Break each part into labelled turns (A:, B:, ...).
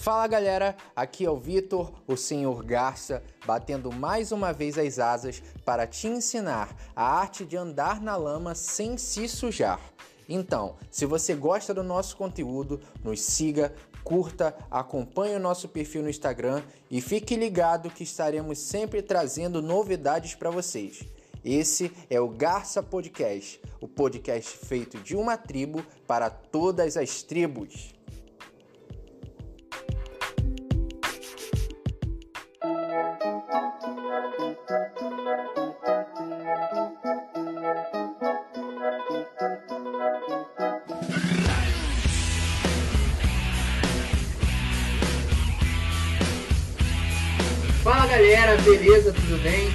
A: Fala galera, aqui é o Vitor, o Senhor Garça, batendo mais uma vez as asas para te ensinar a arte de andar na lama sem se sujar. Então, se você gosta do nosso conteúdo, nos siga, curta, acompanhe o nosso perfil no Instagram e fique ligado que estaremos sempre trazendo novidades para vocês. Esse é o Garça Podcast, o podcast feito de uma tribo para todas as tribos. Tudo bem?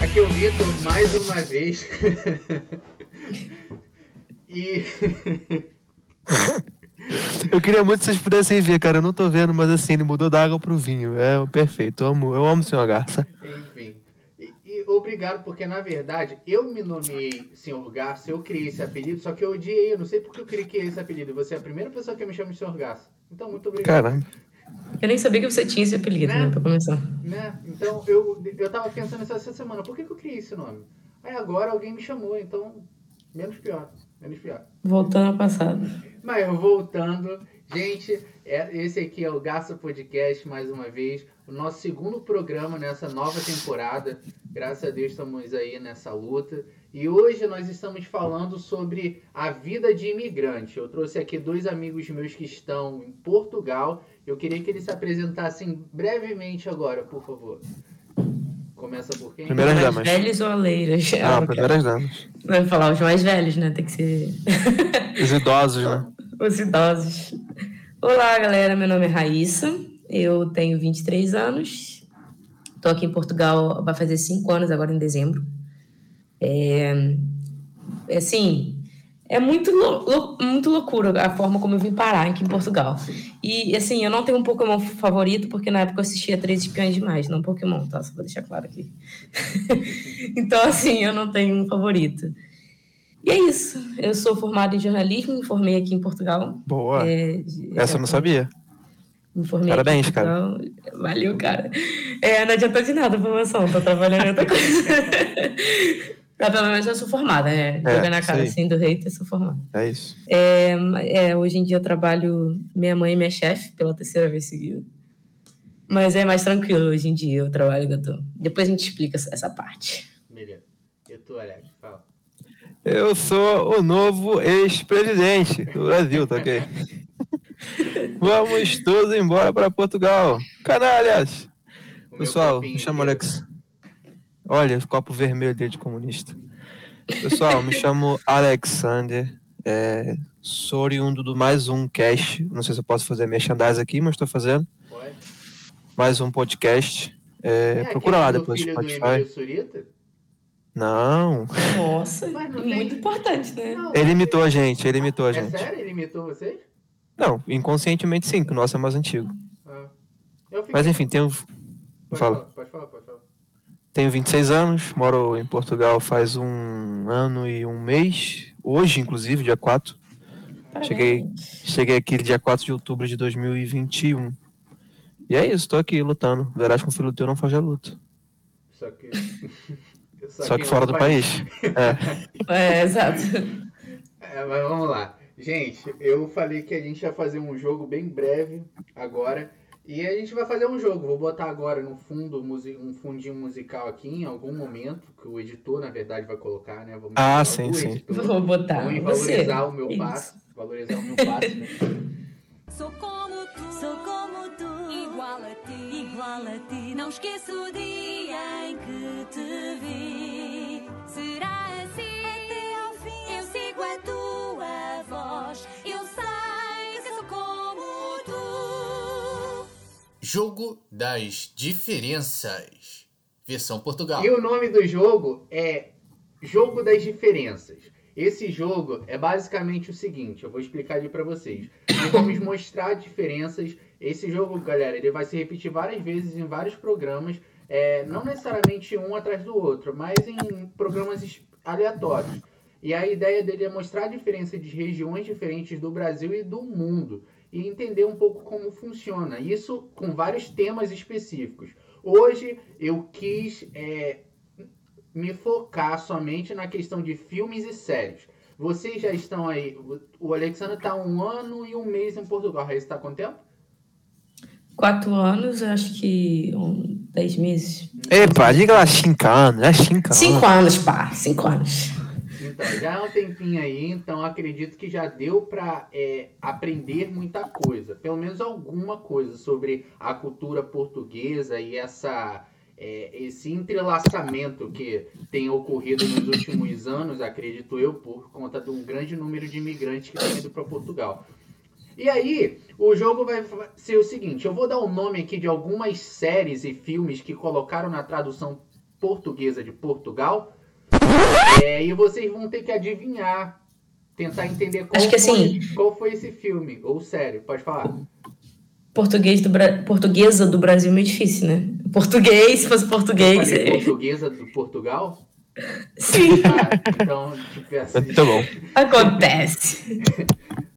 A: Aqui é o Vitor mais uma vez. e.
B: Eu queria muito que vocês pudessem ver, cara. Eu não tô vendo, mas assim, ele mudou da água pro vinho. É perfeito. Eu amo, eu amo o senhor Garça.
A: Enfim. E, e obrigado, porque na verdade eu me nomeei Senhor Garça, eu criei esse apelido, só que eu odiei, eu não sei porque eu criei esse apelido. Você é a primeira pessoa que me chama de Senhor Garça. Então, muito obrigado.
B: Caramba.
C: Eu nem sabia que você tinha esse apelido,
A: Né?
C: né? Pra começar.
A: Né? Então eu, eu tava pensando essa semana, por que, que eu criei esse nome? Aí agora alguém me chamou, então menos pior. Menos pior.
C: Voltando ao passado.
A: Mas voltando, gente, é- esse aqui é o Garça Podcast mais uma vez, o nosso segundo programa nessa nova temporada. Graças a Deus estamos aí nessa luta. E hoje nós estamos falando sobre a vida de imigrante. Eu trouxe aqui dois amigos meus que estão em Portugal. Eu queria que eles se apresentassem brevemente agora, por favor. Começa por quem?
B: Primeiras
C: mais
B: damas.
C: velhos ou aleiras?
B: Ah,
C: Ah,
B: primeiras damas.
C: Vai falar os mais velhos, né? Tem que ser
B: Os idosos, né?
C: os idosos. Olá, galera. Meu nome é Raíssa. Eu tenho 23 anos. Tô aqui em Portugal, vai fazer cinco anos agora em dezembro. É, é assim, é muito, lou- muito loucura a forma como eu vim parar aqui em Portugal. E assim, eu não tenho um Pokémon favorito, porque na época eu assistia Três Espiões Demais, não Pokémon, tá? Só vou deixar claro aqui. então, assim, eu não tenho um favorito. E é isso. Eu sou formada em jornalismo, me formei aqui em Portugal.
B: Boa.
C: É,
B: Essa eu não sabia.
C: me formei
B: Parabéns,
C: Portugal. Valeu, cara. É, não adianta de nada a formação, tô trabalhando em outra coisa. Mas pelo menos eu sou formada, né?
B: É,
C: Jogando a cara assim do hater, sou formada.
B: É isso.
C: É, é, hoje em dia eu trabalho, minha mãe é minha chefe pela terceira vez seguida. Mas é mais tranquilo hoje em dia o trabalho que eu tô. Depois a gente explica essa- parte.
A: Beleza. E tu, Alex? Fala.
B: Eu sou o novo ex-presidente do Brasil, tá ok? Vamos todos embora para Portugal. Canalhas!
A: O
B: Pessoal, me chamo
A: aqui.
B: Alex. Olha, o copo vermelho dele de comunista. Pessoal, me chamo Alexander. É, sou oriundo do mais um cast. Não sei se eu posso fazer merchandise aqui, mas estou fazendo.
A: Pode.
B: Mais um podcast. É,
A: É
B: procura lá depois
A: do
B: Spotify. Não,
C: Nossa,
A: não tem-
C: muito importante, né?
A: Não,
B: ele imitou a gente, ele imitou a
A: É
B: gente.
A: sério? Ele imitou vocês?
B: Não, inconscientemente sim, que o nosso é mais antigo.
A: Ah. Eu fiquei-
B: Mas enfim, tenho,
A: Pode
B: fala.
A: falar, pode falar, pode falar.
B: Tenho 26 anos, moro em Portugal faz um ano e um mês. Hoje, inclusive, dia 4. Cheguei, cheguei aqui dia 4 de outubro de 2021. E é isso, tô aqui lutando. Verás com o filho teu não foge a luta.
A: Só que.
B: Só que
A: em
B: fora do país. É.
C: É, exato.
A: É, mas vamos lá. Gente, eu falei que a gente ia fazer um jogo bem breve agora. E a gente vai fazer um jogo. Vou botar agora no fundo um fundinho musical aqui em algum momento, que o editor, na verdade, vai colocar, né? Vamos
B: Ah,
A: botar
B: sim,
A: o
B: sim.
A: editor.
C: Vou botar você.
A: valorizar o meu
C: Isso.
A: passo. Valorizar o meu passo, né?
D: Sou como tu, sou como tu, igual a ti, igual a ti. Não esqueço o dia em que te vi. Será assim até ao fim. Eu sigo a tua voz.
E: Jogo das Diferenças. Versão Portugal.
A: E o nome do jogo é Jogo das Diferenças. Esse jogo é basicamente o seguinte, eu vou explicar ali pra vocês. Vamos mostrar diferenças. Esse jogo, galera, ele vai se repetir várias vezes em vários programas, é, não necessariamente um atrás do outro, mas em programas aleatórios. E a ideia dele é mostrar a diferença de regiões diferentes do Brasil e do mundo. E entender um pouco como funciona. Isso com vários temas específicos. Hoje eu quis é, me focar somente na questão de filmes e séries. Vocês já estão aí. O Alexandre está um ano e um mês em Portugal. Você está quanto tempo?
C: Quatro anos, acho que um, dez meses.
B: Epa, diga lá, cinco anos, é cinco anos.
C: Cinco anos, pá, cinco anos.
A: Então, já é um tempinho aí, então acredito que já deu para aprender muita coisa, pelo menos alguma coisa sobre a cultura portuguesa e essa é, esse entrelaçamento que tem ocorrido nos últimos anos, acredito eu, por conta de um grande número de imigrantes que têm ido para Portugal. E aí, o jogo vai ser o seguinte: eu vou dar o nome aqui de algumas séries e filmes que colocaram na tradução portuguesa de Portugal. É, e vocês vão ter que adivinhar, tentar entender qual,
C: Acho que
A: foi,
C: assim-
A: qual foi esse filme ou série. Pode falar.
C: Português do Bra... Portuguesa do Brasil é meio difícil, né? Português, se fosse
A: Eu
C: português.
A: falei
C: é-
A: portuguesa do Portugal?
C: Sim,
A: Ah, então, tipo assim.
B: Muito bom.
C: acontece.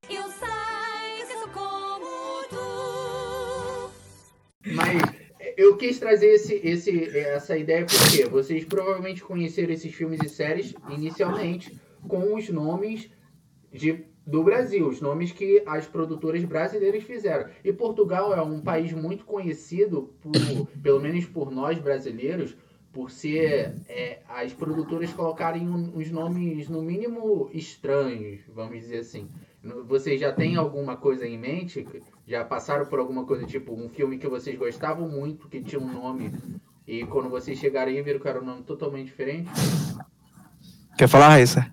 D: Eu sei que sou como tu.
A: Mas eu quis trazer esse, esse, essa ideia porque vocês provavelmente conheceram esses filmes e séries inicialmente com os nomes de, do Brasil, os nomes que as produtoras brasileiras fizeram. E Portugal é um país muito conhecido, por, pelo menos por nós brasileiros, por ser é, as produtoras colocarem uns nomes no mínimo estranhos, vamos dizer assim. Vocês já têm alguma coisa em mente? Já passaram por alguma coisa, tipo, um filme que vocês gostavam muito, que tinha um nome, e quando vocês chegaram aí viram que era um nome totalmente diferente?
B: Quer falar, Raíssa?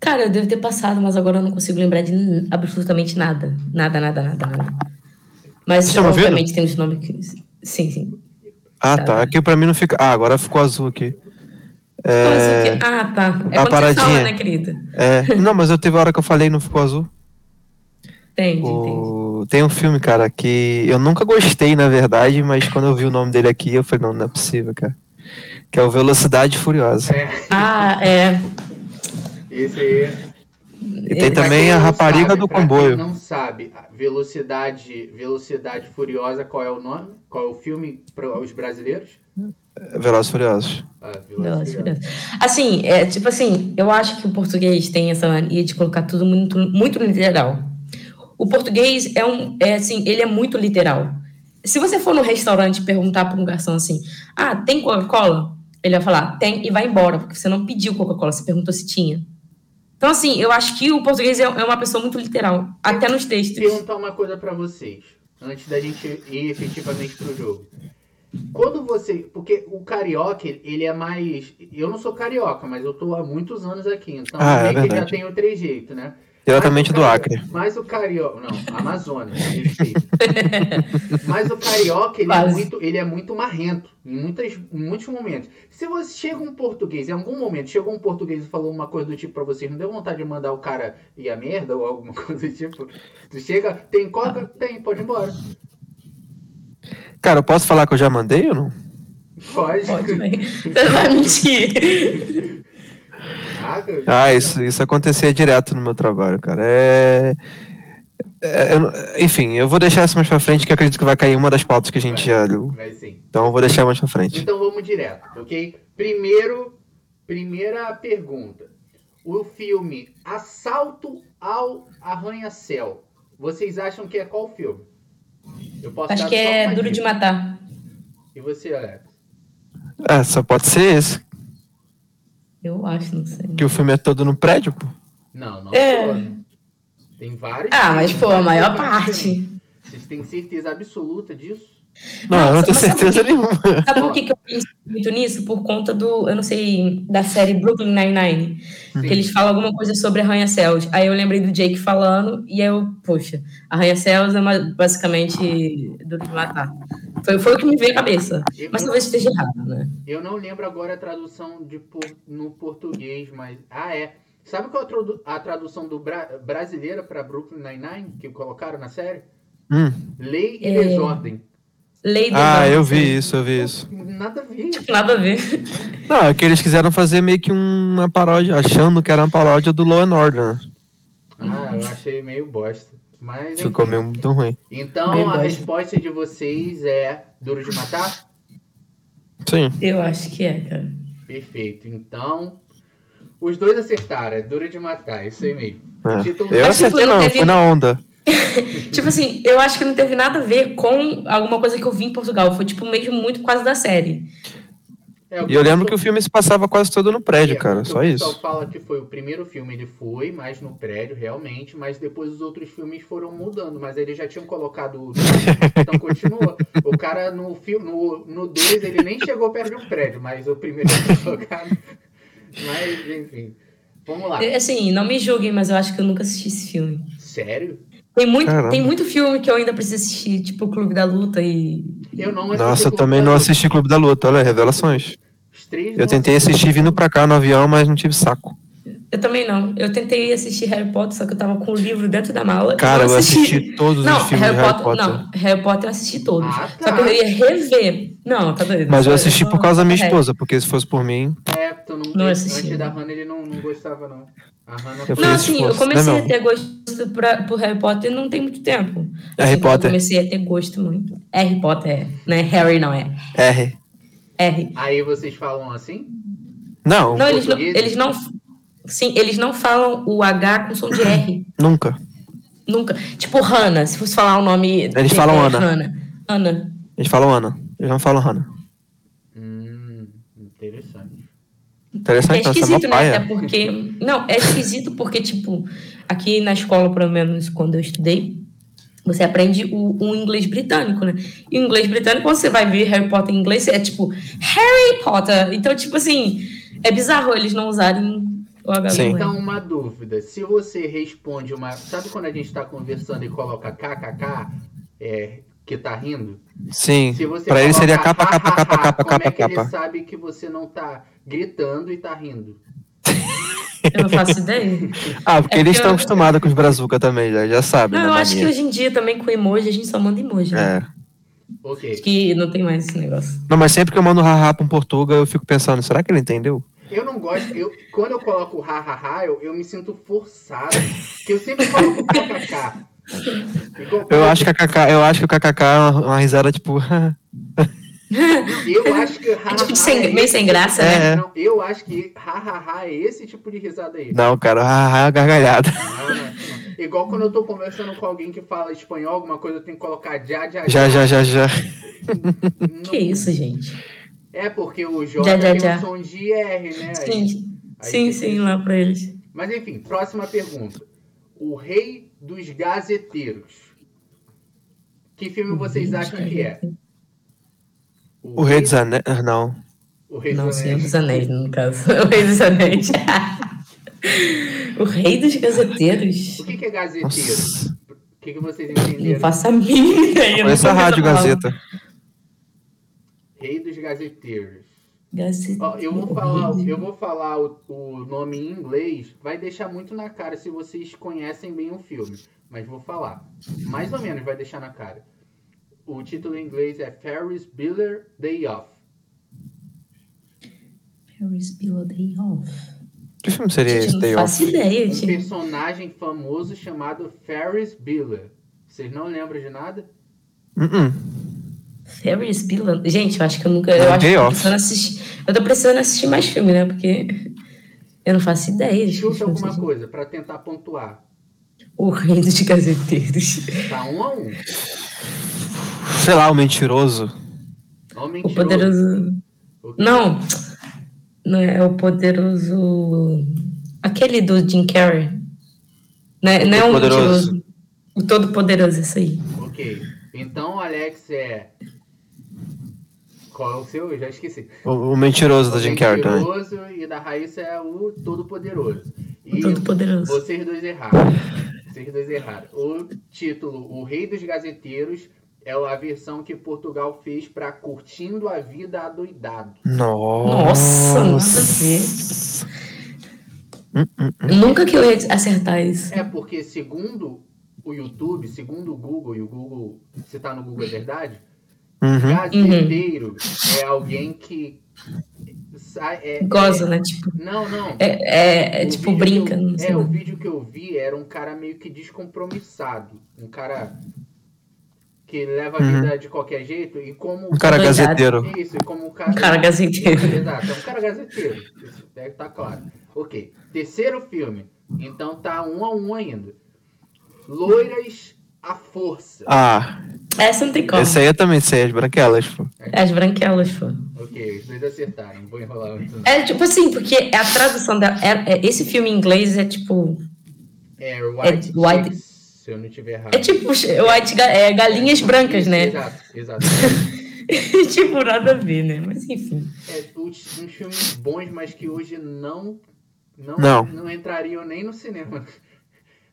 C: Cara, eu devo ter passado, mas agora eu não consigo lembrar de absolutamente nada. Nada, nada, nada, nada. Mas,
B: Você tá
C: obviamente, tem os nomes que. Sim, sim.
B: Ah,
C: Tá.
B: tá. Aqui pra mim não fica. Ah, agora ficou azul aqui. É,
C: o? Ah, tá. É
B: a
C: quando você fala,
B: paradinha.
C: né, querida?
B: é... Não, mas eu teve a hora que eu falei e não ficou azul.
C: Entendi, entendi.
B: O- Tem um filme, cara, que eu nunca gostei, na verdade, mas quando eu vi o nome dele aqui, eu falei, não, não é possível, cara. Que é o Velocidade Furiosa.
A: É,
C: Ah, é.
A: esse aí.
B: E tem
A: Pra
B: também a Rapariga
A: sabe,
B: do Comboio.
A: não sabe, Velocidade, Velocidade Furiosa, qual é o nome? Qual é o filme para os brasileiros?
B: Velozes Furiosos.
A: Ah,
C: Velozes
A: Furiosa.
C: Furiosos. Assim, é, tipo assim, eu acho que o português tem essa mania de colocar tudo muito, muito literal. O português é um, é assim, ele é muito literal. Se você for no restaurante e perguntar para um garçom assim, ah, tem Coca-Cola? Ele vai falar, tem, e vai embora, porque você não pediu Coca-Cola, você perguntou se tinha. Então, assim, eu acho que o português é, é uma pessoa muito literal, até nos textos.
A: perguntar uma coisa pra vocês, antes da gente ir efetivamente pro jogo. Quando você. Porque o carioca, ele é mais. Eu não sou carioca, mas eu tô há muitos anos aqui, então
B: Ah, é
A: que já tem o trejeito, né?
B: Diretamente
A: Mas o
B: do Acre.
A: Mas o carioca. Não, Amazônia, mas o carioca, ele é,
C: Quase.
A: muito, ele é muito marrento em, muitas, em muitos momentos. Se você chega um português, em algum momento, chegou um português e falou uma coisa do tipo pra vocês, não deu vontade de mandar o cara ir a merda ou alguma coisa do tipo? Tu chega, tem coca? Tem, pode ir embora.
B: Cara, eu posso falar que eu já mandei ou não?
A: Pode.
C: Pode. Você vai mentir.
A: Ah,
B: isso, isso acontecia direto no meu trabalho, cara. É. é, eu não- enfim, eu vou deixar isso mais pra frente, que eu acredito que vai cair uma das pautas que a gente já.
A: Vai sim.
B: Então eu vou deixar mais pra frente.
A: Então vamos direto, ok? Primeiro, primeira pergunta. O filme Assalto ao Arranha-Céu. Vocês acham que é qual filme? Eu posso
C: Acho que é duro de matar.
A: E você, Alex?
B: É, só pode ser esse.
C: Eu acho, não sei.
B: Que o filme é todo no prédio, pô.
A: Não, não
C: É.
A: Tem vários.
C: Ah, mas pô, a maior parte.
A: Vocês têm certeza absoluta disso?
B: Não, eu não tenho certeza
C: quê?
B: nenhuma.
C: Sabe por que, que eu penso muito nisso? Por conta do, eu não sei, da série Brooklyn Nine-Nine. Que eles falam alguma coisa sobre arranha-céus. Aí eu lembrei do Jake falando, e aí eu, poxa, arranha-céus é uma- basicamente duro de matar. Foi, foi o que me veio à cabeça.
A: Eu,
C: Mas talvez esteja errado, né?
A: eu não lembro agora a tradução de, por- no português, mas. Ah, é. Sabe qual é a tradu- a tradução do bra- brasileira para Brooklyn Nine-Nine que colocaram na série?
B: Hum.
A: Lei e
C: É.
A: desordem.
C: Lei
B: Ah, eu vi isso, eu vi isso.
A: Nada a ver.
C: Nada a ver.
B: Não, é que eles quiseram fazer meio que uma paródia, achando que era uma paródia do Law and Order.
A: Ah, eu achei meio bosta. Mas,
B: Ficou
A: enfim.
B: meio muito ruim.
A: Então
C: Bem
A: a
C: baixo.
A: resposta de vocês é Duro de Matar?
B: Sim.
C: Eu acho que é, cara.
A: Perfeito. Então, os dois acertaram. É Duro de Matar, isso aí mesmo.
B: É.
A: Título-
B: Eu acertei
C: não teve-
B: foi na onda.
C: Tipo assim, eu acho que não teve nada a ver com alguma coisa que eu vi em Portugal. Foi, tipo, mesmo muito causa da série.
A: É,
B: E eu lembro que o filme se passava quase todo no prédio,
A: É,
B: cara. Só
A: o pessoal
B: isso.
A: fala que foi o primeiro filme, ele foi mais no prédio, realmente, mas depois os outros filmes foram mudando, mas eles já tinham colocado o então continua. O cara no filme, no 2, ele nem chegou perto de um prédio, mas o primeiro foi colocado. Mas, enfim. Vamos lá.
C: É, Assim, não me julguem, mas eu acho que eu nunca assisti esse filme.
A: Sério?
C: Tem muito,
B: Caramba.
C: tem muito filme que eu ainda preciso assistir, tipo o Clube da Luta e.
A: Eu não assisti.
B: Nossa, eu também não assisti Clube da Luta, olha, revelações. Eu tentei assistir vindo pra cá no avião, mas não tive saco.
C: Eu também não. Eu tentei assistir Harry Potter, só que eu tava com o livro dentro da mala.
B: Cara,
C: não
B: eu assisti todos
C: Não,
B: os filmes
C: Harry
B: de Harry
C: Potter,
B: Potter.
C: Não, Harry Potter eu assisti todos.
A: Ah,
C: Só que eu
A: tá.
C: ia rever. Não, tá doido.
B: Mas eu assisti por causa da minha esposa, porque se fosse por mim,
A: É, tu não,
C: Não
A: antes
C: assisti.
A: da Hannah ele não, não gostava, não.
B: Eu
C: Não, assim, eu
B: esforço,
C: comecei
B: né,
C: a ter gosto pra, por Harry Potter não tem muito tempo.
B: Harry
C: Assim,
B: Potter.
C: Eu comecei a ter gosto muito. Harry Potter é, né? Harry não é.
B: R.
C: R.
A: Aí vocês falam assim?
B: Não,
C: Não, eles não, eles não. Sim, eles não falam o H com som de R.
B: nunca.
C: Nunca. Tipo, Hannah, se fosse falar o nome.
B: Eles falam
C: é,
B: Ana.
C: Hannah. Ana.
B: Eles falam Ana. Eles não falam Hannah.
A: Hum, interessante.
C: É
B: Interessante, é
C: esquisito, né? Até porque. Não, é esquisito porque, tipo, aqui na escola, pelo menos quando eu estudei, você aprende o, o inglês britânico, né? E o inglês britânico, quando você vai ver Harry Potter em inglês, é tipo Harry Potter. Então, tipo assim, é bizarro eles não usarem o H.
B: Sim.
A: Então, uma dúvida. Se você responde uma. Sabe quando a gente está conversando e coloca kkk, é, que tá rindo?
B: Sim. Pra ele seria capa, capa, capa,
A: hahaha,
B: capa,
A: como é
B: capa,
A: que ele sabe que você não tá gritando e tá rindo?
C: Eu não faço ideia.
B: Ah, porque
C: É
B: eles estão
C: eu-
B: acostumados com os brazuca também, já, já sabem.
C: Não,
B: da
C: eu acho que
B: mania.
C: hoje em dia também com emoji a gente só manda emoji, né?
B: É.
A: Ok.
C: Acho que não tem mais esse negócio.
B: Não, mas sempre que eu mando haha pra um portuga, eu fico pensando, será que ele entendeu?
A: Eu não gosto. Eu, quando eu coloco hahaha, eu, eu me sinto forçado. Porque eu sempre coloco kkk.
B: Eu acho que a KK, eu acho que o KKK é uma, uma risada tipo.
A: Eu acho que hahaha.
C: tipo de sem-
A: é
C: meio
A: esse
C: sem
A: tipo-
C: graça,
B: né?
A: Não, eu acho que hahaha é esse tipo de risada aí.
B: não, cara, haha é uma gargalhada.
A: Não, não, não. Igual quando eu tô conversando com alguém que fala espanhol, alguma coisa, eu tenho que colocar já, já,
B: Já, já, já, já.
A: Não-
C: Que isso, gente?
A: É porque o J
C: Já, já,
A: tem
C: já.
A: um som de R, né? Aí-
C: Sim,
A: aí
C: sim,
A: tem
C: sim, lá pra eles.
A: Mas enfim, próxima pergunta. O Rei dos Gazeteiros. Que filme vocês acham que é?
B: O Rei dos Anéis. Não.
A: O Rei
C: Não,
A: dos
C: Senhor dos Anéis, no caso. O Rei dos Anéis. o Rei dos Gazeteiros?
A: O que, que é gazeteiro?
B: Nossa.
A: O que, que vocês
C: Não
A: entenderam?
C: faço a mínima ideia.
B: Conheço a Rádio Gazeta.
A: Rei dos Gazeteiros.
C: Gazeta.
A: Ó, eu vou falar, eu vou falar o, o nome em inglês, vai deixar muito na cara se vocês conhecem bem o filme, mas vou falar. Mais ou menos vai deixar na cara. O título em inglês é Ferris Bueller Day Off.
C: Ferris Bueller Day Off.
B: Que filme seria esse
C: não
B: Day
C: faço
B: Off?
C: ideia,
A: Um
C: gente.
A: personagem famoso chamado Ferris Bueller. Vocês não lembram de nada?
B: Uh-uh.
C: Ferris Bueller. Gente, eu acho que eu nunca. Eu
B: É,
C: acho que
B: Day
C: eu tô
B: Off.
C: precisando assistir. Eu tô precisando assistir mais filme, né? Porque eu não faço ideia. de
A: Chuta alguma coisa para tentar pontuar.
C: O Rei dos Gazeteiros.
A: Tá um a um.
B: Sei lá, o mentiroso.
C: O
A: mentiroso.
C: poderoso.
A: O
C: Não. Não é o poderoso. Aquele do Jim Carrey. Não é, não é o mentiroso. O todo-poderoso, isso aí.
A: Ok. Então o Alex é. Qual é o seu? Eu já esqueci.
B: O, o mentiroso do
A: O
B: Jim Carrey também.
A: Mentiroso e da Raíssa é o Todo-Poderoso.
C: O
A: E
C: todo-poderoso.
A: vocês dois erraram. Vocês dois erraram. O título O Rei dos Gazeteiros é a versão que Portugal fez para Curtindo a Vida Adoidado.
B: Nossa.
C: Nossa, nada a ver. Nunca que eu ia acertar isso.
A: É porque, segundo o YouTube, segundo o Google, e o Google, se tá no Google é verdade,
B: Uhum.
A: gazeteiro é alguém que. É,
C: Goza,
A: é-
C: né? Tipo,
A: Não, não.
C: é, é- é
A: O
C: tipo
A: vídeo
C: brinca.
A: que eu-
C: não sei
A: é, o
C: lá.
A: vídeo que eu vi era um cara meio que descompromissado. Um cara que leva a
B: Uhum.
A: vida de qualquer jeito e como.
B: Um cara gazeteiro.
A: Isso, e como o cara.
C: Um cara gazeteiro.
A: Exato, é um cara gazeteiro. Isso deve estar claro. Ok. Terceiro filme. Então tá um a um ainda. Loiras à força.
B: Ah,
C: Essa não tem como.
B: esse aí eu também sei, as branquelas, pô.
C: As branquelas, pô.
A: Ok, os dois acertaram. Não vou enrolar muito. não.
C: É tipo assim, porque a tradução dela. é- é- esse filme em inglês é tipo.
A: É, White,
C: É White-
A: Chicks, se eu não tiver errado.
C: É tipo é, galinhas brancas, né?
A: Exato, exato.
C: tipo, nada a ver, né? Mas enfim.
A: É, uns, uns filmes bons, mas que hoje não, não,
B: Não.
A: não entrariam nem no cinema.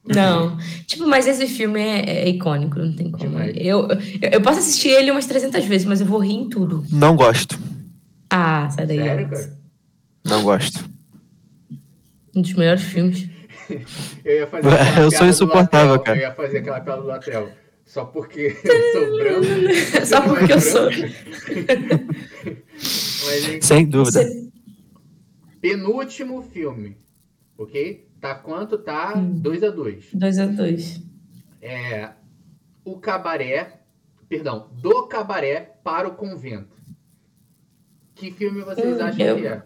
C: Não. Tipo, mas esse filme é, é icônico, não tem como. Eu, eu, eu posso assistir ele umas 300 vezes, mas eu vou rir em tudo.
B: Não gosto.
C: Ah, sai daí.
A: Sério, cara?
B: Não gosto.
C: Um dos melhores filmes.
A: Eu ia fazer
B: Eu
A: aquela
B: sou insuportável, cara.
A: Eu ia fazer aquela piada do Latrell. Só porque eu sou branco.
C: Só porque
A: é
C: eu sou.
A: Mas, enfim,
B: Sem dúvida.
C: Você-
A: penúltimo filme. Ok? Tá quanto? Tá
C: Hum.
A: 2 a 2
C: Dois a dois.
A: É. O cabaré. Perdão, do cabaré para o convento. Que filme vocês
C: Hum,
A: acham
C: eu-
A: que é?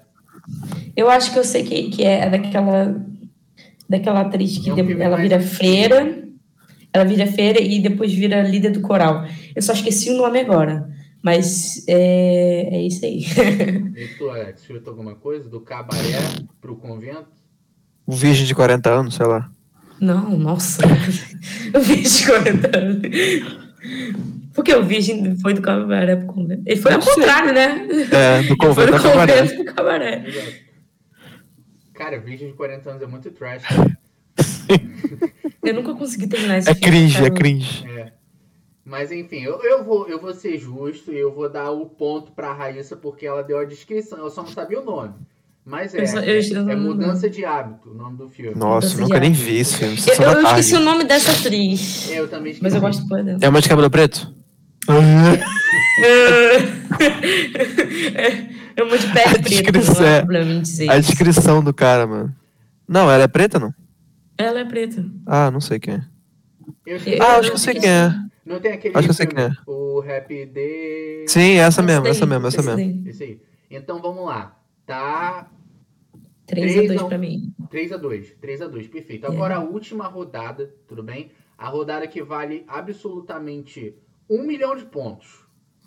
C: Eu acho que eu sei que, que é daquela, daquela atriz que
A: É
C: de- ela vira freira. Ela vira freira e depois vira líder do coral. Eu só esqueci o nome agora. Mas é, é isso aí.
A: E tu, Alex, chuta alguma coisa? Do cabaré pro convento?
B: O virgem de 40 anos, sei lá.
C: Não, nossa. O Virgem 40 anos. Porque o Virgem foi do cabaré pro convento. Ele foi ao contrário, né?
B: É, do
C: Ele foi
B: convento
C: do
B: ao cabaré.
C: convento pro cabaré.
A: Cara, Virgem de 40 anos é muito trash. cara.
C: Eu nunca consegui terminar esse
B: É
C: filme,
B: cringe, é cringe.
A: É. Mas enfim, eu, eu, vou, eu vou ser justo e eu vou dar o ponto pra Raíssa porque ela deu a descrição, eu só não sabia o nome. Mas é,
C: Eu só- eu- eu
A: é
C: não-
A: Mudança de Hábito, o nome do filme.
B: Nossa,
C: Mudança
B: nunca nem vi esse filme.
C: Eu, eu esqueci o nome dessa atriz.
A: É, eu também esqueci.
C: Mas eu gosto do dela.
B: É uma de cabelo preto?
C: É uma de pele
B: A
C: preta,
B: descrição
C: não é
B: é-
C: problema em dizer
B: A
C: isso.
B: descrição do cara, mano. Não, ela é preta, não?
C: Ela é preta.
B: Ah, não sei quem é.
A: Eu.
B: Ah, acho que eu sei quem é.
A: Não tem aquele
B: Acho que eu sei quem é.
A: o Happy Day...
B: Sim, essa
C: Esse
B: mesmo, essa mesmo, essa mesmo.
A: Esse aí. Então vamos lá. Tá
C: 3 a
A: Três
C: 2
A: a um.
C: pra mim.
A: 3 a 2 3 a 2 perfeito.
C: É.
A: Agora a última rodada, tudo bem? A rodada que vale absolutamente um milhão de pontos.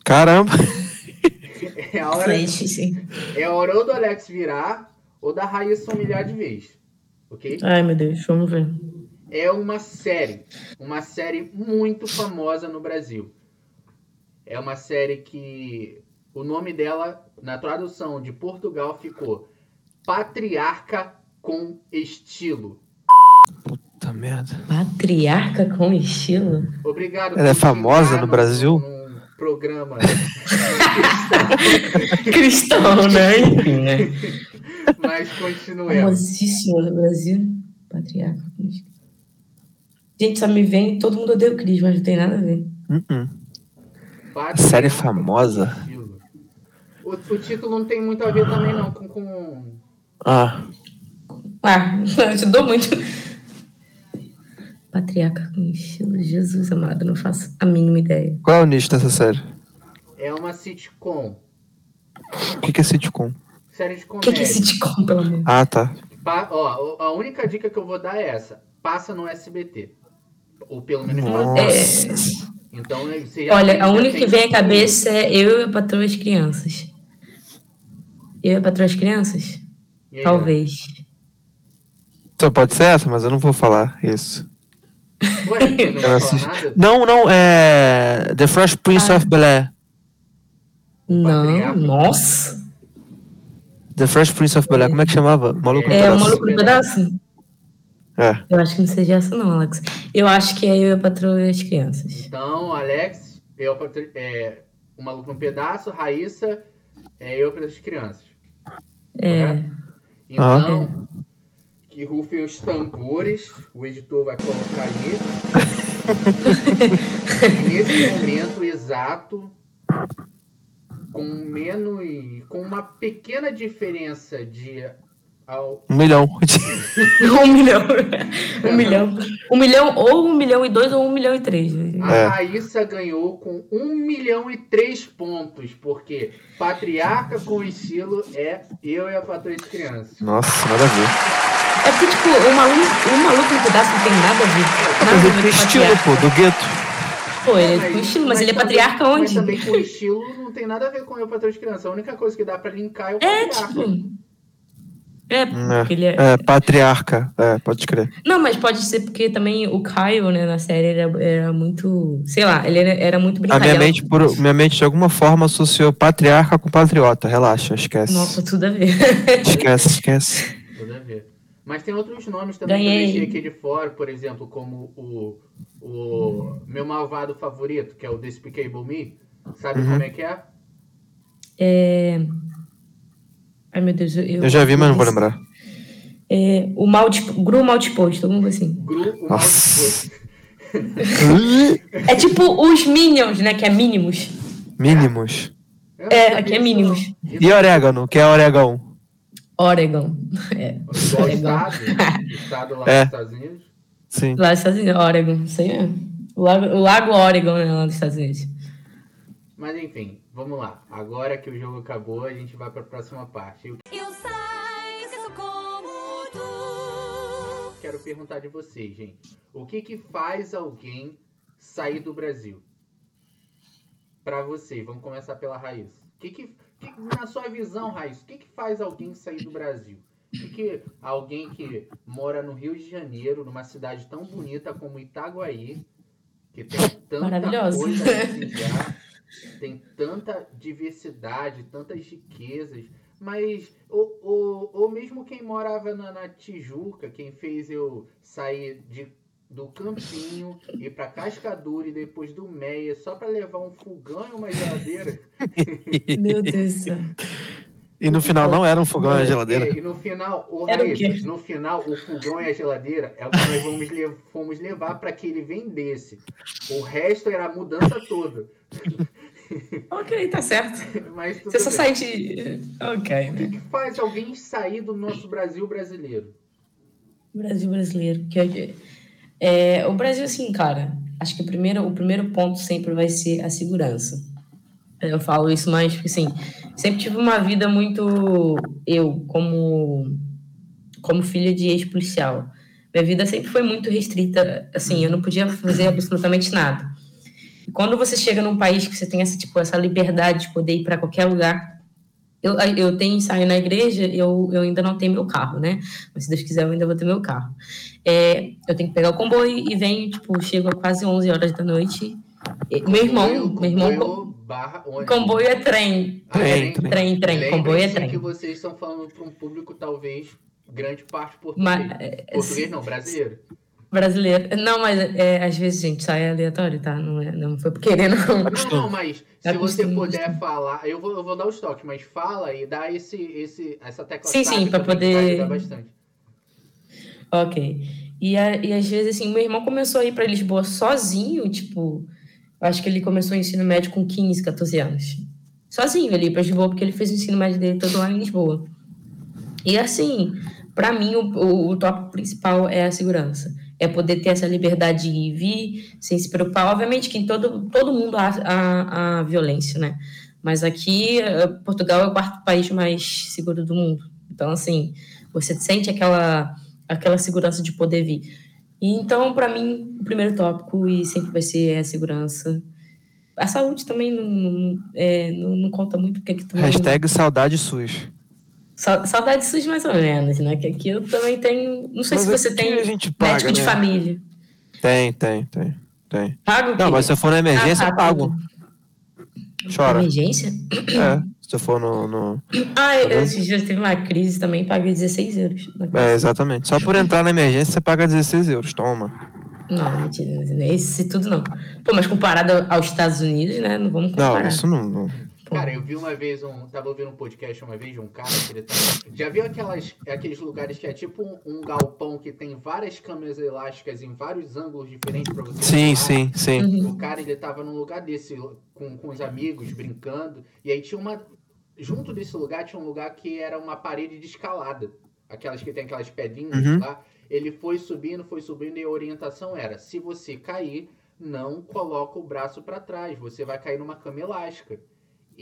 B: Caramba.
A: É a hora, é a hora ou do Alex virar ou da Raíssa humilhar de vez. Ok?
C: Ai, meu Deus, vamos ver.
A: É uma série. Uma série muito famosa no Brasil. É uma série que o nome dela, na tradução de Portugal, ficou Patriarca com Estilo.
B: Puta merda.
C: Patriarca com estilo?
A: Obrigado.
B: Ela é famosa no Brasil?
A: num programa.
C: Cristão, né? Enfim, né?
A: Mas continuemos.
C: Famosíssimo no Brasil. Patriarca. Gente, só me vem todo mundo odeia o Cris, mas não tem nada a ver.
B: Uh-uh.
A: Patriarca
B: Série
A: com
B: famosa?
A: O, o título não tem muito a ver também, não, com. com...
B: Ah,
C: Ah, eu te dou muito. Patriarca com estilo, Jesus amado, não faço a mínima ideia.
B: qual é o nicho dessa série?
A: É uma sitcom.
B: O que, que é sitcom?
A: Série de
C: O
A: comédia.
C: que, que é sitcom, pelo amor?
B: Ah, tá.
A: Pa- ó, a única dica que eu vou dar é essa. Passa no SBT. Ou pelo menos.
B: Nossa.
A: Então você já
C: Olha, a única que vem à cabeça é eu e a patroa as crianças. Eu e a patroa as crianças? Talvez.
B: Só pode ser essa, mas eu não vou falar isso.
A: Ué, não
B: assisti-
A: nada?
B: Não, não, é. The Fresh Prince
C: Ah.
B: of Bel Air.
C: Não, nossa.
B: The Fresh Prince of Bel Air, como é que chamava? Maluco no
C: É o
B: Pedaço.
C: maluco no pedaço?
B: É.
C: Eu acho que não seja essa, não, Alex. Eu acho que é eu e a patroa e as crianças.
A: Então, Alex, eu é, o maluco no pedaço, Raíssa, é eu para as crianças.
C: É.
A: Correto? Então, que rufem os tambores, o editor vai colocar aí. Nesse momento exato, com menos. com uma pequena diferença de. Ao,
B: Um milhão.
C: Um milhão. Um milhão. Um milhão, ou um milhão e dois, ou um milhão e três.
A: a
B: É.
A: Raíssa ganhou com 1 milhão e 3 pontos, porque patriarca com estilo é eu e a patroa de criança.
B: Nossa, nada a ver.
C: É porque, tipo, o maluco, o maluco no pedaço não tem nada a ver. Nada
B: Mas
C: a ver com
B: estilo,
C: patriarca.
B: pô, do gueto.
C: Pô, ele é
A: Mas-
C: com estilo, mas, ele é
A: também-
C: patriarca
A: Mas
C: onde?
A: também com estilo não tem nada a ver com eu e a patroa de criança. A única coisa que dá pra linkar é o
C: É,
A: patriarca.
C: tipo. É,
B: É,
C: porque ele é.
B: é, patriarca. É, pode crer.
C: Não, mas pode ser porque também o Caio, né, na série era, era muito. Sei lá, ele era, era muito
B: A
C: brincalhão.
B: minha mente, por, minha mente, de alguma forma, associou patriarca com patriota. Relaxa, esquece.
C: Nossa, tudo a ver.
B: Esquece, esquece.
A: Tudo a ver. Mas tem outros nomes também que eu
C: Ganhei.
A: deixei aqui de fora, por exemplo, como o, o meu malvado favorito, que é o Despicable Me. Sabe
B: Uhum.
A: como é que é?
C: É... Ai, meu Deus, eu.
B: Eu já vi, mas não vou lembrar.
C: É, o mal. Gru mal disposto, alguma coisa assim.
A: Gru, o
B: Nossa.
A: Maldiçoso.
C: É tipo os Minions, né? Que é mínimos.
B: Mínimos.
C: É, aqui é mínimos.
B: E orégano, que é orégão?
C: Oregon. É.
A: Igual o
C: Legal.
A: estado, o estado lá
B: É.
A: dos Estados Unidos.
B: Sim.
C: Lá nos Estados Unidos, Oregon, isso aí mesmo. O lago, o lago Oregon, né, lá nos Estados Unidos.
A: Mas enfim, vamos lá. Agora que o jogo acabou, a gente vai para a próxima parte. Eu
D: Eu sei que sou como tu.
A: quero perguntar de vocês, gente. O que que faz alguém sair do Brasil? Para vocês, vamos começar pela Raiz. O que que, que- na sua visão, Raiz, o que que faz alguém sair do Brasil? O que, alguém que mora no Rio de Janeiro, numa cidade tão bonita como Itaguaí, que tem tanta
C: Maravilhosa.
A: coisa a desejar, tem tanta diversidade, tantas riquezas, mas ou, ou, ou mesmo quem morava na, na Tijuca, quem fez eu sair de, do Campinho, ir para Cascadura e depois do Meia só para levar um fogão e uma geladeira.
C: Meu Deus do céu.
B: E no final não era um fogão na geladeira.
A: É, e no final, o
C: Era o
A: Raíssa, no final, o fogão e a geladeira é o que nós vamos le- fomos levar para que ele vendesse. O resto era a mudança toda.
C: Ok, tá certo.
A: Mas
C: Você só sai de. Ok,
A: O que
C: né?
A: que faz alguém sair do nosso Brasil brasileiro?
C: Brasil brasileiro. Que é, é, o Brasil, assim, cara, acho que o primeiro, o primeiro ponto sempre vai ser a segurança. Eu falo isso mais porque, assim, sempre tive uma vida muito. Eu, como, como filha de ex-policial, minha vida sempre foi muito restrita. Assim, eu não podia fazer absolutamente nada. E quando você chega num país que você tem essa, tipo, essa liberdade de poder ir para qualquer lugar. Eu, eu tenho ensaio na igreja, eu, eu ainda não tenho meu carro, né? Mas se Deus quiser, eu ainda vou ter meu carro. É, eu tenho que pegar o comboio e venho, tipo, chego a quase 11 horas da noite. Meu irmão,
A: Comboio-
C: meu irmão,
A: comboio barra
C: comboio é trem.
A: Ah,
B: Trem,
A: trem.
C: Trem, trem,
A: Lembrem-se
C: comboio é trem.
A: que vocês estão falando para um público, talvez, grande parte português.
C: Mas, é,
A: português não, brasileiro.
C: Brasileiro. Não, mas é, às vezes, gente, sai aleatório, tá? Não, é, não foi por querer, não.
A: Não, não, mas
C: É
A: se você puder falar, eu vou, eu vou dar o estoque, mas fala e dá esse, esse, essa tecla
C: Sim, sim,
A: vai
C: poder-
A: ajudar bastante.
C: Ok. E, a- e às vezes, assim, meu irmão começou a ir para Lisboa sozinho, tipo, acho que ele começou o ensino médio com 15, 14 anos. Sozinho ele ia para Lisboa, porque ele fez o ensino médio dele todo lá em Lisboa. E assim, para mim, o, o, o tópico principal é a segurança. É poder ter essa liberdade de ir e vir, sem se preocupar. Obviamente que em todo, todo mundo há, há, há violência, né? Mas aqui, eh, Portugal é o quarto país mais seguro do mundo. Então, assim, você sente aquela, aquela segurança de poder vir. E então, para mim, o primeiro tópico e sempre vai ser a segurança. A saúde também não, não, é, não, não conta muito, porque aqui também...
B: Hashtag saudade SUS.
C: Sa- Saudade SUS mais ou menos, né? Que aqui eu também tenho... Não sei
B: Mas
C: se você tem
B: paga,
C: médico de
B: né?
C: família.
B: Tem, tem, tem, tem.
C: Paga o quê?
B: Não, mas se eu for na emergência,
C: Ah,
B: eu
C: tá,
B: pago. Chora.
C: Emergência?
B: É, se eu for no. no-
C: Ah, eu, esses dias teve uma crise também, paguei 16 euros.
B: É, exatamente. Só por entrar na emergência, você paga 16 euros. Toma.
C: Não, mentira, esse tudo não. Pô, mas comparado aos Estados Unidos, né? Não vamos comparar.
B: Não, isso não. não.
A: Cara, eu vi uma vez um. Tava ouvindo um podcast uma vez de um cara que ele tá. Já viu aquelas, aqueles lugares que é tipo um, um galpão que tem várias câmeras elásticas em vários ângulos diferentes pra você
B: Sim, sim, sim.
A: O cara, ele tava num lugar desse, com, com os amigos, brincando. E aí tinha uma. Junto desse lugar tinha um lugar que era uma parede de escalada. Aquelas que tem aquelas pedrinhas
B: Uhum.
A: lá. Ele foi subindo, foi subindo, e a orientação era: se você cair, não coloca o braço para trás. Você vai cair numa cama elástica.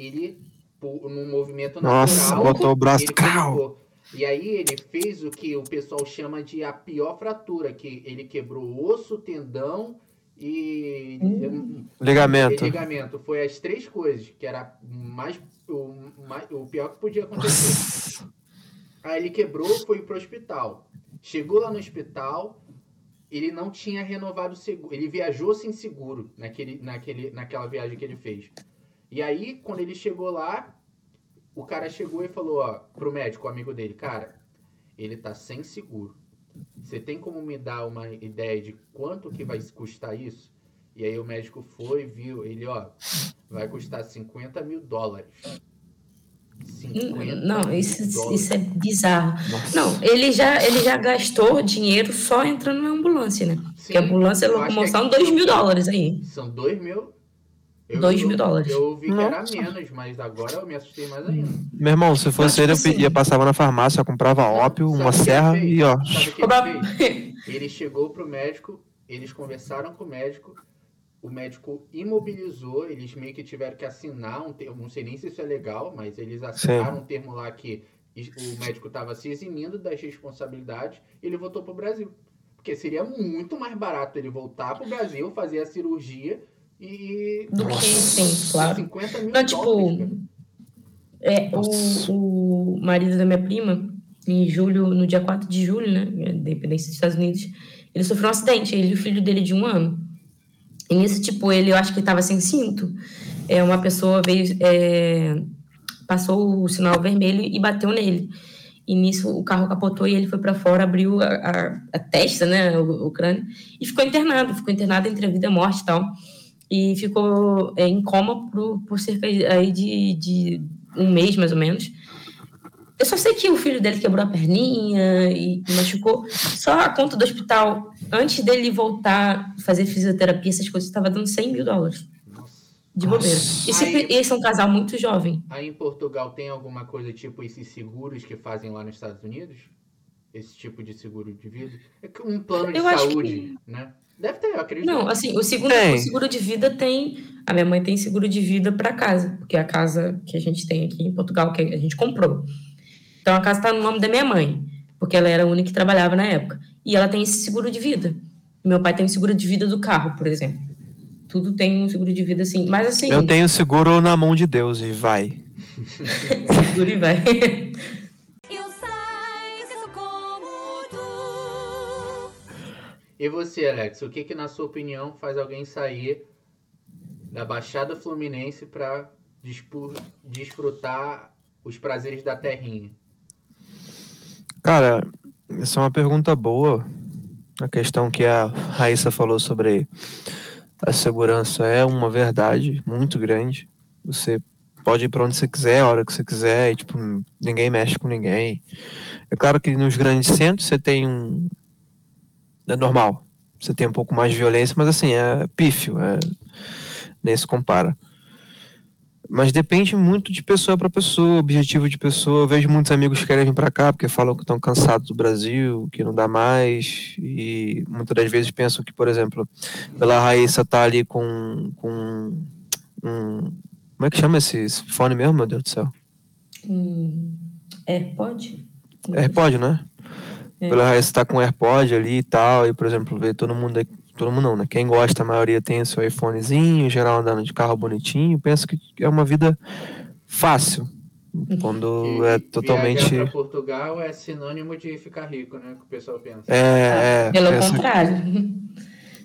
A: Ele, pu- num movimento
B: Nossa,
A: natural.
B: botou o braço. Crau!
A: E aí ele fez o que o pessoal chama de a pior fratura, que ele quebrou o osso, tendão e
C: Hum.
B: Ligamento.
A: e ligamento. Foi as três coisas, que era mais o, mais, o pior que podia acontecer.
B: Nossa.
A: Aí ele quebrou, foi pro hospital. Chegou lá no hospital, ele não tinha renovado o seguro. Ele viajou sem seguro naquele, naquele, naquela viagem que ele fez. E aí, quando ele chegou lá, o cara chegou e falou, ó, pro médico, o amigo dele, cara, ele tá sem seguro. Você tem como me dar uma ideia de quanto que vai custar isso? E aí o médico foi, viu, ele, ó, vai custar 50 mil dólares. 50
C: Não, isso,
A: dólares.
C: isso é bizarro.
B: Nossa.
C: Não, ele já, ele já gastou dinheiro só entrando na ambulância, né? Porque a
A: Sim,
C: ambulância é locomoção,
A: aqui
C: 2
A: são-
C: mil dólares aí.
A: São 2 mil. Eu-
C: 2
A: eu-
C: mil dólares.
A: Eu vi que era menos, mas agora eu me assustei mais ainda.
B: Meu irmão, se fosse
C: Mas,
B: ele, eu
C: assim-
B: pedia, passava na farmácia, comprava ópio,
A: Sabe
B: uma serra e ó.
A: Ele? Ele chegou pro médico, eles conversaram com o médico, o médico imobilizou, eles meio que tiveram que assinar um termo, não sei nem se isso é legal, mas eles assinaram um termo lá que o médico estava se eximindo das responsabilidades e ele voltou pro Brasil. Porque seria muito mais barato ele voltar pro Brasil, fazer a cirurgia e.
C: Do que, sim, claro.
A: 50 mil
C: Não, tipo,
A: dólares, cara.
C: É, o, o marido da minha prima, em julho, no dia 4 de julho, né, independência dos Estados Unidos, ele sofreu um acidente, ele e o filho dele de um ano. E nisso, tipo, ele, eu acho que estava sem cinto. É, uma pessoa veio, é, passou o sinal vermelho e bateu nele. E nisso o carro capotou e ele foi para fora, abriu a, a- a testa, né, o, o crânio, e ficou internado. Ficou internado entre a vida e a morte e tal. E ficou é, em coma por, por cerca aí de, de um mês, mais ou menos. Eu só sei que o filho dele quebrou a perninha e, machucou. Só a conta do hospital, antes dele voltar a fazer fisioterapia, essas coisas, estava dando 100 mil dólares
A: Nossa.
C: de bobeira.
B: Nossa.
C: E se-
A: Aí-
C: eles são um casal muito jovem.
A: Aí em Portugal tem alguma coisa tipo esses seguros que fazem lá nos Estados Unidos? Esse tipo de seguro de vida? É que um plano de
C: Eu acho
A: saúde, né? Deve ter, eu acredito.
C: Não, assim, o o seguro de vida tem. A minha mãe tem seguro de vida para casa, porque é a casa que a gente tem aqui em Portugal, que a gente comprou. Então a casa está no nome da minha mãe, porque ela era a única que trabalhava na época. E ela tem esse seguro de vida. Meu pai tem o seguro de vida do carro, por exemplo. Tudo tem um seguro de vida assim. Mas assim,
B: Eu tenho seguro na mão de Deus e vai.
C: seguro e vai.
A: E você, Alex, o que que na sua opinião faz alguém sair da Baixada Fluminense para desfrutar os prazeres da terrinha?
B: Cara, essa é uma pergunta boa. A questão que a Raíssa falou sobre a segurança é uma verdade muito grande. Você pode ir para onde você quiser, a hora que você quiser, e tipo, ninguém mexe com ninguém. É claro que nos grandes centros você tem um. É normal. Você tem um pouco mais de violência, mas assim, é pífio. É... Nem se compara. Mas depende muito de pessoa para pessoa, objetivo de pessoa. Eu vejo muitos amigos que querem vir para cá porque falam que estão cansados do Brasil, que não dá mais. E muitas das vezes pensam que, por exemplo, pela Raíssa tá ali com, com um. Como é que chama esse, esse fone mesmo, meu Deus do céu?
C: Hum, pode?
B: AirPod, né?
C: É.
B: Pela Raíssa tá com AirPod ali e tal. E, por exemplo, ver todo mundo aqui. Todo mundo não, né? Quem gosta, a maioria tem o seu iPhonezinho, em geral andando de carro bonitinho. Penso que é uma vida fácil. Quando
A: Que
B: é
A: Viajar
B: totalmente.
A: para Portugal é sinônimo de ficar rico, né? Que o pessoal pensa.
B: É, é,
C: Pelo
B: essa-
C: contrário.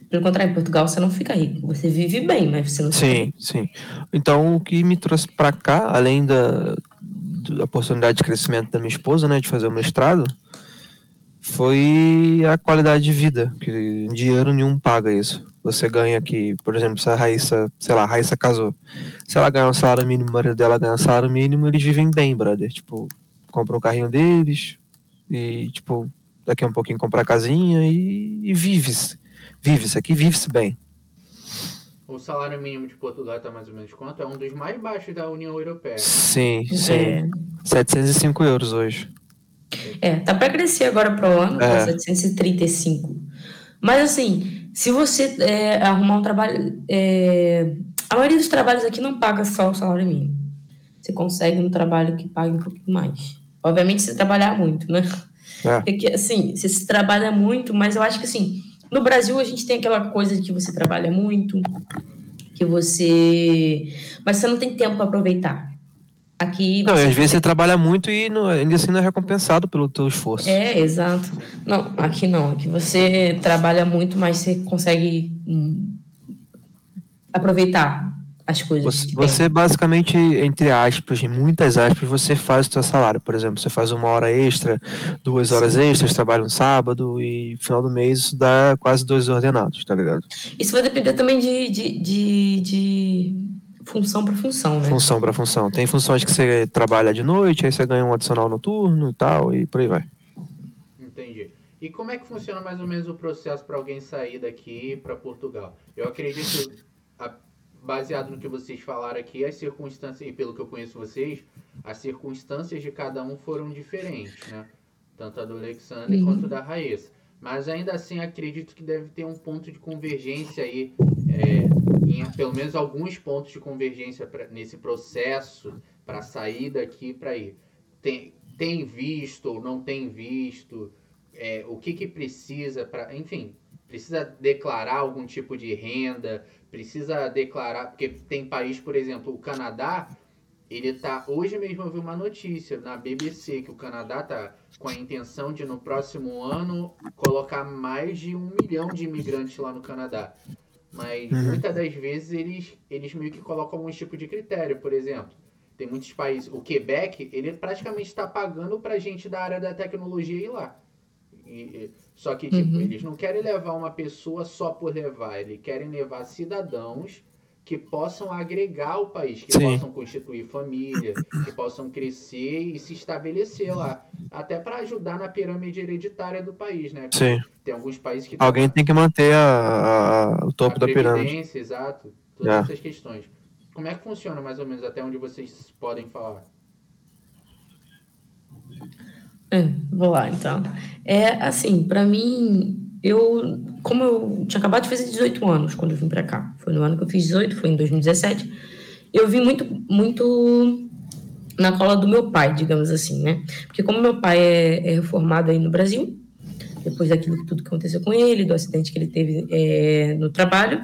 C: Pelo contrário, em Portugal você não fica rico. Você vive bem, mas você não fica
B: Sim,
C: rico.
B: sim. Então, o que me trouxe para cá, além da, da oportunidade de crescimento da minha esposa, né, de fazer o mestrado, foi a qualidade de vida, que dinheiro nenhum paga isso. você ganha aqui, por exemplo, se a Raíssa, sei lá, a Raíssa casou, se ela ganhar um salário mínimo, o marido dela ganha um salário mínimo, eles vivem bem, brother. Tipo, compram um carrinho deles e, tipo, daqui a um pouquinho comprar a casinha e, e vive-se. Vive-se, aqui vive-se bem.
A: O salário mínimo de Portugal está mais ou menos quanto? É um dos mais baixos da União Europeia.
B: Sim, sim.
C: É,
B: 705 euros hoje.
C: É, tá para crescer agora pro ano,
B: É.
C: tá 735. Mas assim, se você é, arrumar um trabalho. é, a maioria dos trabalhos aqui não paga só o salário mínimo. Você consegue um trabalho que pague um pouquinho mais. Obviamente, se você trabalhar muito, né?
B: É.
C: Porque, assim, você se trabalha muito, mas eu acho que, assim, no Brasil a gente tem aquela coisa de que você trabalha muito, que você. Mas você não tem tempo para aproveitar. Aqui.
B: Não, às vezes você trabalha muito e não, ainda assim não é recompensado pelo teu esforço.
C: É, exato. Não, aqui não. Aqui você trabalha muito, mas você consegue hum, aproveitar as coisas.
B: Você, você basicamente, entre aspas, em muitas aspas, você faz o seu salário. Por exemplo, você faz uma hora extra, duas horas extras, trabalha no sábado e no final do mês isso dá quase dois ordenados, tá ligado?
C: Isso vai depender também de, de, de, de função para função, né?
B: Função para função. Tem funções que você trabalha de noite, aí você ganha um adicional noturno e tal, e por aí vai.
A: Entendi. E como é que funciona mais ou menos o processo para alguém sair daqui para Portugal? Eu acredito, baseado no que vocês falaram aqui, as circunstâncias, e pelo que eu conheço vocês, as circunstâncias de cada um foram diferentes, né? Tanto a do Alexander
C: Uhum.
A: quanto da Raíssa. Mas ainda assim acredito que deve ter um ponto de convergência aí, é, em pelo menos alguns pontos de convergência pra- nesse processo para sair daqui para ir. Tem, tem visto ou não tem visto? É, o que, que precisa para. Enfim, precisa declarar algum tipo de renda, precisa declarar. Porque tem país, por exemplo, o Canadá, ele tá. Hoje mesmo eu vi uma notícia na BBC que o Canadá tá com a intenção de no próximo ano colocar mais de um milhão de imigrantes lá no Canadá. Mas
B: Uhum.
A: muitas das vezes eles, eles meio que colocam algum tipo de critério, por exemplo. Tem muitos países. O Quebec, ele praticamente está pagando pra gente da área da tecnologia ir lá. E- e- só que, tipo,
C: Uhum.
A: eles não querem levar uma pessoa só por levar, eles querem levar cidadãos que possam agregar ao país, que
B: Sim.
A: possam constituir família, que possam crescer e se estabelecer lá. Até para ajudar na pirâmide hereditária do país, né?
B: Sim.
A: Tem alguns países que
B: Alguém tem que manter a- a- o topo
A: a
B: da pirâmide.
A: previdência, exato. Todas
B: É.
A: essas questões. Como é que funciona mais ou menos até onde vocês podem falar?
C: É, vou lá, então. É assim, para mim, eu, como eu tinha acabado de fazer 18 anos quando eu vim para cá, foi no ano que eu fiz 18, foi em 2017, eu vim muito, muito na cola do meu pai, digamos assim, né? Porque como meu pai é, é reformado aí no Brasil, depois daquilo tudo que aconteceu com ele, do acidente que ele teve é, no trabalho,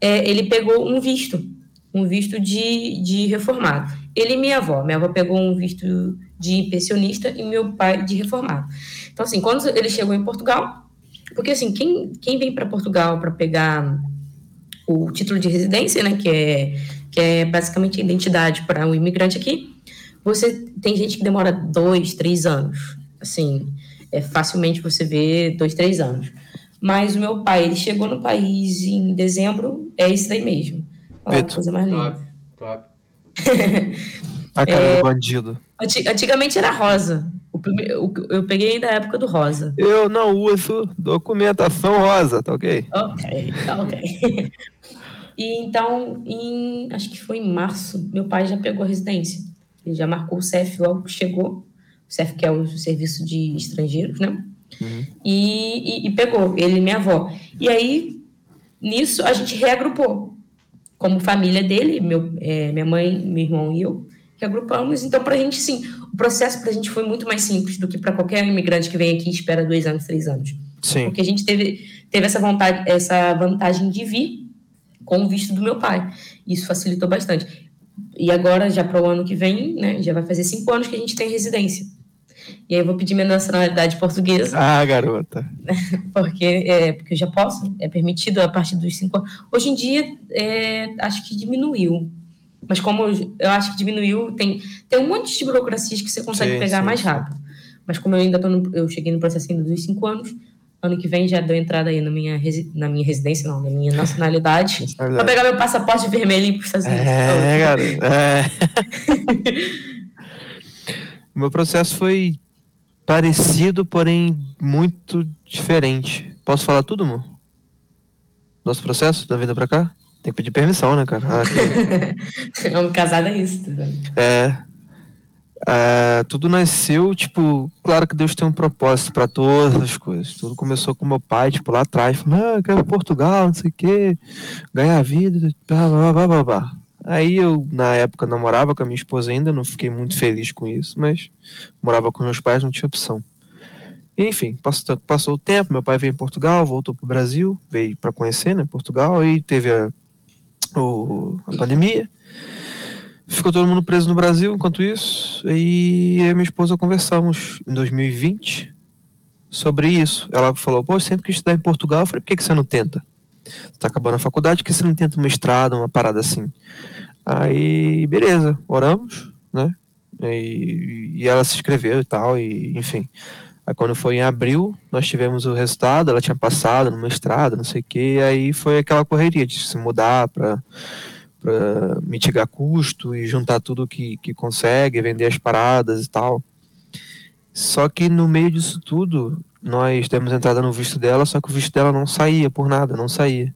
C: é, ele pegou um visto, um visto de, de reformado. Ele e minha avó. Minha avó pegou um visto de pensionista e meu pai de reformado. Então, assim, quando ele chegou em Portugal, porque, assim, quem, quem vem para Portugal para pegar o título de residência, né, que é, que é basicamente a identidade para um imigrante aqui, você tem gente que demora dois, três anos. Assim, é facilmente você vê dois, três anos. Mas o meu pai, ele chegou no país em dezembro, é isso daí mesmo. Olha, coisa mais linda.
A: Top, top.
B: A cara
C: É.
B: do bandido.
C: Anti- Antigamente era rosa. O prime- o- eu peguei da época do rosa.
B: Eu não uso documentação rosa, tá ok?
C: Ok, tá ok. e então, em, acho que foi em março, meu pai já pegou a residência. Ele já marcou o CEF logo que chegou. O CEF, que é o Serviço de Estrangeiros, né?
B: Uhum.
C: E, e- e pegou, ele e minha avó. E aí, nisso, a gente reagrupou. Como família dele, meu, é, minha mãe, meu irmão e eu, reagrupamos. Então, pra gente, sim, o processo pra gente foi muito mais simples do que para qualquer imigrante que vem aqui e espera dois anos, três anos.
B: Sim.
C: Porque a gente teve, teve essa, vontade, essa vantagem de vir com o visto do meu pai. Isso facilitou bastante. E agora, já para o ano que vem, né, já vai fazer cinco anos que a gente tem residência. E aí eu vou pedir minha nacionalidade portuguesa,
B: Ah, garota.
C: porque, é, porque eu já posso, é permitido a partir dos cinco anos. Hoje em dia, é, acho que diminuiu. Mas como eu, acho que diminuiu, tem, tem um monte de burocracias que você consegue
B: Sim,
C: pegar
B: sim,
C: mais
B: sim.
C: rápido. Mas como eu ainda tô no, eu cheguei no processo ainda dos cinco anos, Ano que vem já deu entrada aí na minha, resi- na minha residência, não, na minha nacionalidade. Pra
B: Verdade.
C: pegar meu passaporte vermelhinho pros Estados Unidos.
B: É, cara. É. Meu processo foi parecido, porém muito diferente. Posso falar tudo, amor? Nosso processo da vida pra cá? Tem que pedir permissão, né, cara? Ah,
C: Homem casado é isso, tá?
B: É. É, tudo nasceu, tipo, claro que Deus tem um propósito pra todas as coisas. Tudo começou com meu pai, tipo, lá atrás, falando, ah, eu quero Portugal, não sei o quê, ganhar vida, blá, blá, blá, blá, blá. Aí eu, na época, namorava com a minha esposa ainda, não fiquei muito feliz com isso, mas morava com meus pais, não tinha opção. E, enfim, passou, passou o tempo, meu pai veio em Portugal, voltou pro Brasil, veio para conhecer, né, Portugal, aí teve a, o, a pandemia, ficou todo mundo preso no Brasil enquanto isso, e eu e minha esposa conversamos em 2020 sobre isso. Ela falou, pô, sempre quis estudar em Portugal, eu falei, por que, que você não tenta? Você tá acabando a faculdade, por que você não tenta um mestrado, uma parada assim? Aí, beleza, oramos, né? E, e ela se inscreveu e tal, e enfim. Aí quando foi em abril, nós tivemos o resultado, ela tinha passado no mestrado, não sei o que, aí foi aquela correria de se mudar para para mitigar custo e juntar tudo que, que consegue, vender as paradas e tal. Só que no meio disso tudo, nós demos entrada no visto dela, só que o visto dela não saía por nada, não saía.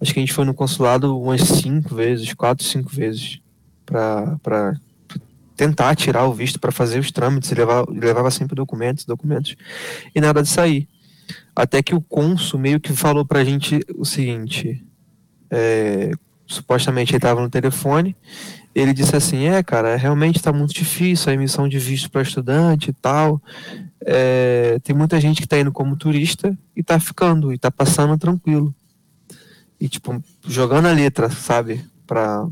B: Acho que a gente foi no consulado umas cinco vezes, quatro, cinco vezes, para tentar tirar o visto, para fazer os trâmites, levava, levava sempre documentos, documentos, e nada de sair. Até que o cônsul meio que falou pra gente o seguinte, é, supostamente ele estava no telefone, ele disse assim, é cara, realmente está muito difícil a emissão de visto para estudante e tal, é, tem muita gente que está indo como turista e está ficando, e está passando tranquilo. E tipo, jogando a letra, sabe, pra,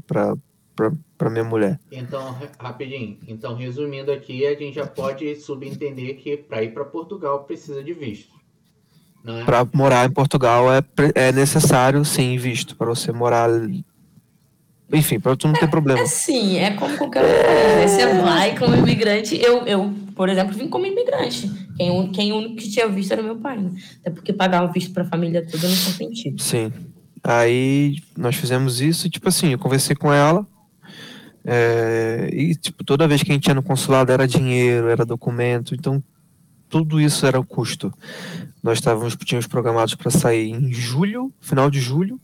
B: pra minha mulher.
A: Então, ra- rapidinho. Então, resumindo aqui, a gente já pode subentender que para ir para Portugal precisa de visto. É?
B: Para morar em Portugal é, é necessário, sim, visto, para você morar... Enfim, para tu não ter problema.
C: É sim, é como qualquer outro país, né? Você vai como imigrante. Eu, eu, por exemplo, vim como imigrante. Quem, o- quem o único que tinha visto era meu pai, né? Até porque pagar um visto pra família toda não faz sentido.
B: Sim. Aí nós fizemos isso e, tipo assim, eu conversei com ela. É, e, tipo, toda vez que a gente ia no consulado era dinheiro, era documento. Então, tudo isso era o custo. Nós estávamos, tínhamos programados para sair em julho, final de julho,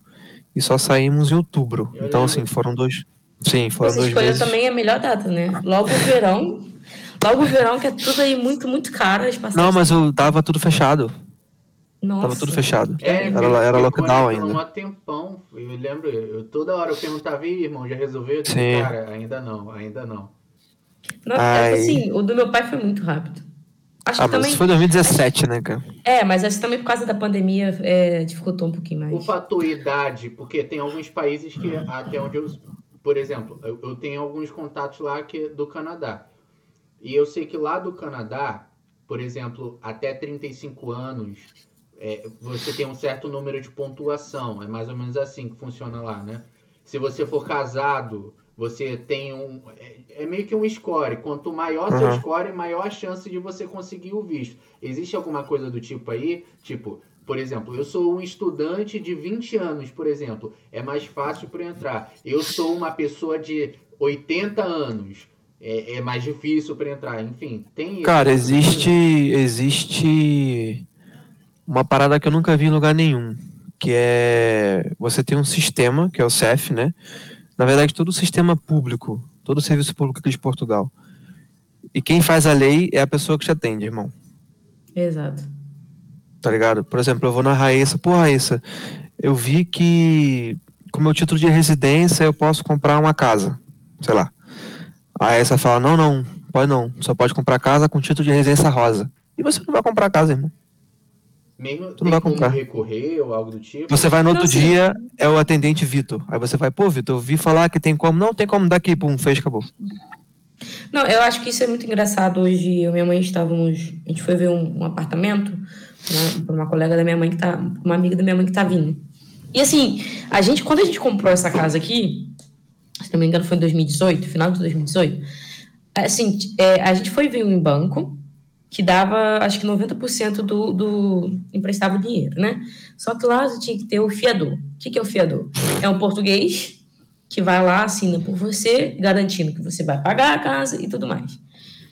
B: e só saímos em outubro. Então, assim, foram dois. Sim, foram dois meses.
C: também a melhor data, né? Logo o verão. Logo o verão, que é tudo aí muito, muito caro.
B: Não, mas eu tava tudo fechado.
C: Nossa.
B: Tava tudo fechado.
A: É,
B: Era, era
A: ficou
B: lockdown ainda.
A: Um tempão. Eu lembro, eu, toda hora eu perguntava, "Ih, irmão, já resolveu? Eu disse,
B: Sim.
A: Cara, ainda não, ainda não.
C: Não, é
B: Ai.
C: assim, o do meu pai foi muito rápido. Acho
B: Ah,
C: que
B: mas
C: também.
B: isso foi 2017, né, cara?
C: É, mas acho que também por causa da pandemia é, dificultou um pouquinho
A: O
C: mais.
A: fator idade, porque tem alguns países que, até onde eu. Por exemplo, eu, eu tenho alguns contatos lá que do Canadá. E eu sei que lá do Canadá, por exemplo, até 35 anos, é, você tem um certo número de pontuação. É mais ou menos assim que funciona lá, né? Se você for casado, você tem um. É, é meio que um score. Quanto maior seu
B: Uhum.
A: score, maior a chance de você conseguir o visto. Existe alguma coisa do tipo aí? Tipo, por exemplo, eu sou um estudante de 20 anos, por exemplo. É mais fácil para entrar. Eu sou uma pessoa de 80 anos. É, é mais difícil para entrar. Enfim, tem.
B: Cara, existe existe uma parada que eu nunca vi em lugar nenhum, que é você tem um sistema, que é o CEF, né? Na verdade, todo o sistema público, todo o serviço público aqui de Portugal. E quem faz a lei é a pessoa que te atende, irmão.
C: Exato.
B: Tá ligado? Por exemplo, eu vou na Raíssa, pô, Raíssa, eu vi que com meu título de residência eu posso comprar uma casa, sei lá. A Raíssa fala, não, não, pode não, só pode comprar casa com título de residência rosa. E você não vai comprar casa, irmão.
A: Mesmo
B: Tu não vai
A: como
B: comprar.
A: recorrer ou algo do tipo.
B: Você vai no outro
C: Não, sim.
B: dia, é o atendente Vitor. Aí você vai, pô, Vitor, eu vi falar que tem como. Não, tem como daqui, pum, fez, acabou.
C: Não, eu acho que isso é muito engraçado. Hoje eu e minha mãe estávamos. A gente foi ver um, um apartamento né, para uma colega da minha mãe que tá. Uma amiga da minha mãe que tá vindo. E assim, a gente, quando a gente comprou essa casa aqui, se não me engano, foi em 2018, final de 2018. Assim, é, a gente foi ver um em banco. Que dava, acho que 90% do, do emprestava o dinheiro, né? Só que lá você tinha que ter o fiador. O que, que é o fiador? É um português que vai lá, assina por você, garantindo que você vai pagar a casa e tudo mais.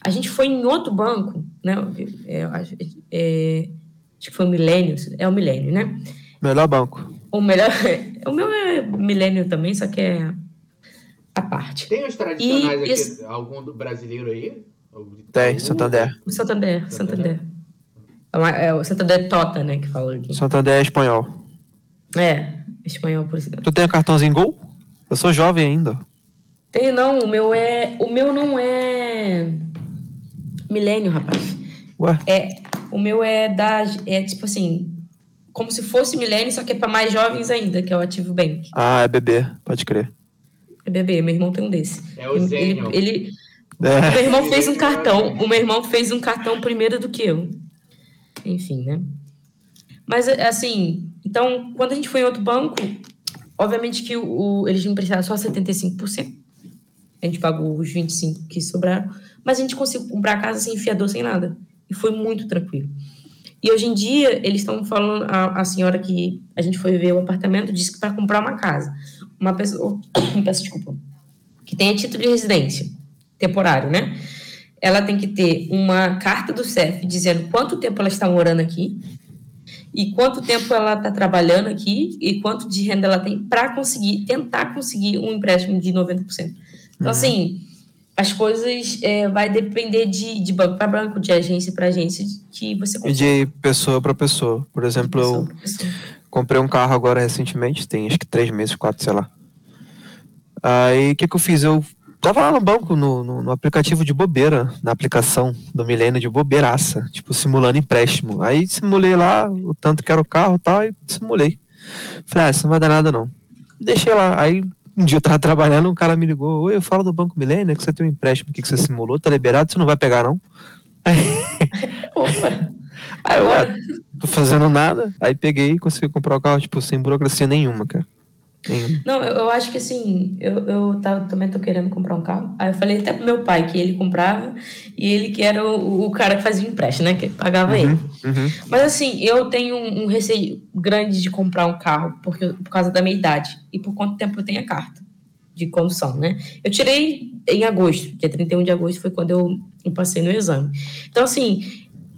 C: A gente foi em outro banco, né? É, acho- é, acho que foi o Milênio, é o Milênio, né?
B: Melhor banco.
C: O melhor, o meu é Milênio também, só que é a parte.
A: Tem os tradicionais
C: E
A: aqui,
C: esse-
A: algum do brasileiro aí?
B: Tem? Santander.
C: O Santander, Santander. É É o Santander Tota, né, que fala aqui.
B: Santander é espanhol.
C: É, espanhol, por exemplo.
B: Tu tem cartãozinho Gol? Eu sou jovem ainda.
C: Tem, não, o meu é. O meu não é. Milênio, rapaz.
B: Ué,
C: É, o meu é da. É tipo assim. Como se fosse milênio, só que é para mais jovens ainda, que é o Ativo Bank.
B: ah, é bebê, pode crer.
C: É bebê, meu irmão tem um desse.
A: É o
C: ele,
A: Zênio.
C: ele, o
B: É,
C: meu irmão fez um cartão. O meu irmão fez um cartão primeiro do que eu. Enfim, né? Mas, assim, então, quando a gente foi em outro banco, obviamente que o, o- eles me emprestaram só 75%. A gente pagou os 25% que sobraram. Mas a gente conseguiu comprar a casa sem fiador, sem nada. E foi muito tranquilo. E hoje em dia, eles estão falando, a, a senhora que a gente foi ver o apartamento disse que para comprar uma casa, uma pessoa, peço desculpa, que tenha título de residência temporário, né? Ela tem que ter uma carta do CEF dizendo quanto tempo ela está morando aqui e quanto tempo ela está trabalhando aqui e quanto de renda ela tem para conseguir, tentar conseguir um empréstimo de 90%. Então, assim, as coisas é, vai depender de, de banco para banco, de agência para agência, que você
B: e
C: consegue.
B: de pessoa pra pessoa. Por exemplo, eu comprei um carro agora recentemente, tem acho que três meses, quatro, sei lá. Aí o que, que eu fiz? Eu tava lá no banco, no, no, no aplicativo de bobeira, na aplicação do Milênio de bobeiraça, tipo, simulando empréstimo. Aí simulei lá o tanto que era o carro e tal, e simulei. Falei, ah, isso não vai dar nada não. Deixei lá. Aí um dia eu tava trabalhando, um cara me ligou, oi, eu falo do Banco Milênio, que você tem um empréstimo aqui que você simulou, tá liberado, você não vai pegar não?
C: Opa!
B: Aí eu,
C: Agora,
B: "Ah, tô fazendo nada. Aí peguei e consegui comprar o carro, tipo, sem burocracia nenhuma, cara.
C: Não, eu, eu acho que assim, eu, eu tava, também tô querendo comprar um carro. Aí eu falei até pro meu pai que ele comprava e ele que era o, o cara que fazia o empréstimo, né? Que pagava ele.
B: Uhum.
C: Mas assim, eu tenho um, um receio grande de comprar um carro porque, por causa da minha idade e por quanto tempo eu tenho a carta de condução, né? Eu tirei em agosto, dia 31 de agosto foi quando eu, eu passei no exame. Então, assim,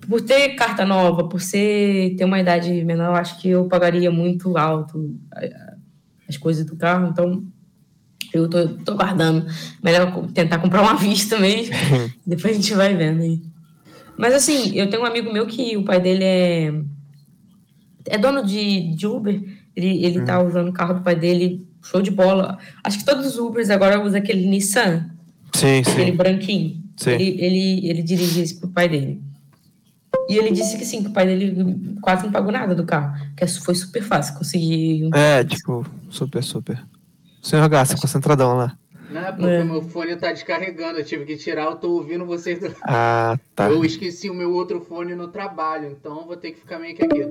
C: por ter carta nova, por ser, ter uma idade menor, eu acho que eu pagaria muito alto as coisas do carro, então eu tô, tô guardando. Melhor tentar comprar uma vista mesmo, depois a gente vai vendo aí. Mas assim, eu tenho um amigo meu que o pai dele é, é dono de, de Uber, ele, ele tá usando o carro do pai dele, show de bola. Acho que todos os Ubers agora usam aquele Nissan,
B: Sim,
C: aquele
B: sim.
C: branquinho.
B: Sim.
C: Ele, ele, ele dirige isso pro pai dele. E ele disse que sim, que o pai dele quase não pagou nada do carro. Que foi super fácil conseguir.
B: É, tipo, super, super. Senhor Garça, concentradão lá.
A: Não, é porque
C: É.
A: meu fone tá descarregando, eu tive que tirar, eu tô ouvindo vocês. do-
B: Ah, tá.
A: Eu esqueci o meu outro fone no trabalho, então vou ter que ficar meio que aqui.
D: Eu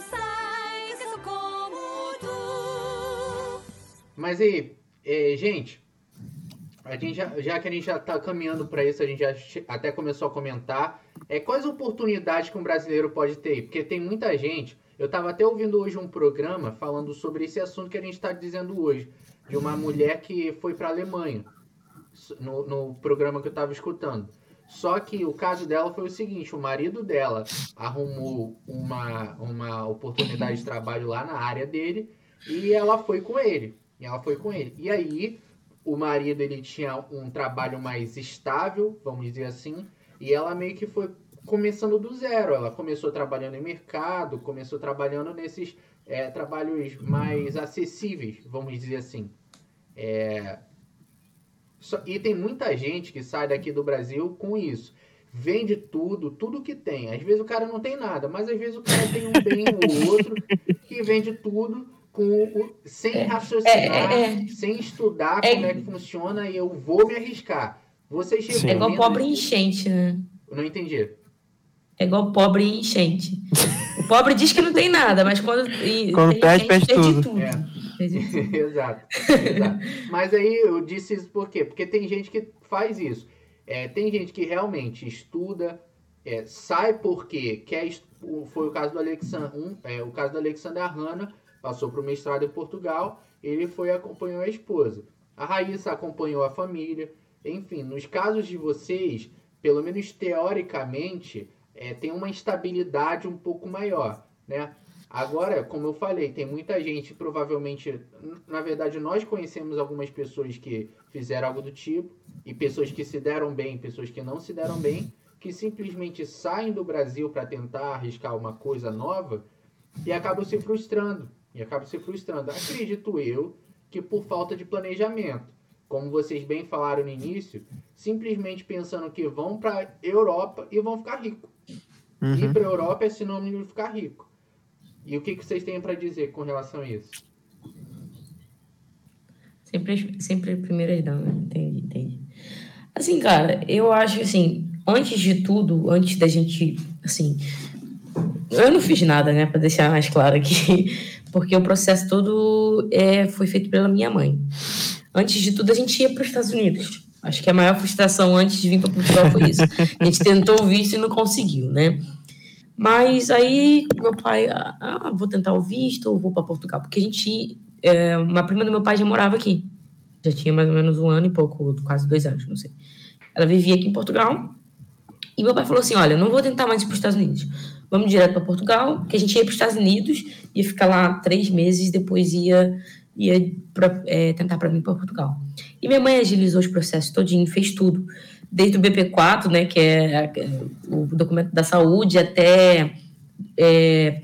D: sei que sou como tu.
A: Mas aí, é, gente, a gente já, já que a gente já tá caminhando para isso, a gente já até começou a comentar, é, quais oportunidades que um brasileiro pode ter? Porque tem muita gente, eu tava até ouvindo hoje um programa falando sobre esse assunto que a gente está dizendo hoje, de uma mulher que foi para a Alemanha, no, no programa que eu tava escutando. Só que o caso dela foi o seguinte, o marido dela arrumou uma, uma oportunidade de trabalho lá na área dele e ela foi com ele. E ela foi com ele. E aí, o marido ele tinha um trabalho mais estável, vamos dizer assim, e ela meio que foi começando do zero. Ela começou trabalhando em mercado, começou trabalhando nesses é, trabalhos mais acessíveis, vamos dizer assim. É, e tem muita gente que sai daqui do Brasil com isso. Vende tudo, tudo que tem. Às vezes o cara não tem nada, mas às vezes o cara tem um bem ou outro que vende tudo com o, sem
C: É,
A: raciocinar,
C: é, é.
A: sem estudar
C: É.
A: como é que funciona e eu vou me arriscar. Vocês.
C: É igual pobre enchente, né?
A: Eu não entendi.
C: É igual pobre em enchente. O pobre diz que não tem nada, mas quando, e-
B: Quando
C: tem
B: perde, perde tudo.
A: É.
C: Tudo.
A: exato, exato. Mas aí eu disse isso por quê? Porque tem gente que faz isso. É, tem gente que realmente estuda, é, sai porque quer, foi o caso do Alexander, um, é, o caso do Alexander Hanna, passou para o mestrado em Portugal, ele foi e acompanhou a esposa. A Raíssa acompanhou a família. Enfim, nos casos de vocês, pelo menos teoricamente, é, tem uma estabilidade um pouco maior, né? Agora, como eu falei, tem muita gente, provavelmente, na verdade, nós conhecemos algumas pessoas que fizeram algo do tipo, e pessoas que se deram bem, pessoas que não se deram bem, que simplesmente saem do Brasil para tentar arriscar uma coisa nova e acabam se frustrando. E acabam se frustrando. Acredito eu que por falta de planejamento. Como vocês bem falaram no início, simplesmente pensando que vão para Europa e vão ficar ricos. Ir
B: Uhum.
A: para Europa é sinônimo de ficar rico. E o que, que vocês têm para dizer com relação a isso?
C: Sempre, sempre primeiras damas, entendi, entendi. Assim, cara, eu acho assim, antes de tudo, antes da gente, assim, eu não fiz nada, né, para deixar mais claro aqui, porque o processo todo é, foi feito pela minha mãe. Antes de tudo, a gente ia para os Estados Unidos. Acho que a maior frustração antes de vir para Portugal foi isso. A gente tentou o visto e não conseguiu, né? Mas aí, meu pai, ah, ah, vou tentar o visto ou vou para Portugal, porque a gente é, uma prima do meu pai já morava aqui. Já tinha mais ou menos um ano e pouco, quase dois anos, não sei. Ela vivia aqui em Portugal. E meu pai falou assim: Olha, não vou tentar mais ir para os Estados Unidos. Vamos direto para Portugal, que a gente ia para os Estados Unidos, ia ficar lá três meses, depois ia, ia pra, é, tentar para vir para Portugal. E minha mãe agilizou os processos todinho, fez tudo. Desde o BP4, né, que é é, o documento da saúde, até é,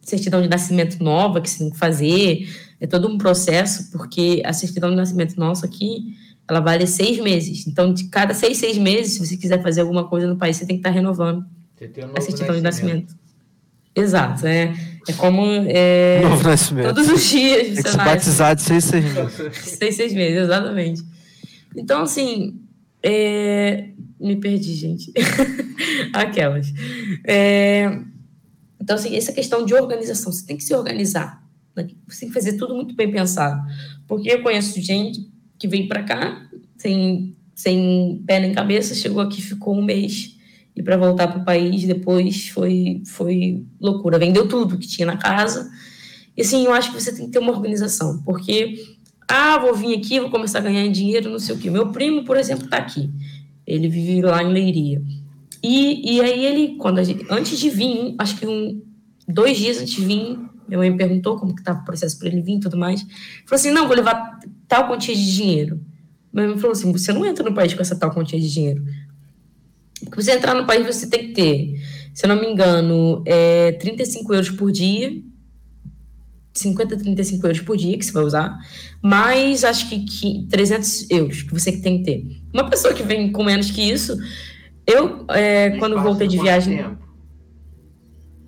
C: certidão de nascimento nova que você tem que fazer. É todo um processo, porque a certidão de nascimento nossa aqui, ela vale seis meses. Então, de cada seis, seis meses, se você quiser fazer alguma coisa no país, você tem que estar renovando
A: Você tem um
C: a
A: novo
C: certidão de
A: nascimento.
C: Exato, é, é como é,
B: Novo nascimento.
C: todos os dias
B: Tem
C: você
B: que se batizar de seis, seis meses.
C: Seis, seis meses, exatamente. Então, assim, é, me perdi, gente. Aquelas. É, então, assim, essa questão de organização, você tem que se organizar. né? Você tem que fazer tudo muito bem pensado. Porque eu conheço gente que vem para cá sem, sem pé nem cabeça, chegou aqui, ficou um mês e para voltar para o país depois foi, foi loucura. Vendeu tudo que tinha na casa. E assim, eu acho que você tem que ter uma organização, porque ah, vou vir aqui, vou começar a ganhar dinheiro, não sei o quê. Meu primo, por exemplo, está aqui. Ele vive lá em Leiria. E, e aí ele, quando gente, antes de vir, acho que um, dois dias antes de vir, minha mãe me perguntou como que estava o processo para ele vir e tudo mais. Falou assim, não, vou levar tal quantia de dinheiro. Minha mãe falou assim, você não entra no país com essa tal quantia de dinheiro. Pra você entrar no país, você tem que ter, se eu não me engano, é 35 euros por dia, 50, 35 euros por dia que você vai usar, mais acho que, que 300 euros que você tem que ter. Uma pessoa que vem com menos que isso, eu, é, quando voltei de viagem,
A: tempo?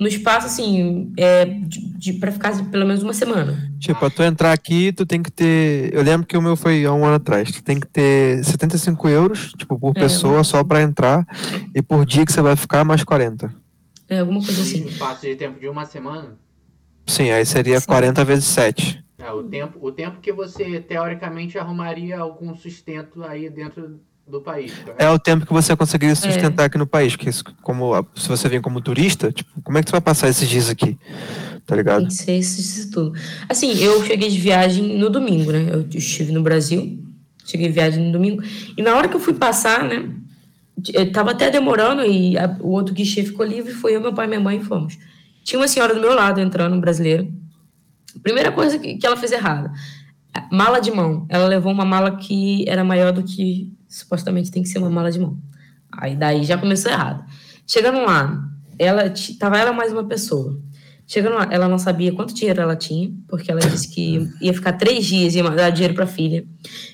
C: No espaço, assim, é, de, de, para ficar pelo menos uma semana.
B: Tipo, pra tu entrar aqui, tu tem que ter. Eu lembro que o meu foi há um ano atrás. Tu tem que ter 75 euros, tipo, por
C: É,
B: pessoa só pra entrar. E por dia que você vai ficar, mais 40.
C: É, alguma coisa assim.
A: No espaço de tempo de uma semana?
B: Sim, aí seria
C: Sim.
B: 40 vezes 7.
A: É, o tempo, o tempo que você teoricamente arrumaria algum sustento aí dentro do país. correto?
B: É o tempo que você conseguiria sustentar aqui no país. Porque isso- como, se você vem como turista, tipo, como é que tu vai passar esses dias aqui? Tá ligado?
C: Tem que ser isso, isso tudo. Assim, eu cheguei de viagem no domingo, né? Eu estive no Brasil, cheguei de viagem no domingo. E na hora que eu fui passar, né? Eu tava até demorando e a- o outro guichê ficou livre. Foi eu, meu pai e minha mãe e fomos. Tinha uma senhora do meu lado entrando, um brasileiro. Primeira coisa que, que ela fez errada: mala de mão. Ela levou uma mala que era maior do que supostamente tem que ser uma mala de mão. Aí daí já começou errado. Chegando lá, ela tava ela mais uma pessoa. Chegando lá, ela não sabia quanto dinheiro ela tinha, porque ela disse que ia ficar três dias e ia dar dinheiro para a filha.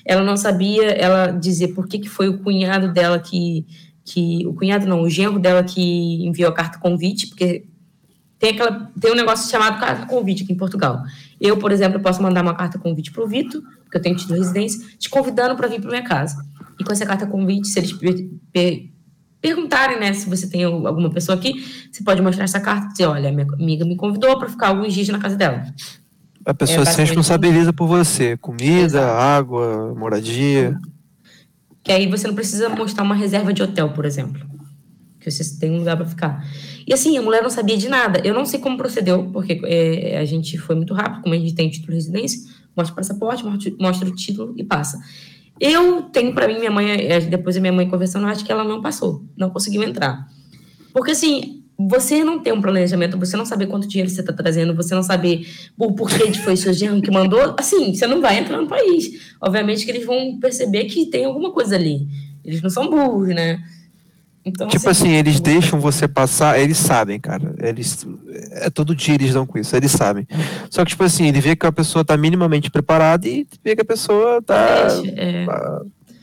C: Ela não sabia, ela dizer por que, que foi o cunhado dela que, que. O cunhado não, o genro dela que enviou a carta convite, porque tem, aquela, tem um negócio chamado carta convite aqui em Portugal. Eu, por exemplo, posso mandar uma carta convite para o Vitor, porque eu tenho de residência, te convidando para vir para minha casa. E com essa carta convite, se eles per- per- perguntarem, né, se você tem alguma pessoa aqui, você pode mostrar essa carta e dizer, olha, minha amiga me convidou para ficar alguns dias na casa dela.
B: A pessoa se
C: basicamente
B: responsabiliza por você. Comida,
C: Exato.
B: água, moradia.
C: Que aí você não precisa mostrar uma reserva de hotel, por exemplo. Que que você tem um lugar para ficar. E assim, a mulher não sabia de nada. Eu não sei como procedeu, porque é, a gente foi muito rápido, como a gente tem título de residência, mostra o passaporte, mostra, o título e passa. Eu tenho para mim, minha mãe, é, depois a minha mãe conversando, acho que ela não passou, não conseguiu entrar. Porque assim, você não tem um planejamento, você não saber quanto dinheiro você está trazendo, você não saber o porquê de foi seu genro que mandou, assim, você não vai entrar no país. Obviamente que eles vão perceber que tem alguma coisa ali. Eles não são burros, né?
B: Então, tipo assim, assim eles deixam você passar, eles sabem, cara. Eles é todo dia eles dão com isso, eles sabem. Só que tipo assim, ele vê que a pessoa tá minimamente preparada e vê que a pessoa tá é.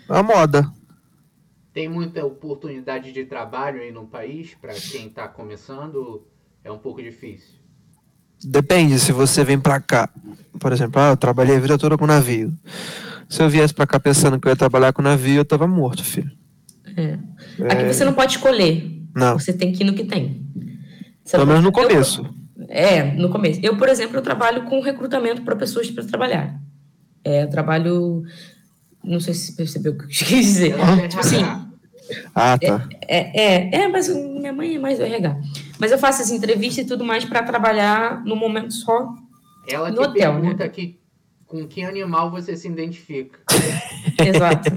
B: a moda.
A: Tem muita oportunidade de trabalho aí no país para quem está começando, é um pouco difícil.
B: Depende, se você vem para cá, por exemplo, ah, eu trabalhei a vida toda com navio. Se eu viesse para cá pensando que eu ia trabalhar com navio, eu tava morto, filho.
C: É. Aqui é... você não pode escolher.
B: Não.
C: Você tem que ir no que tem.
B: Você Pelo menos no começo.
C: Eu, é, no começo. Eu, por exemplo, eu trabalho com recrutamento para pessoas para trabalhar. É, eu trabalho. Não sei se percebeu o que eu quis dizer. tipo assim.
B: Ah, tá.
C: É, é, é, mas minha mãe é mais do RH. Mas eu faço as entrevistas e tudo mais para trabalhar no momento só
A: Ela no hotel, né? pergunta né? que com que animal você se identifica.
C: Exato.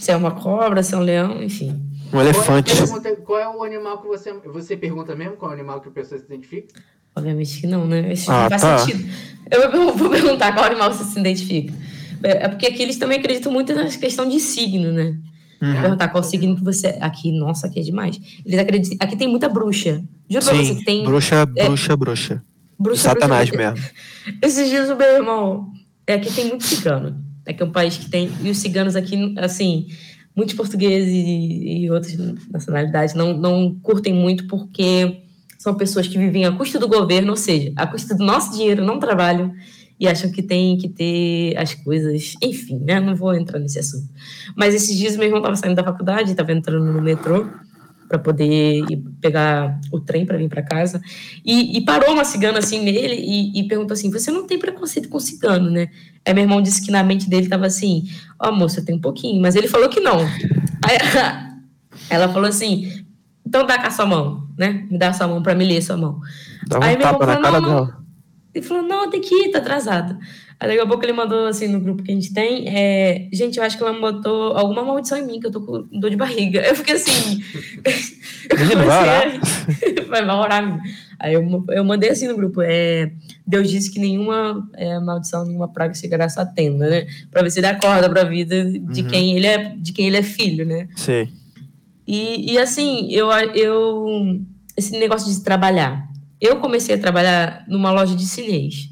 C: se é uma cobra, se é um leão, enfim.
B: Um elefante.
A: Qual é, qual é, o animal que você. Você pergunta mesmo qual é o animal que a pessoa se identifica?
C: Obviamente que não, né? Isso ah, não faz tá. sentido. Eu vou perguntar qual animal você se identifica. É, é porque aqui eles também acreditam muito na questão de signo, né? Uhum. Perguntar qual signo que você. Aqui, nossa, aqui é demais. Eles acreditam. Aqui tem muita bruxa.
B: Juro Sim, pra você que tem. Bruxa, bruxa, é... bruxa. Bruxa, Satanás bruxa. mesmo.
C: Esses dias o meu irmão é que tem muito cigano. É que é um país que tem. E os ciganos aqui, assim, muitos portugueses e, e outras nacionalidades não, não curtem muito porque são pessoas que vivem à custa do governo, ou seja, à custa do nosso dinheiro, não trabalham e acham que tem que ter as coisas. Enfim, né? Não vou entrar nesse assunto. Mas esses dias meu irmão estava saindo da faculdade, estava entrando no metrô para poder pegar o trem para vir para casa. E, e, parou uma cigana assim nele e, e, perguntou assim: Você não tem preconceito com cigano, né? Aí meu irmão disse que na mente dele tava assim: Ó, oh, moça, tem um pouquinho. Mas ele falou que não. Aí ela falou assim: Então dá com a sua mão, né? Me dá a sua mão para me ler a sua mão.
B: Dá Aí meu irmão falou: Não, não.
C: Ele falou: Não, tem que ir, tá atrasado. Aí daqui a pouco ele mandou assim no grupo que a gente tem, é, gente, eu acho que ela botou alguma maldição em mim, que eu tô com dor de barriga. Eu fiquei assim.
B: Vai orar.
C: vai, vai orar. Aí eu, eu mandei assim no grupo, é, Deus disse que nenhuma é, maldição, nenhuma praga chegará à sua tenda, né? Pra ver se ele acorda pra vida de, uhum. quem, ele é, de quem ele é filho, né?
B: Sim.
C: E, e assim, eu, eu. Esse negócio de trabalhar. Eu comecei a trabalhar numa loja de chinês.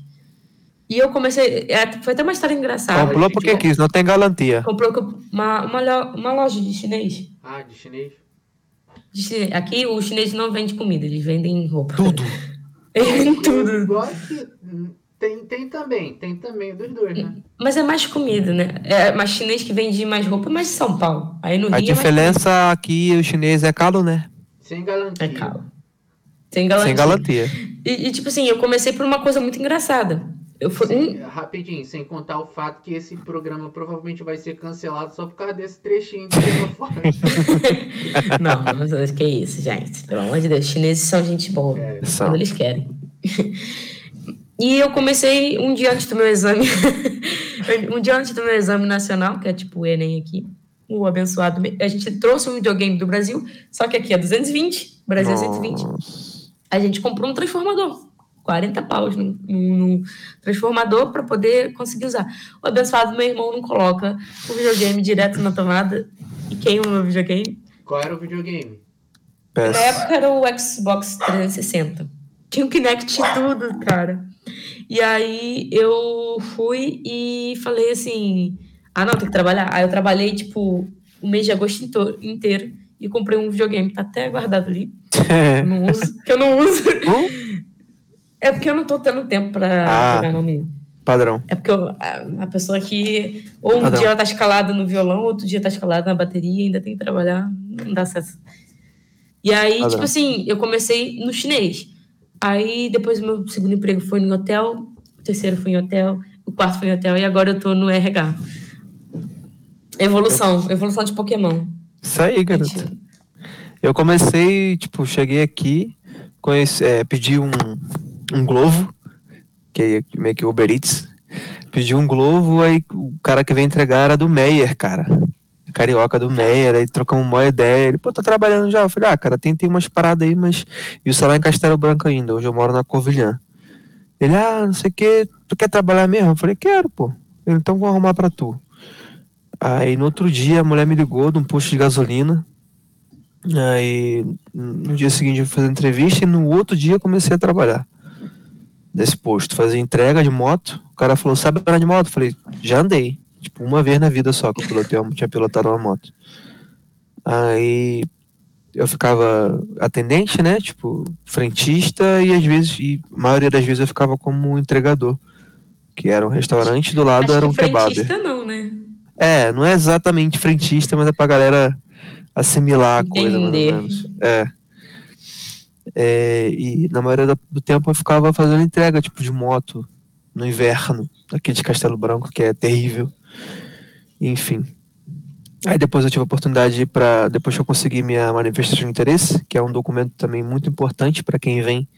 C: E eu comecei. É, foi até uma história engraçada.
B: Comprou porque quis, não tem garantia.
C: Comprou uma, uma, uma loja de chinês.
A: Ah, de chinês?
C: De chinês. Aqui o chinês não vende comida, eles vendem roupa.
B: Tudo.
C: eles vendem tudo.
A: Tem, tem também, tem também dos dois, né?
C: Mas é mais comida, né? É mais chinês que vende mais roupa, mais de São Paulo. Aí no
B: A
C: Rio
B: diferença é aqui, o chinês é caro, né?
A: Sem garantia.
C: É caro. Sem garantia.
B: Sem garantia.
C: E, e, tipo assim, eu comecei por uma coisa muito engraçada. Eu fui...
A: Sem, rapidinho, sem contar o fato que esse programa provavelmente vai ser cancelado só por causa desse trechinho de
C: Não, mas que é isso, gente. Pelo amor de Deus, chineses são gente boa. É, quando eles querem. E eu comecei um dia antes do meu exame. um dia antes do meu exame nacional, que é tipo o Enem aqui. O abençoado. A gente trouxe um videogame do Brasil, só que aqui é 220, Brasil é 120. A gente comprou um transformador. 40 paus no, no, no transformador para poder conseguir usar. O abençoado meu irmão não coloca o videogame direto na tomada e queima o meu videogame.
A: Qual era o videogame?
C: Na época era o Xbox 360. Tinha o Kinect e tudo, cara. E aí eu fui e falei assim: ah, não, tem que trabalhar. Aí eu trabalhei, tipo, o mês de agosto inteiro e comprei um videogame, tá até guardado ali. não uso, que eu não uso. É porque eu não tô tendo tempo pra
B: ah, jogar nome. Padrão.
C: É porque eu, a, a, pessoa que. Ou um padrão. dia ela tá escalada no violão, outro dia tá escalada na bateria, ainda tem que trabalhar, não dá certo. E aí, padrão. tipo assim, eu comecei no chinês. Aí depois o meu segundo emprego foi no hotel, o terceiro foi em hotel, o quarto foi em hotel e agora eu tô no RH. Evolução, evolução de Pokémon.
B: Isso aí, garoto. Eu comecei, tipo, cheguei aqui, conheci, é, pedi um, um Glovo, que é meio que Uber Eats. Pedi um Glovo, aí o cara que veio entregar era do Meyer, cara. Carioca do Meyer, aí trocamos uma ideia. Ele, pô, tá trabalhando já. Eu falei, ah, cara, tem, tem umas paradas aí, mas. E o salário em Castelo Branco ainda, hoje eu moro na Covilhã. Ele, ah, não sei o que, tu quer trabalhar mesmo? Eu falei, quero, pô. Então vou arrumar pra tu. Aí no outro dia a mulher me ligou de um posto de gasolina. Aí no dia seguinte eu fui fazer entrevista e no outro dia comecei a trabalhar nesse posto, fazer entrega de moto. O cara falou, sabe andar de moto? Eu falei, já andei. Tipo, uma vez na vida só que eu pilotei, eu tinha pilotado uma moto. Aí eu ficava atendente, né? Tipo, frentista e às vezes, e a maioria das vezes eu ficava como entregador. Que era um restaurante, do lado
C: Acho
B: era um kebab.
C: frentista não, né?
B: É, não é exatamente frentista, mas é pra galera assimilar a coisa, mais ou
C: Entender.
B: menos. É. É, e na maioria do- tempo eu ficava fazendo entrega, tipo, de moto, no inverno, aqui de Castelo Branco, que é terrível. Enfim. Aí depois eu tive a oportunidade de ir pra. Depois que eu consegui minha manifestação de interesse, que é um documento também muito importante para quem vem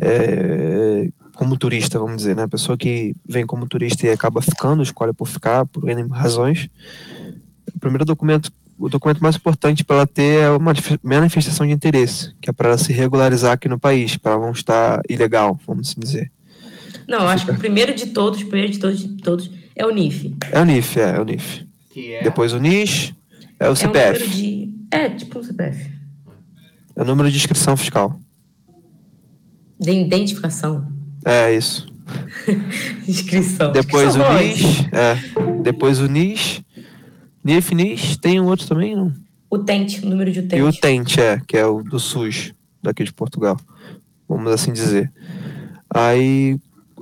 B: é, como turista, vamos dizer, né? A pessoa que vem como turista e acaba ficando, escolhe por ficar, por N razões. O primeiro documento, o documento mais importante para ela ter é uma manif- manifestação de interesse, que é para ela se regularizar aqui no país, para ela não estar ilegal, vamos assim dizer.
C: Não, eu acho que o primeiro de todos, o primeiro de todos, de todos é o NIF.
B: É o NIF, é, é o NIF.
A: Que é.
B: Depois o NIS, é o
C: É um
B: CPF,
C: de. É, tipo um CPF.
B: é o número de inscrição fiscal.
C: De identificação.
B: É isso.
C: Inscrição.
B: Depois o NIS, é. Depois o NIS, NIF, NIS, tem um outro também, não?
C: O TENT, o número de utente.
B: E o TENT, é, que é o do SUS, daqui de Portugal, vamos assim dizer. Aí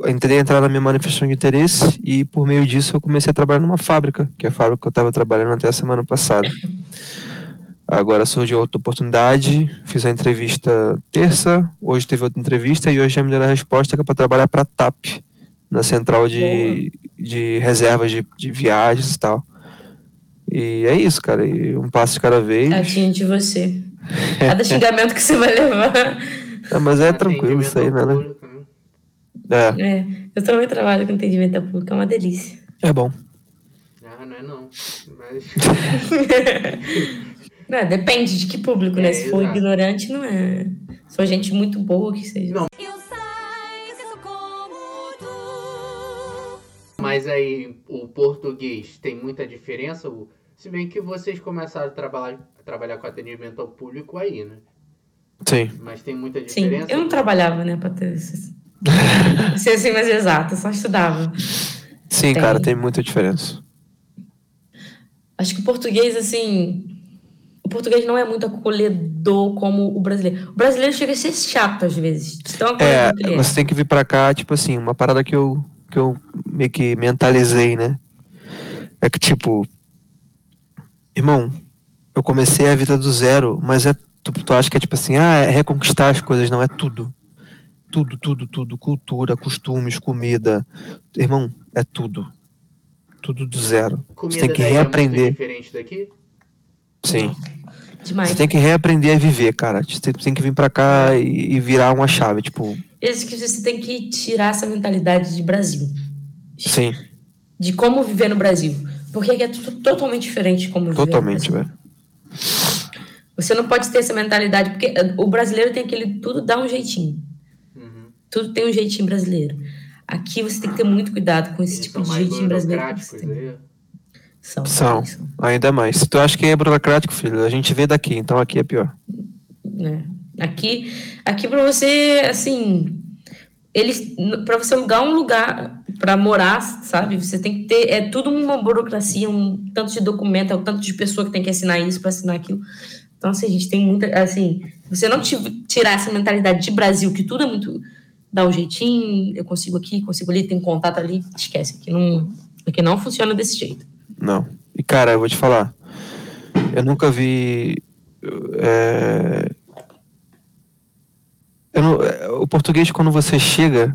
B: entrei a entrar na minha manifestação de interesse e por meio disso eu comecei a trabalhar numa fábrica, que é a fábrica que eu estava trabalhando até a semana passada. Agora surgiu outra oportunidade, fiz a entrevista terça, hoje teve outra entrevista e hoje já me deram a resposta que é para trabalhar para a TAP, na central de, de reservas de, de viagens e tal. E é isso, cara, e um passo de cada vez.
C: Tadinho de você. Cada xingamento que você vai levar.
B: É, mas é tranquilo isso aí, né? né?
A: Né?
B: É,
C: É, eu também trabalho com atendimento público, é uma delícia.
B: é bom.
A: Ah, não é não. Mas.
C: Não, depende de que público, né?
A: É,
C: Se for
A: exato.
C: ignorante, não é. Se for gente muito boa, que seja.
A: Não. Mas aí o português tem muita diferença? O- Se bem que vocês começaram a trabalhar, a trabalhar com atendimento ao público aí, né?
B: Sim.
A: Mas tem muita
C: Sim,
A: diferença?
C: eu não trabalhava, né, pra ter ser assim mais exato, só estudava.
B: Sim,
C: Tem.
B: cara, tem muita diferença.
C: Acho que o português, assim. O português não é muito acolhedor como o brasileiro. O brasileiro chega a ser chato às vezes. Tão
B: É,
C: é.
B: você tem que vir pra cá, tipo assim, uma parada que eu, que eu meio que mentalizei, né? É que, tipo, irmão, eu comecei a vida do zero, mas é, tu, tu acha que é tipo assim, ah, é reconquistar as coisas, não, é tudo. Tudo, tudo, tudo. Cultura, costumes, comida. Irmão, é tudo. Tudo do zero.
A: Comida
B: Você tem que
A: é
B: reaprender.
A: diferente daqui?
B: Sim.
C: Demais.
B: Você tem que reaprender a viver, cara. Você tem- que vir pra cá e, e virar uma chave, tipo,
C: Esse que você tem que tirar essa mentalidade de Brasil.
B: sim,
C: De como viver no Brasil. Porque aqui é tudo totalmente diferente como
B: totalmente, velho.
C: Você não pode ter essa mentalidade, porque o brasileiro tem aquele. Tudo dá um jeitinho.
A: Uhum.
C: Tudo tem um jeitinho brasileiro. Aqui você tem que ter muito cuidado com esse
A: Eles
C: tipo de jeitinho brasileiro. que você
A: burocráticos
C: tem.
A: aí.
C: São.
B: São.
C: são.
B: Ainda mais. Se tu acha que é burocrático, filho, a gente vê daqui, então aqui é pior.
C: né? Aqui, aqui para você, assim, eles, para você alugar um lugar para morar, sabe? Você tem que ter, é tudo uma burocracia, um tanto de documento, é um tanto de pessoa que tem que assinar isso para assinar aquilo. Então, assim, a gente tem muita, assim, você não tirar essa mentalidade de Brasil, que tudo é muito, dá um jeitinho, eu consigo aqui, consigo ali, tem contato ali, esquece, aqui não, aqui não funciona desse jeito.
B: Não. E cara, eu vou te falar. Eu nunca vi. é, não- é, o português, quando você chega,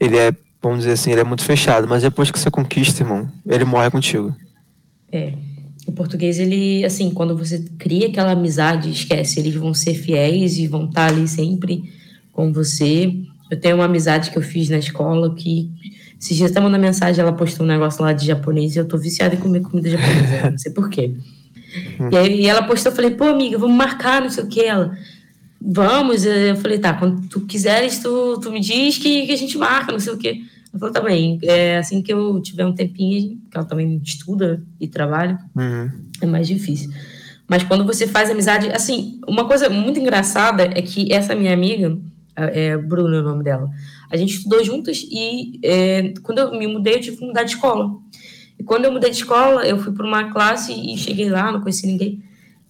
B: ele é, vamos dizer assim, ele é muito fechado, mas depois que você conquista, irmão, ele morre contigo.
C: É. o português, ele, assim, quando você cria aquela amizade, esquece, eles vão ser fiéis e vão estar ali sempre com você. Eu tenho uma amizade que eu fiz na escola que, esses dias até mandando mensagem, ela postou um negócio lá de japonês e eu tô viciada em comer comida japonesa, não sei porquê. E aí ela postou, eu falei, pô, amiga, vamos marcar, não sei o que. Ela, vamos. Eu falei, tá, quando tu quiseres, tu, tu me diz que, que a gente marca, não sei o que. Ela falou, tá bem, é assim que eu tiver um tempinho, que ela também estuda e trabalha,
B: Uhum.
C: é mais difícil. Mas quando você faz amizade, assim, uma coisa muito engraçada é que essa minha amiga, é Bruna o nome dela, a gente estudou juntas e é, quando eu me mudei, eu tive que mudar de escola. E quando eu mudei de escola, eu fui para uma classe e cheguei lá, não conheci ninguém.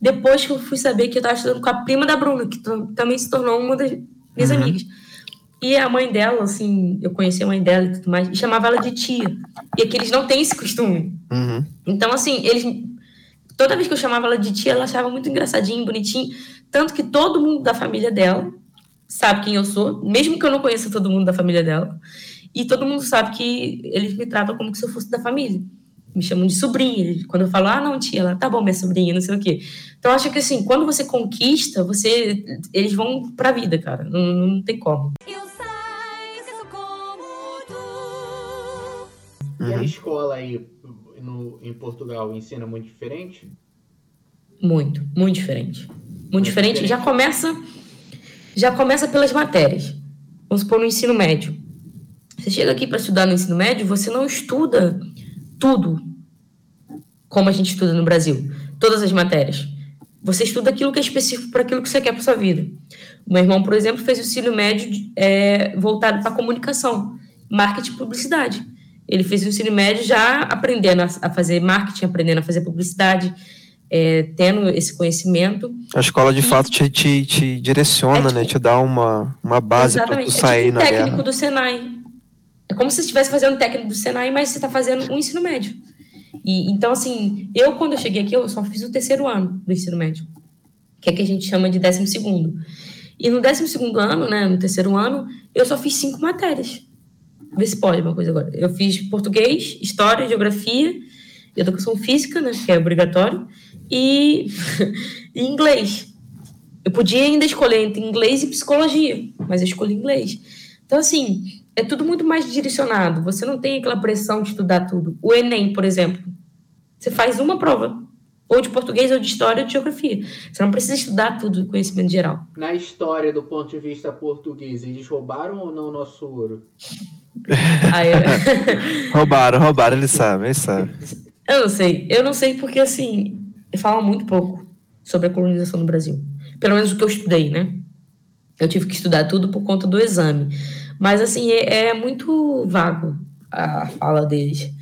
C: Depois que eu fui saber que eu estava estudando com a prima da Bruna, que tam- também se tornou uma das minhas
B: Uhum.
C: amigas. E a mãe dela, assim, eu conheci a mãe dela e tudo mais, e chamava ela de tia. E aqui eles não têm esse costume.
B: Uhum.
C: Então, assim, eles. Toda vez que eu chamava ela de tia, ela achava muito engraçadinho, bonitinho. Tanto que todo mundo da família dela sabe quem eu sou, mesmo que eu não conheça todo mundo da família dela. E todo mundo sabe que eles me tratam como se eu fosse da família. Me chamam de sobrinha. Quando eu falo, ah, não, tia, ela tá bom, minha sobrinha, não sei o quê. Então, eu acho que, assim, quando você conquista, você eles vão pra vida, cara. Não, não tem como.
D: Eu sei que sou como tu.
A: E a
B: Uhum.
A: escola aí no, em Portugal ensina muito diferente?
C: Muito, muito diferente. Muito diferente.
A: diferente.
C: Já começa, já começa pelas matérias. Vamos supor no ensino médio. Você chega aqui para estudar no ensino médio, você não estuda tudo como a gente estuda no Brasil, todas as matérias. Você estuda aquilo que é específico para aquilo que você quer para sua vida. O meu irmão, por exemplo, fez o ensino médio é, voltado para comunicação, marketing e publicidade. Ele fez o ensino médio já aprendendo a, a fazer marketing, aprendendo a fazer publicidade, é, tendo esse conhecimento.
B: A escola de fato te, te, te direciona,
C: É tipo-
B: né? Te dá uma, uma base tu
C: Exatamente.
B: sair
C: é tipo um
B: na
C: técnico
B: guerra.
C: do Senai. É como se você estivesse fazendo técnico do Senai, mas você está fazendo um ensino médio. E, então, assim, eu, quando eu cheguei aqui, eu só fiz o terceiro ano do ensino médio, que é que a gente chama de décimo segundo. E no décimo segundo ano, né, no terceiro ano, eu só fiz cinco matérias. Vê se pode uma coisa agora. Eu fiz português, história, geografia, educação física, né, que é obrigatório, e, e inglês. Eu podia ainda escolher entre inglês e psicologia, mas eu escolhi inglês. Então, assim, é tudo muito mais direcionado. Você não tem aquela pressão de estudar tudo. O Enem, por exemplo, você faz uma prova, ou de português, ou de história, ou de geografia. Você não precisa estudar tudo, conhecimento geral.
A: Na história, do ponto de vista português, eles roubaram ou não o nosso ouro?
C: Eu-
B: Roubaram, roubaram, ele sabe, ele sabe.
C: eu não sei. Eu não sei porque, assim, fala muito pouco sobre a colonização do Brasil. Pelo menos o que eu estudei, né? Eu tive que estudar tudo por conta do exame. Mas, assim, é, é muito vago a fala deles.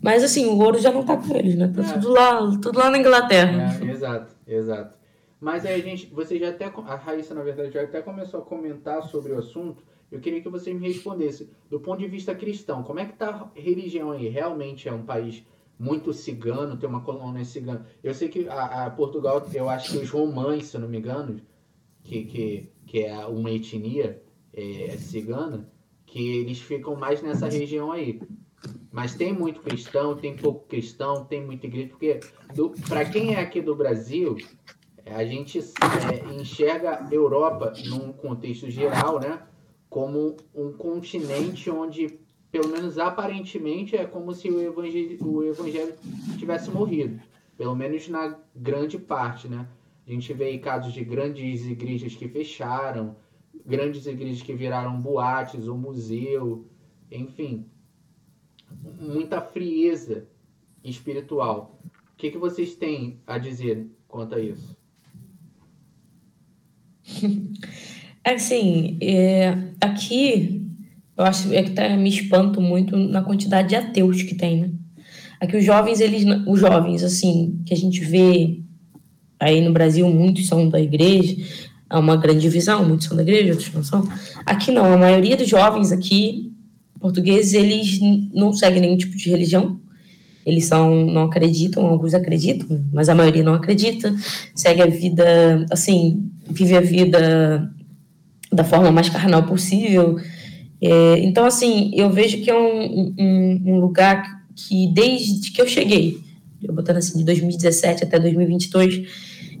C: Mas, assim, o ouro já não tá com eles, né? Tá
A: É.
C: tudo lá, tudo lá na Inglaterra.
A: É, exato, exato. Mas aí gente, você já até, a Raíssa na verdade já até começou a comentar sobre o assunto. Eu queria que você me respondesse, do ponto de vista cristão, como é que tá a religião aí? Realmente é um país muito cigano, tem uma colônia cigana. Eu sei que a, a Portugal, eu acho que os romães, se eu não me engano, que, que, que é uma etnia é, cigana, que eles ficam mais nessa região aí. Mas tem muito cristão, tem pouco cristão, tem muita igreja, porque para quem é aqui do Brasil, é, a gente é, enxerga a Europa num contexto geral, né, como um continente onde, pelo menos aparentemente, é como se o evangelho, o evangelho tivesse morrido, pelo menos na grande parte, né? A gente vê casos de grandes igrejas que fecharam, grandes igrejas que viraram boates ou museu, enfim, muita frieza espiritual. O que, que vocês têm a dizer quanto a isso?
C: Assim, é, aqui eu acho é que tá, me espanto muito na quantidade de ateus que tem, né? Aqui os jovens, eles, os jovens, assim, que a gente vê aí no Brasil, muitos são da igreja, há uma grande divisão, muitos são da igreja, outros não são. Aqui não, a maioria dos jovens aqui, portugueses, eles não seguem nenhum tipo de religião, eles são, não acreditam, alguns acreditam, mas a maioria não acredita, segue a vida, assim, vive a vida da forma mais carnal possível. É, então, assim, eu vejo que é um, um, um lugar que, desde que eu cheguei, eu botando assim, de 2017 até 2022,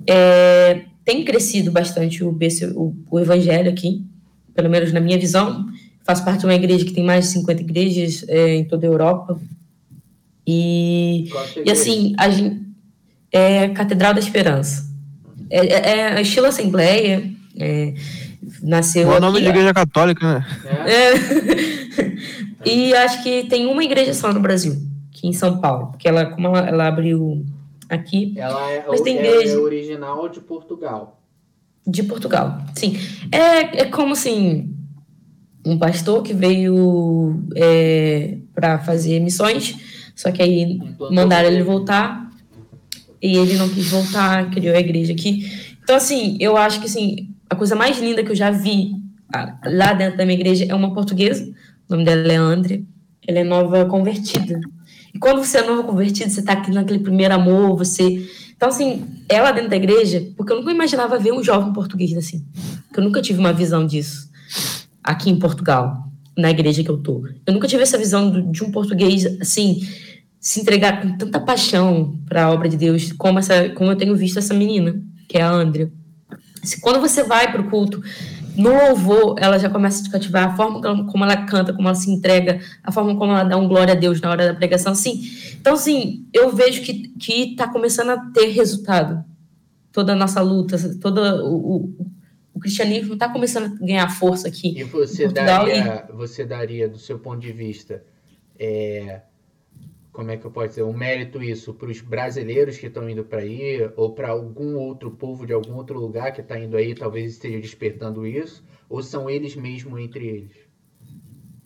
C: é, tem crescido bastante o, o, o evangelho aqui, pelo menos na minha visão. Faço parte de uma igreja que tem mais de 50 igrejas é, em toda a Europa. E, e assim, a gente, é Catedral da Esperança. É, é, é estilo Assembleia, é, nasceu.
B: É o nome de igreja católica, né?
C: É. e acho que tem uma igreja só no Brasil, aqui em São Paulo, porque ela, como ela, ela abriu aqui.
A: Ela é, mas tem igreja... é original de Portugal.
C: De Portugal, sim. É, é como assim, um pastor que veio é, para fazer missões, só que aí mandaram ele voltar e ele não quis voltar, criou a igreja aqui. Então, assim, eu acho que assim, a coisa mais linda que eu já vi lá dentro da minha igreja é uma portuguesa, o nome dela é André, ela é nova convertida. E quando você é novo convertido, você está aqui naquele primeiro amor, você. Então, assim, ela dentro da igreja, porque eu nunca imaginava ver um jovem português assim. Porque eu nunca tive uma visão disso aqui em Portugal, na igreja que eu tô. Eu nunca tive essa visão de um português assim, se entregar com tanta paixão para a obra de Deus, como, essa, como eu tenho visto essa menina, que é a Andrea. Quando você vai para o culto, no louvor, ela já começa a te cativar, a forma como ela canta, como ela se entrega, a forma como ela dá um glória a Deus na hora da pregação, assim. Então, assim, eu vejo que que está começando a ter resultado. Toda a nossa luta, todo o, o, o cristianismo está começando a ganhar força aqui.
A: E você daria, e... você daria, do seu ponto de vista, é, como é que eu posso dizer, um mérito isso para os brasileiros que estão indo para aí, ou para algum outro povo de algum outro lugar que está indo aí, talvez esteja despertando isso, ou são eles mesmo entre eles?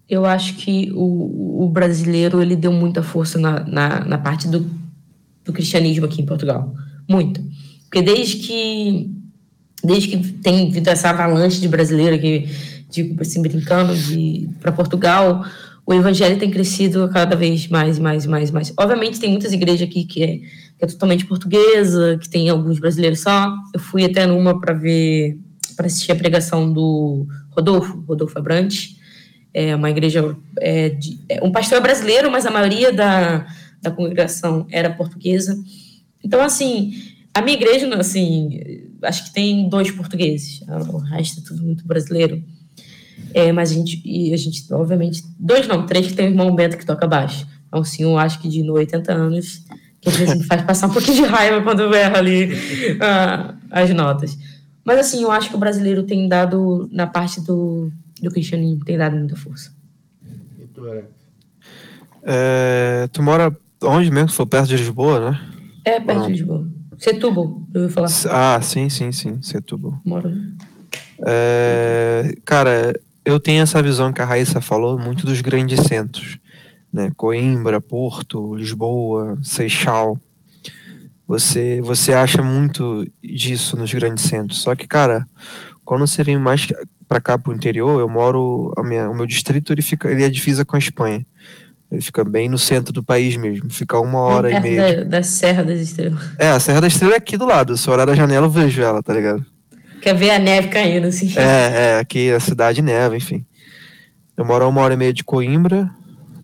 C: Eu acho que o, o brasileiro ele deu muita força na, na, na parte do, do cristianismo aqui em Portugal. Muito. Porque desde que desde que tem vindo essa avalanche de brasileiro que, de, assim, brincando para Portugal, o evangelho tem crescido cada vez mais, mais, mais, mais. Obviamente tem muitas igrejas aqui que é, que é totalmente portuguesa, que tem alguns brasileiros só. Eu fui até numa para ver, para assistir a pregação do Rodolfo, Rodolfo Abrantes. É uma igreja, é, de, é, um pastor brasileiro, mas a maioria da, da congregação era portuguesa. Então, assim, a minha igreja, assim, acho que tem dois portugueses, o resto é tudo muito brasileiro. É, mas a gente, e a gente, obviamente, dois não, três que tem o irmão Bento que toca baixo. É um senhor, acho que de 80 anos, que às vezes me faz passar um pouquinho de raiva quando eu erro ali uh, as notas. Mas assim, eu acho que o brasileiro tem dado, na parte do, do cristianismo, tem dado muita força.
B: E tu, é, tu mora onde mesmo? Foi perto de Lisboa, né?
C: É, perto de Lisboa. Setúbal, eu ia falar.
B: Ah, sim, sim, sim, Setúbal.
C: Moro.
B: É, cara, eu tenho essa visão que a Raíssa falou muito dos grandes centros, né? Coimbra, Porto, Lisboa, Seixal. Você, você acha muito disso nos grandes centros. Só que, cara, quando você vem mais para cá pro interior, eu moro, minha, o meu distrito ele fica, ele é divisa com a Espanha. Ele fica bem no centro do país mesmo, fica uma hora é e meia.
C: Da, da Serra das Estrelas.
B: É, a Serra da Estrela é aqui do lado. Se eu olhar da janela, eu vejo ela, tá ligado?
C: Quer ver a neve caindo, assim.
B: É, é, aqui a cidade neva, enfim. Eu moro a uma hora e meia de Coimbra,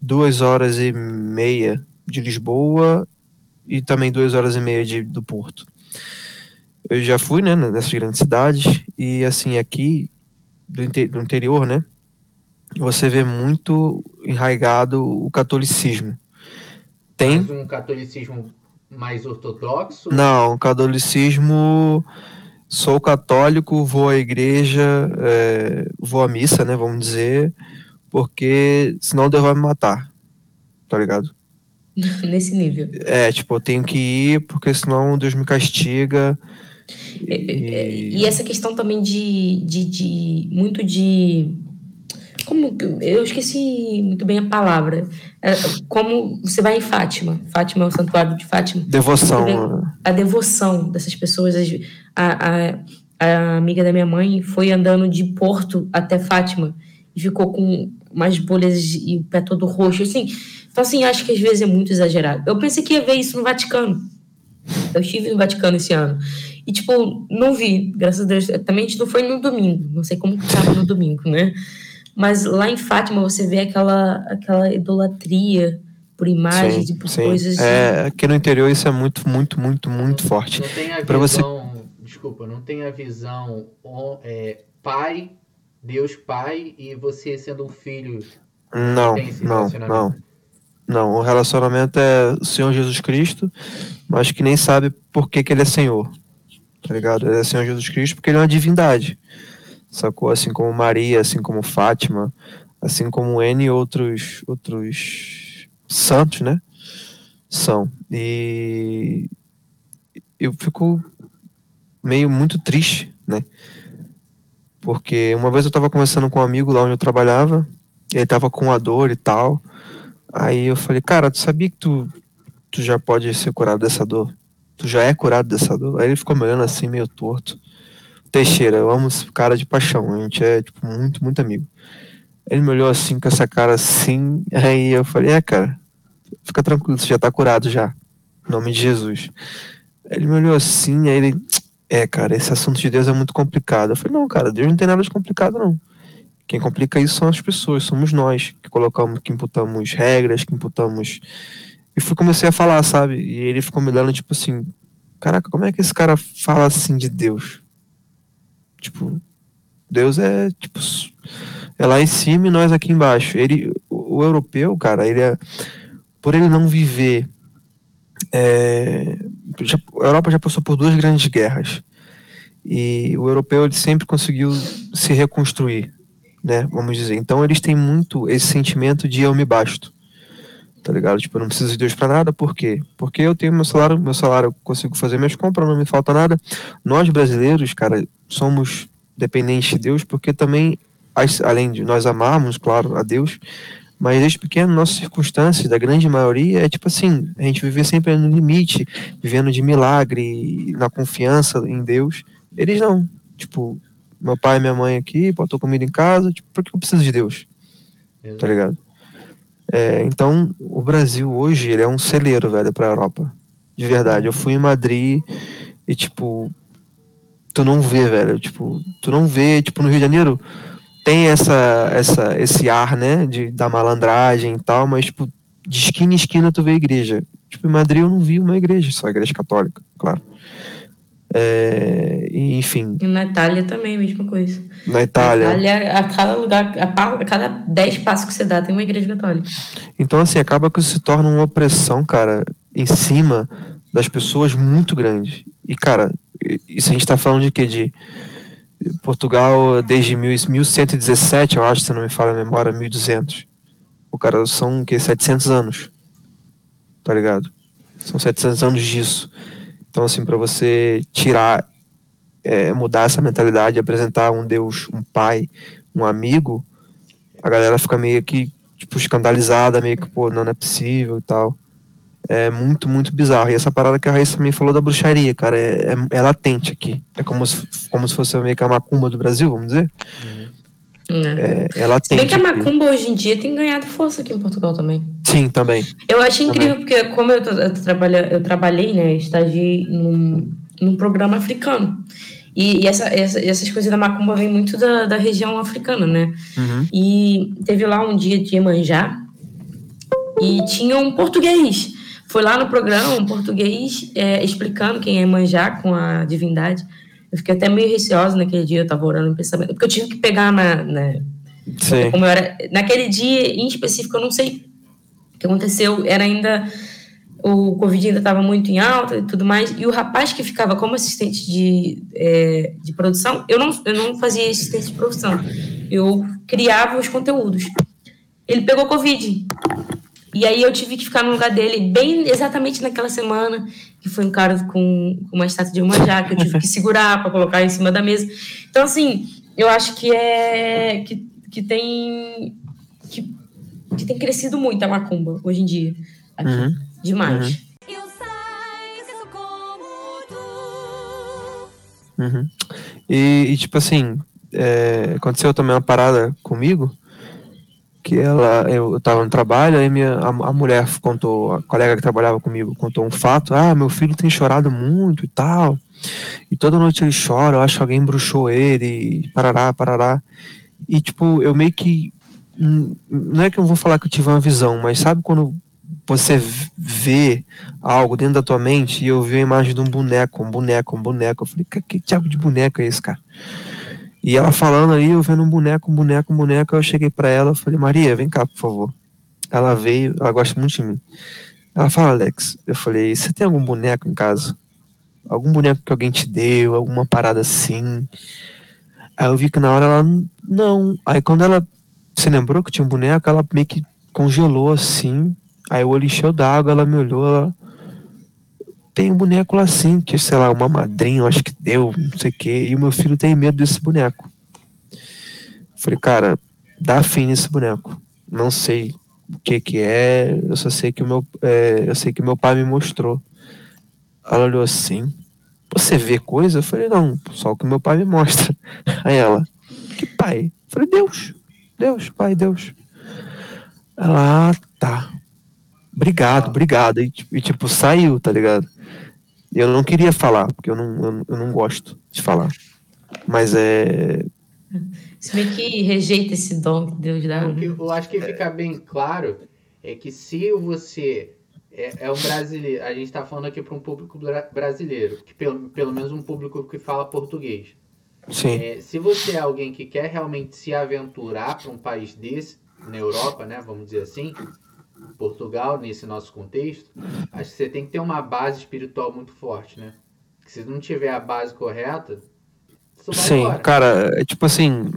B: duas horas e meia de Lisboa e também duas horas e meia de, do Porto. Eu já fui, né, nessas grandes cidades e, assim, aqui do, inter, do interior, né, você vê muito enraigado o catolicismo. Tem...
A: Mas um catolicismo mais ortodoxo?
B: Não, catolicismo sou católico, vou à igreja, é, vou à missa, né, vamos dizer, porque senão Deus vai me matar, tá ligado?
C: Nesse nível.
B: É, tipo, eu tenho que ir porque senão Deus me castiga.
C: E, e... e essa questão também de, de, de muito de como eu esqueci muito bem a palavra. É, como você vai em Fátima, Fátima é o santuário de Fátima.
B: Devoção.
C: A devoção dessas pessoas. A, a, a, amiga da minha mãe foi andando de Porto até Fátima e ficou com umas bolhas e o pé todo roxo, assim. Então, assim, acho que às vezes é muito exagerado. Eu pensei que ia ver isso no Vaticano. Eu estive no Vaticano esse ano. E, tipo, não vi, graças a Deus. Também a gente não foi no domingo. Não sei como que estava no domingo, né? Mas lá em Fátima você vê aquela, aquela idolatria por imagens
B: Sim,
C: e por
B: sim.
C: coisas.
B: É, aqui no interior isso é muito, muito, muito, muito
A: Não-
B: forte.
A: Não tem a
B: Pra você-
A: visão. Desculpa, não tem a visão é, pai, Deus pai e você sendo um filho.
B: Não,
A: tem esse
B: não,
A: relacionamento.
B: não. Não, o relacionamento é o Senhor Jesus Cristo, mas que nem sabe por que, que ele é Senhor. Tá ligado? Ele é Senhor Jesus Cristo porque ele é uma divindade. Sacou? Assim como Maria, assim como Fátima, assim como N outros outros santos, né? São. E eu fico meio muito triste, né? Porque uma vez eu tava conversando com um amigo lá onde eu trabalhava, ele tava com uma dor e tal. Aí eu falei, cara, tu sabia que tu, tu já pode ser curado dessa dor? Tu já é curado dessa dor? Aí ele ficou me olhando assim, meio torto. Teixeira, eu amo esse cara de paixão. A gente é, tipo, muito, muito amigo. Ele me olhou assim, com essa cara assim. Aí eu falei, é, cara, fica tranquilo, você já tá curado já. Em nome de Jesus. Ele me olhou assim, aí ele, é, cara, esse assunto de Deus é muito complicado. Eu falei, não, cara, Deus não tem nada de complicado, não. Quem complica isso são as pessoas, somos nós que colocamos, que imputamos regras, que imputamos. E fui comecei a falar, sabe? E ele ficou me dando tipo assim, caraca, como é que esse cara fala assim de Deus? Tipo, Deus é tipo é lá em cima e nós aqui embaixo. Ele, o, o europeu, cara, ele é por ele não viver é, já- a Europa já passou por duas grandes guerras e o europeu ele sempre conseguiu se reconstruir, né? Vamos dizer. Então eles têm muito esse sentimento de eu me basto, tá ligado? Tipo, eu não preciso de Deus pra nada, por quê? Porque eu tenho meu salário, meu salário eu consigo fazer minhas compras, não me falta nada. Nós brasileiros, cara, somos dependentes de Deus porque também, além de nós amarmos, claro, a Deus, mas desde pequeno, nossas circunstâncias, da grande maioria, é tipo assim, a gente viver sempre no limite, vivendo de milagre, na confiança em Deus. Eles não. Tipo, meu pai e minha mãe aqui, botou comida em casa, tipo, por que eu preciso de Deus? Tá ligado? É, então, o Brasil hoje, ele é um celeiro, velho, pra Europa. De verdade. Eu fui em Madrid e, tipo, tu não vê, velho. Tipo, tu não vê, tipo, no Rio de Janeiro tem essa, essa, esse ar, né, de, da malandragem e tal, mas, tipo, de esquina em esquina tu vê igreja. Tipo, em Madrid eu não vi uma igreja, só igreja católica, claro. É, enfim,
C: E na Itália também, a mesma coisa.
B: na Itália.
C: Na Itália, a cada lugar, a, cada 10 passos que você dá, tem uma igreja católica.
B: Então, assim, acaba que isso se torna uma opressão, cara, em cima das pessoas muito grande. E, cara, isso a gente tá falando de quê? De Portugal desde mil, 1117, eu acho, se não me falha a memória, 1200. O cara, são o quê? 700 anos. Tá ligado? São 700 anos disso. Então, assim, para você tirar, é, mudar essa mentalidade, apresentar um Deus, um pai, um amigo, a galera fica meio que tipo, escandalizada, meio que, pô, não, não é possível e tal. É muito, muito bizarro. E essa parada que a Raíssa também falou da bruxaria, cara, é, é, é latente aqui. É como se, como se fosse meio que a macumba do Brasil, vamos dizer.
C: né?
B: É, é
C: Se
B: latente.
C: bem que a macumba hoje em dia tem ganhado força aqui em Portugal também.
B: Sim, também.
C: Eu acho incrível, porque como eu, eu, trabalha- eu trabalhei, né, estagiei num, num programa africano. E, e essa, essa- essas coisas da macumba vêm muito da, da região africana, né?
B: Uhum.
C: E teve lá um dia de Iemanjá e tinha um português. Foi lá no programa, um português é, explicando quem é Iemanjá com a divindade. Eu fiquei até meio receosa naquele dia, eu tava orando em pensamento, porque eu tive que pegar na, na,
B: Sim.
C: como eu era. Naquele dia em específico, eu não sei o que aconteceu, era ainda. O Covid ainda estava muito em alta e tudo mais, e o rapaz que ficava como assistente de, é, de produção, eu não, eu não fazia assistente de produção, eu criava os conteúdos. Ele pegou Covid. E aí eu tive que ficar no lugar dele, bem exatamente naquela semana, que foi um cara com, com uma estátua de Iemanjá, que eu tive que segurar para colocar em cima da mesa. Então, assim, eu acho que é. que, que tem. Que, que tem crescido muito a macumba hoje em dia. Aqui.
B: Uhum.
C: Demais.
D: Tu.
B: Uhum. E, e, tipo assim, é, aconteceu também uma parada comigo, que ela, eu, eu tava no trabalho, aí minha, a, a mulher contou, a colega que trabalhava comigo contou um fato, ah, meu filho tem chorado muito e tal, e toda noite ele chora, eu acho que alguém bruxou ele, parará, parará. E tipo, eu meio que, não é que eu vou falar que eu tive uma visão, mas sabe quando você vê algo dentro da tua mente e eu vi a imagem de um boneco, um boneco, um boneco. Eu falei, que, que diabo de boneco é esse, cara? E ela falando ali, eu vendo um boneco, um boneco, um boneco, eu cheguei para ela, falei, Maria, vem cá, por favor. Ela veio, ela gosta muito de mim. Ela fala, Alex, eu falei, você tem algum boneco em casa? Algum boneco que alguém te deu, alguma parada assim? Aí eu vi que na hora ela, não. Aí quando ela se lembrou que tinha um boneco, ela meio que congelou assim. Aí o olho encheu d'água, ela me olhou, ela. Tem um boneco lá assim, que sei lá, uma madrinha, acho que deu, não sei o quê. E o meu filho tem medo desse boneco. Falei, cara, dá fim nesse boneco. Não sei o que que é, eu só sei que o meu, é, eu sei que meu pai me mostrou. Ela olhou assim, você vê coisa? Eu falei, não, só o que meu pai me mostra. Aí ela, que pai? Eu falei, Deus, Deus, pai, Deus. Ela, ah, tá. Obrigado, obrigado. E, e, tipo, saiu, tá ligado? Eu não queria falar, porque eu não, eu, eu não gosto de falar. Mas é.
C: Você meio que rejeita esse dom que Deus dá.
A: O que eu acho que fica bem claro é que se você é, é um brasileiro, a gente está falando aqui para um público bra- brasileiro, que pelo, pelo menos um público que fala português.
B: Sim,
A: É, se você é alguém que quer realmente se aventurar para um país desse, na Europa, né, vamos dizer assim, Portugal, nesse nosso contexto, acho que você tem que ter uma base espiritual muito forte, né? Que se não tiver a base correta,
B: sim,
A: embora.
B: cara, é tipo assim,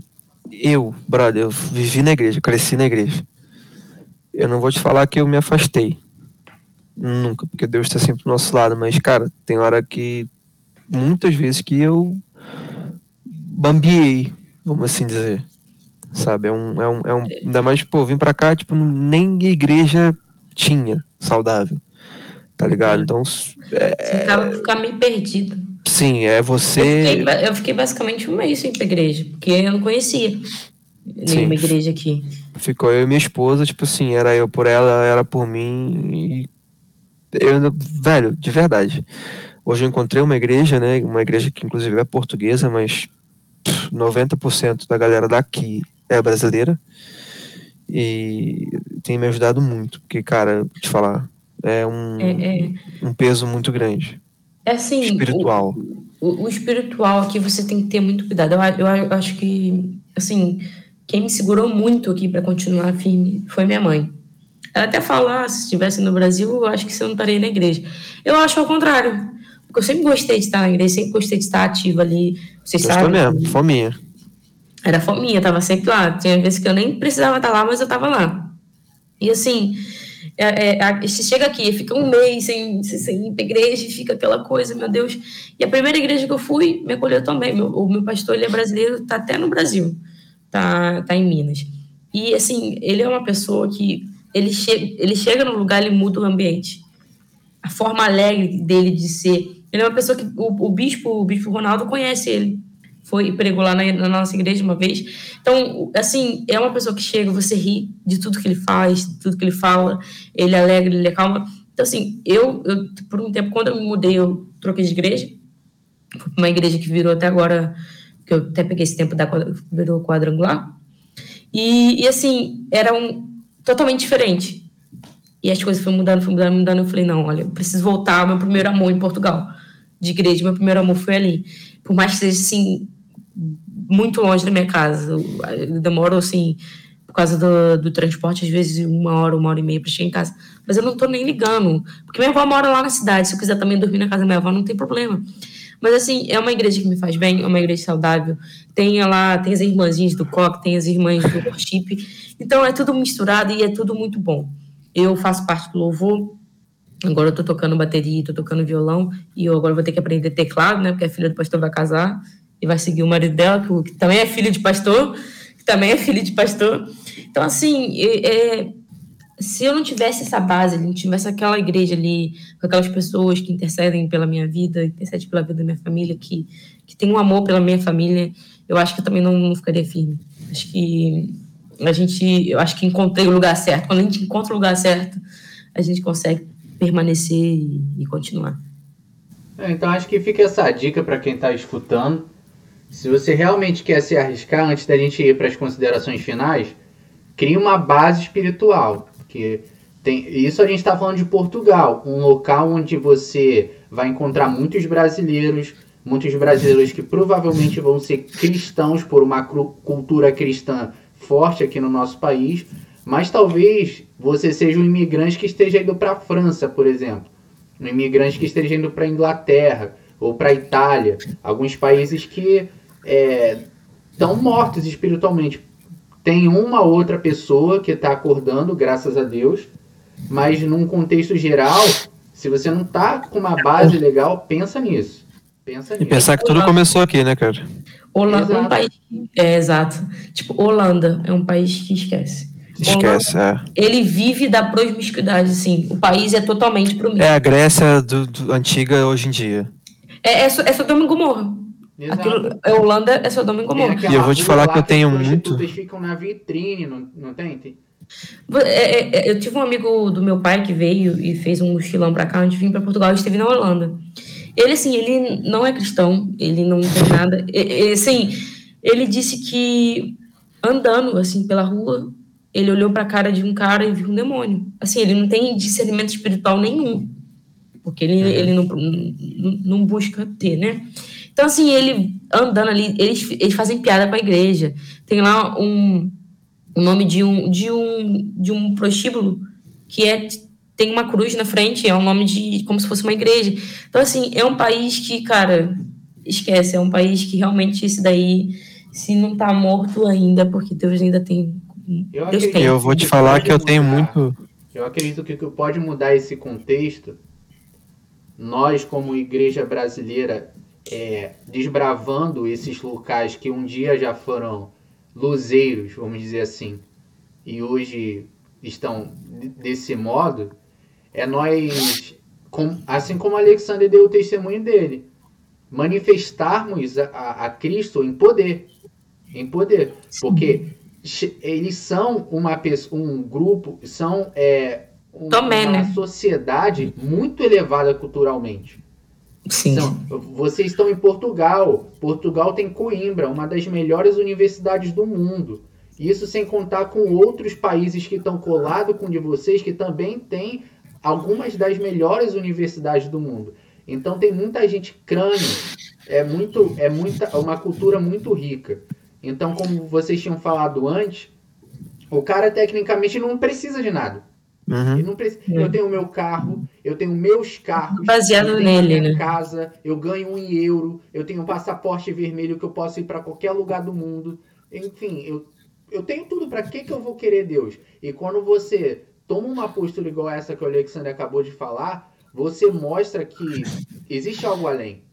B: eu, brother, eu vivi na igreja, cresci na igreja. Eu não vou te falar que eu me afastei. Nunca, porque Deus está sempre do nosso lado, mas, cara, tem hora que. Muitas vezes que eu bambiei, vamos assim dizer. Sabe? É um. É um, é um ainda mais, pô, vim pra cá, tipo, nem igreja tinha saudável. Tá ligado? Então,
C: Você ficava, ficava meio perdido.
B: sim, é
C: Eu
B: você.
C: fiquei, ba- eu fiquei basicamente um mês sem ir pra igreja, porque eu não conhecia nenhuma
B: Sim.
C: igreja aqui.
B: Ficou eu e minha esposa, tipo assim, era eu por ela, era por mim. E eu, velho, de verdade. Hoje eu encontrei uma igreja, né? Uma igreja que inclusive é portuguesa, mas pff, 90% da galera daqui é brasileira. E tem me ajudado muito, porque, cara, vou te falar, é um,
C: É, é,
B: um peso muito grande.
C: é assim,
B: Espiritual.
C: O, o espiritual aqui você tem que ter muito cuidado. Eu, eu, eu acho que, assim, quem me segurou muito aqui para continuar firme foi minha mãe. Ela até fala, ah, se estivesse no Brasil, eu acho que você não estaria na igreja. Eu acho ao contrário. Porque eu sempre gostei de estar na igreja, sempre gostei de estar ativa ali. Vocês
B: Gostou
C: sabem.
B: mesmo, fominha.
C: Era fominha, tava sempre lá. Tinha vezes que eu nem precisava estar lá, mas eu tava lá. E assim, é, é, a- você chega aqui, fica um mês sem, sem, sem ir igreja fica aquela coisa, meu Deus. E a primeira igreja que eu fui me acolheu também. Meu- o meu pastor, ele é brasileiro, tá até no Brasil, tá, tá em Minas. E assim, ele é uma pessoa que ele, che ele chega no lugar, ele muda o ambiente. A forma alegre dele de ser. Ele é uma pessoa que o, o bispo, o bispo Ronaldo conhece ele foi pregou lá na, na nossa igreja uma vez. Então, assim, é uma pessoa que chega, você ri de tudo que ele faz, de tudo que ele fala, ele é alegre, ele é calma. Então, assim, eu, eu, por um tempo, quando eu me mudei, eu troquei de igreja. Uma igreja que virou até agora, que eu até peguei esse tempo da virou quadrangular. E, e assim, era um totalmente diferente. E as coisas foram mudando, foram mudando, mudando. Eu falei, não, olha, eu preciso voltar ao meu primeiro amor em Portugal. De igreja, meu primeiro amor foi ali. Por mais que seja, assim, muito longe da minha casa. Eu, demoro, assim, por causa do, do transporte, às vezes uma hora, uma hora e meia para chegar em casa. Mas eu não tô nem ligando. Porque minha avó mora lá na cidade. Se eu quiser também dormir na casa da minha avó, não tem problema. Mas, assim, é uma igreja que me faz bem, é uma igreja saudável. Tem lá, tem as irmãzinhas do coque, tem as irmãs do worship. Então, é tudo misturado e é tudo muito bom. Eu faço parte do louvor. Agora eu tô tocando bateria, tô tocando violão. E eu agora vou ter que aprender teclado, né? Porque a filha do pastor vai casar e vai seguir o marido dela, que, também é filho de pastor, que também é filho de pastor. Então, assim, é, se eu não tivesse essa base, não tivesse aquela igreja ali, com aquelas pessoas que intercedem pela minha vida, intercedem pela vida da minha família, que, que tem um amor pela minha família, eu acho que eu também não, não ficaria firme. Acho que a gente, eu acho que encontrei o lugar certo. Quando a gente encontra o lugar certo, a gente consegue permanecer e, e continuar.
A: É, Então acho que fica essa dica para quem está escutando. Se você realmente quer se arriscar, antes da gente ir para as considerações finais, crie uma base espiritual. Porque Tem, isso a gente está falando de Portugal, um local onde você vai encontrar muitos brasileiros, muitos brasileiros que provavelmente vão ser cristãos por uma cultura cristã forte aqui no nosso país, mas talvez você seja um imigrante que esteja indo para a França, por exemplo, um imigrante que esteja indo para a Inglaterra ou para a Itália, alguns países que estão é, mortos espiritualmente. Tem uma outra pessoa que está acordando, graças a Deus, mas num contexto geral, se você não está com uma base legal, pensa nisso. Pensa nisso.
B: E pensar que tudo começou aqui, né, cara?
C: Holanda é um país. É, exato. Tipo, Holanda é um país que esquece.
B: Esquece,
C: Holanda, é. Ele vive da promiscuidade, assim. O país é totalmente promíscuo.
B: É a Grécia do, do antiga hoje em dia.
C: É, é, é Sodoma e Gomorra. Aquilo, é Holanda, é Sodoma e Gomorra.
B: E eu vou te falar que eu tenho muito.
A: ficam na vitrine, não, não tem?
C: É, é, eu tive um amigo do meu pai que veio e fez um mochilão pra cá, antes de vir pra Portugal, e esteve na Holanda. Ele, assim, ele não é cristão, ele não tem nada. E, assim, ele disse que andando, assim, pela rua, ele olhou pra cara de um cara e viu um demônio. Assim, ele não tem discernimento espiritual nenhum, porque ele, é. ele não, não, não busca ter, né? Então, assim, ele andando ali, eles, eles fazem piada com a igreja. Tem lá um, o nome de um, de um, de um prostíbulo que é tem uma cruz na frente, é um nome de como se fosse uma igreja. Então, assim, é um país que, cara, esquece, é um país que realmente esse daí, se não tá morto ainda, porque Deus ainda tem.
A: Eu,
C: Deus
A: acredito,
C: tem.
B: Eu vou te falar que eu tenho
A: mudar,
B: muito.
A: Eu acredito que o que pode mudar esse contexto, nós, como igreja brasileira, é, desbravando esses locais que um dia já foram luzeiros, vamos dizer assim, e hoje estão desse modo, é nós, assim como Alexandre deu o testemunho dele, manifestarmos a, a, a Cristo em poder, em poder, porque eles são uma pessoa, um grupo, são é, um,
C: Também,
A: uma
C: né?
A: sociedade muito elevada culturalmente.
C: Sim.
A: Então, vocês estão em Portugal. Portugal tem Coimbra, uma das melhores universidades do mundo. Isso sem contar com outros países que estão colados com de vocês, que também têm algumas das melhores universidades do mundo. Então tem muita gente crânio, é muito, é muita, uma cultura muito rica. Então, como vocês tinham falado antes, o cara tecnicamente não precisa de nada.
B: Uhum.
A: Não precisa, Eu tenho o meu carro, eu tenho meus carros,
C: Baseado
A: eu
C: nele,
A: minha
C: né?
A: casa, eu ganho um euro, eu tenho um passaporte vermelho que eu posso ir para qualquer lugar do mundo. Enfim, eu, eu tenho tudo. Para que, que eu vou querer Deus? E quando você toma uma postura igual essa que o Alexandre acabou de falar, você mostra que existe algo além.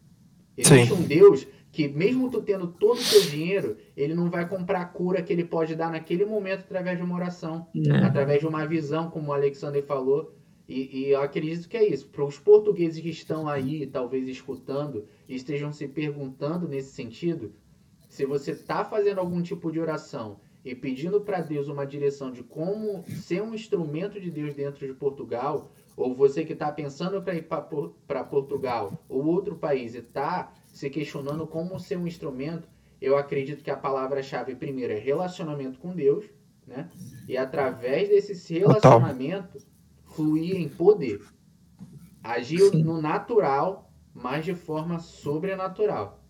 A: Existe
B: Sim.
A: um Deus que, mesmo tu tendo todo o teu dinheiro, ele não vai comprar a cura que ele pode dar naquele momento através de uma oração
C: Né?
A: através de uma visão, como o Alexander falou. E, e eu acredito que é isso. Para os portugueses que estão aí, talvez escutando, e estejam se perguntando nesse sentido, se você está fazendo algum tipo de oração e pedindo para Deus uma direção de como ser um instrumento de Deus dentro de Portugal, ou você que está pensando para ir para Portugal ou outro país e está se questionando como ser um instrumento, eu acredito que a palavra-chave primeiro é relacionamento com Deus, né? E através desse relacionamento fluir em poder. Agir
C: Sim.
A: no natural, mas de forma sobrenatural.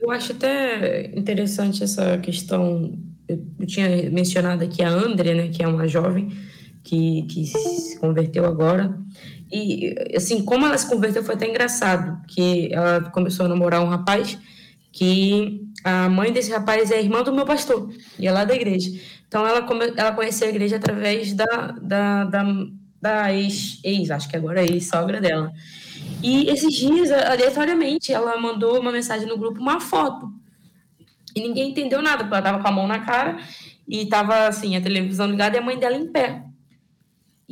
C: Eu acho até interessante essa questão. Eu, eu tinha mencionado aqui a Andrea, né, que é uma jovem que, que se converteu agora. E, assim, como ela se converteu foi até engraçado, que ela começou a namorar um rapaz que a mãe desse rapaz é irmã do meu pastor, e é lá da igreja. Então, ela, come, ela conheceu a igreja através da, da, da, da ex, ex, acho que agora é ex-sogra dela. E esses dias, aleatoriamente, ela mandou uma mensagem no grupo, uma foto. E ninguém entendeu nada, porque ela tava com a mão na cara e tava assim, a televisão ligada e a mãe dela em pé.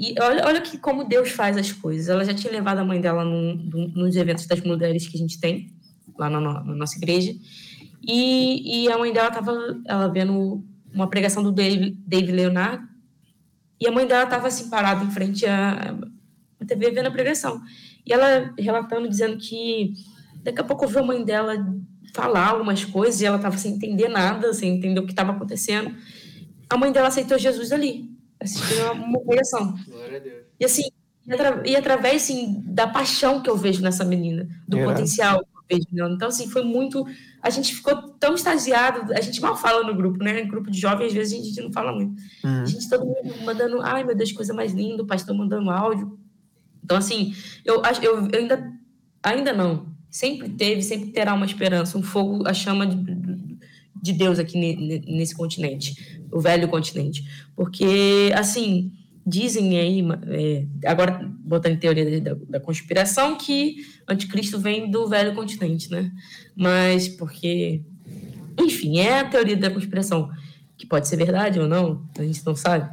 C: E olha, olha que como Deus faz as coisas. Ela já tinha levado a mãe dela num, num, nos eventos das mulheres que a gente tem lá na, na nossa igreja. E, e a mãe dela tava ela vendo uma pregação do Dave, Dave Leonardo. E a mãe dela tava assim parada em frente à, à TV vendo a pregação. E ela relatando, dizendo que daqui a pouco ouviu a mãe dela falar algumas coisas e ela estava sem entender nada, sem entender o que estava acontecendo. A mãe dela aceitou Jesus ali. Assistindo uma.
A: Glória a Deus.
C: E assim, e, atra- e através assim, da paixão que eu vejo nessa menina, do
B: Irado.
C: potencial que eu vejo nela. Então, assim, foi muito. A gente ficou tão extasiado, a gente mal fala no grupo, né? No grupo de jovens, às vezes a gente não fala muito.
B: Uhum.
C: A gente todo mundo mandando, ai meu Deus, coisa mais linda, o pastor mandando áudio. Então, assim, eu acho, eu, eu ainda, ainda não. Sempre teve, sempre terá uma esperança, um fogo, a chama de, de Deus aqui ne- ne- nesse continente, o velho continente. Porque, assim, dizem aí, é, agora botando em teoria da, da conspiração, que anticristo vem do velho continente, né? Mas porque, enfim, é a teoria da conspiração, que pode ser verdade ou não, a gente não sabe.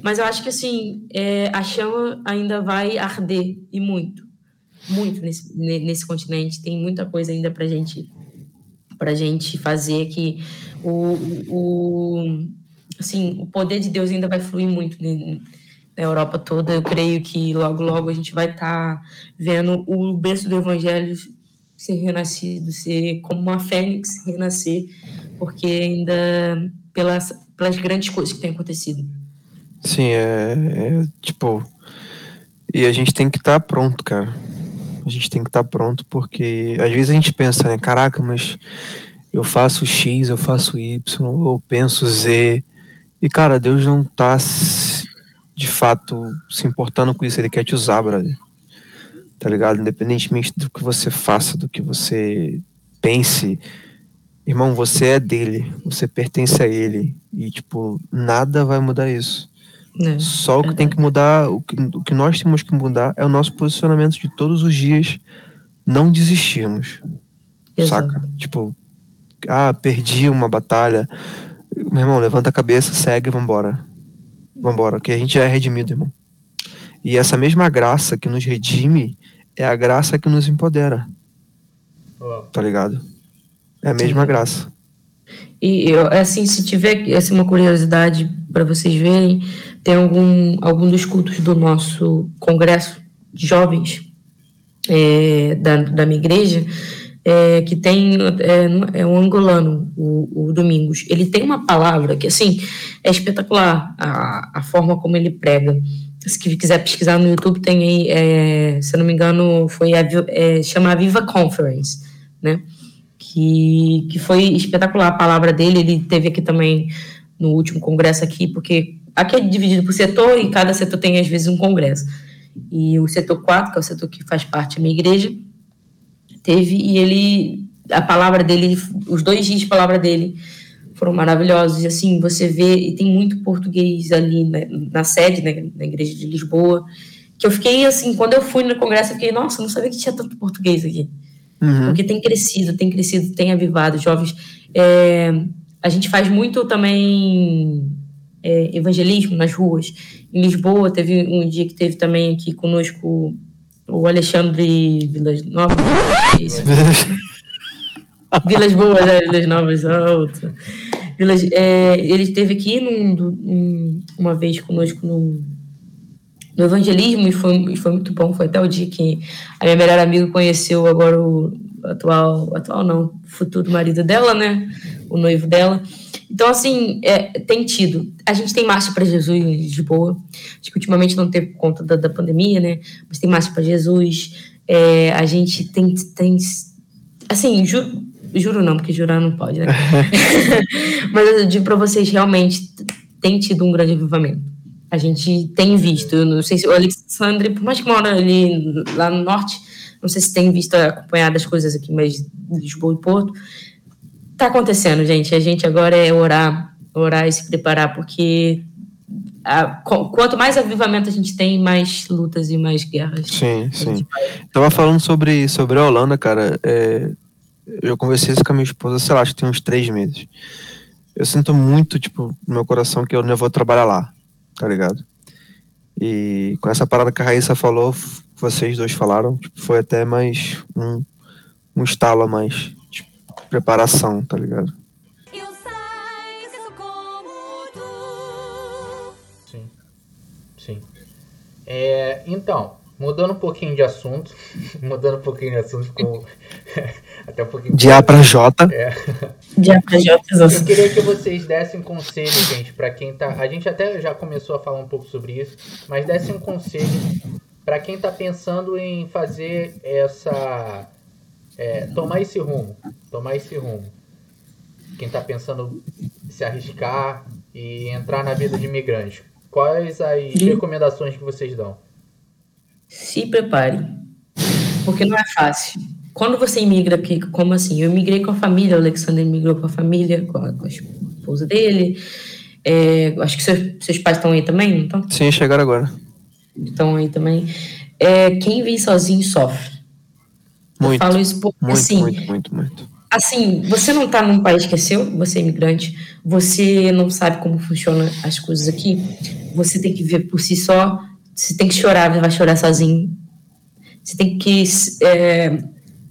C: Mas eu acho que, assim, é, a chama ainda vai arder, e muito. Muito nesse, ne- nesse continente. Tem muita coisa ainda pra gente, pra gente fazer que o, o, assim, o poder de Deus ainda vai fluir muito na Europa toda. Eu creio que logo, logo a gente vai estar vendo o berço do evangelho ser renascido, ser como uma fênix renascer, porque ainda pelas, pelas grandes coisas que têm acontecido.
B: Sim, é, é, tipo. E a gente tem que estar pronto, cara. A gente tem que estar pronto, porque às vezes a gente pensa, né? Caraca, mas eu faço X, eu faço Y, eu penso Z. E, cara, Deus não tá de fato se importando com isso, ele quer te usar, brother. Tá ligado? Independentemente do que você faça, do que você pense, irmão, você é dele, você pertence a ele. E, tipo, nada vai mudar isso.
C: Né?
B: Só o que tem que mudar, o que, o que nós temos que mudar é o nosso posicionamento de todos os dias não desistirmos.
C: Exato.
B: Saca? Tipo, ah, perdi uma batalha. Meu irmão, levanta a cabeça, segue e vambora. Vambora, que a gente já é redimido, irmão. E essa mesma graça que nos redime é a graça que nos empodera, tá ligado? É a mesma
C: Sim.
B: graça.
C: E eu, assim, se tiver assim, uma curiosidade para vocês verem, tem algum, algum dos cultos do nosso congresso de jovens é, da, da minha igreja é, que tem é, é um angolano, o, o Domingos. Ele tem uma palavra que assim é espetacular a, a forma como ele prega. Se quiser pesquisar no YouTube, tem aí, é, se eu não me engano, foi a, é, chama Viva Conference, né? que, que foi espetacular a palavra dele. Ele teve aqui também no último congresso aqui, porque aqui é dividido por setor e cada setor tem às vezes um congresso. E o setor 4, que é o setor que faz parte da minha igreja, teve e ele a palavra dele, os dois dias de palavra dele foram maravilhosos. E assim, você vê, e tem muito português ali né, na sede, né, na igreja de Lisboa, que eu fiquei assim, quando eu fui no congresso, eu fiquei, nossa, não sabia que tinha tanto português aqui
B: Uhum.
C: porque tem crescido, tem crescido, tem avivado jovens. É, a gente faz muito também é, evangelismo nas ruas. Em Lisboa, teve um dia que teve também aqui conosco o Alexandre Vilas Novas. Isso. Vilas Boas, né? Vilas Novas, outro. Vilas, é, ele esteve aqui num, num- uma vez conosco no, no evangelismo e foi, foi muito bom. Foi até o dia que a minha melhor amiga conheceu agora o atual, atual não, futuro marido dela, né? O noivo dela. Então, assim, é, tem tido. A gente tem Marcha para Jesus em Lisboa. Acho que ultimamente não teve por conta da, da pandemia, né? Mas tem Marcha para Jesus. É, a gente tem, tem assim, juro, juro não, porque jurar não pode, né? Mas eu digo para vocês, realmente tem tido um grande avivamento. A gente tem visto, eu não sei se o Alexandre, por mais que mora ali lá no norte, não sei se tem visto acompanhar as coisas aqui, mas Lisboa e Porto, tá acontecendo, gente. A gente agora é orar, orar e se preparar, porque a- qu- quanto mais avivamento a gente tem, mais lutas e mais guerras.
B: Sim, sim. Tava falando sobre, sobre a Holanda, cara. é, eu conversei isso com a minha esposa, sei lá, acho que tem uns três meses. Eu sinto muito, tipo, no meu coração que eu não vou trabalhar lá, tá ligado? E com essa parada que a Raíssa falou, vocês dois falaram, tipo, foi até mais um, um estalo a mais, tipo, preparação, tá ligado?
A: Sim. Sim. É, então, Mudando um pouquinho de assunto, mudando um pouquinho de assunto, ficou até um pouquinho.
B: De A pra J.
A: É.
C: De APJ,
A: Eu queria que vocês dessem um conselho, gente, para quem tá. A gente até já começou a falar um pouco sobre isso, mas dessem um conselho para quem tá pensando em fazer essa. É, tomar esse rumo. Tomar esse rumo. Quem tá pensando em se arriscar e entrar na vida de imigrante. Quais as
C: Sim.
A: recomendações que vocês dão?
C: Se prepare, porque não é fácil. Quando você imigra, porque, como assim? Eu imigrei com a família, o Alexander migrou com a família, com a, com a esposa dele. É, acho que seus, seus pais estão aí também, não estão?
B: Sim, chegaram agora.
C: Estão aí também. É, quem vem sozinho sofre. Eu
B: Muito,
C: falo isso porque,
B: muito,
C: assim,
B: muito, muito, muito.
C: assim, você não está num país que é seu, você é imigrante, você não sabe como funcionam as coisas aqui, você tem que ver por si só, você tem que chorar, você vai chorar sozinho, você tem que é,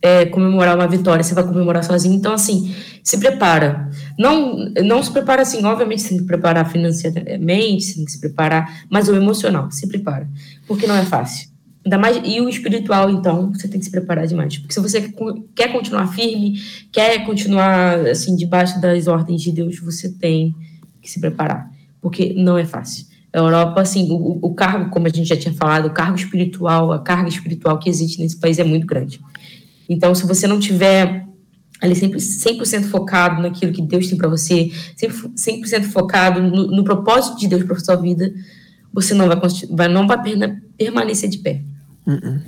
C: é, comemorar uma vitória, você vai comemorar sozinho, então assim, se prepara, não, não se prepara assim, obviamente você tem que preparar financeiramente, você tem que se preparar, mas o emocional, se prepara, porque não é fácil. Ainda mais, e o espiritual, então, você tem que se preparar demais. Porque se você quer con- quer continuar firme, quer continuar, assim, debaixo das ordens de Deus, você tem que se preparar. Porque não é fácil. A Europa, assim, o, o cargo, como a gente já tinha falado, o cargo espiritual, a carga espiritual que existe nesse país é muito grande. Então, se você não tiver ali sempre 100% focado naquilo que Deus tem para você, 100%, 100% focado no, no propósito de Deus para sua vida, você não vai, vai, não vai permanecer de pé.
B: Uh-uh.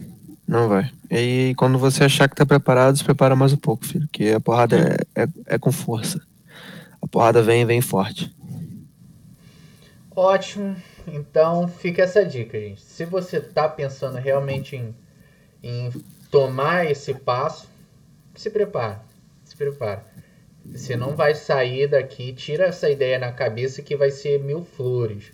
B: Não vai. E quando você achar que tá preparado, se prepara mais um pouco, filho. Que a porrada é, é, é com força. A porrada vem vem forte.
A: Ótimo. Então fica essa dica, gente. Se você tá pensando realmente em, em tomar esse passo, se prepara. Se prepara. Você não vai sair daqui, tira essa ideia na cabeça que vai ser mil flores.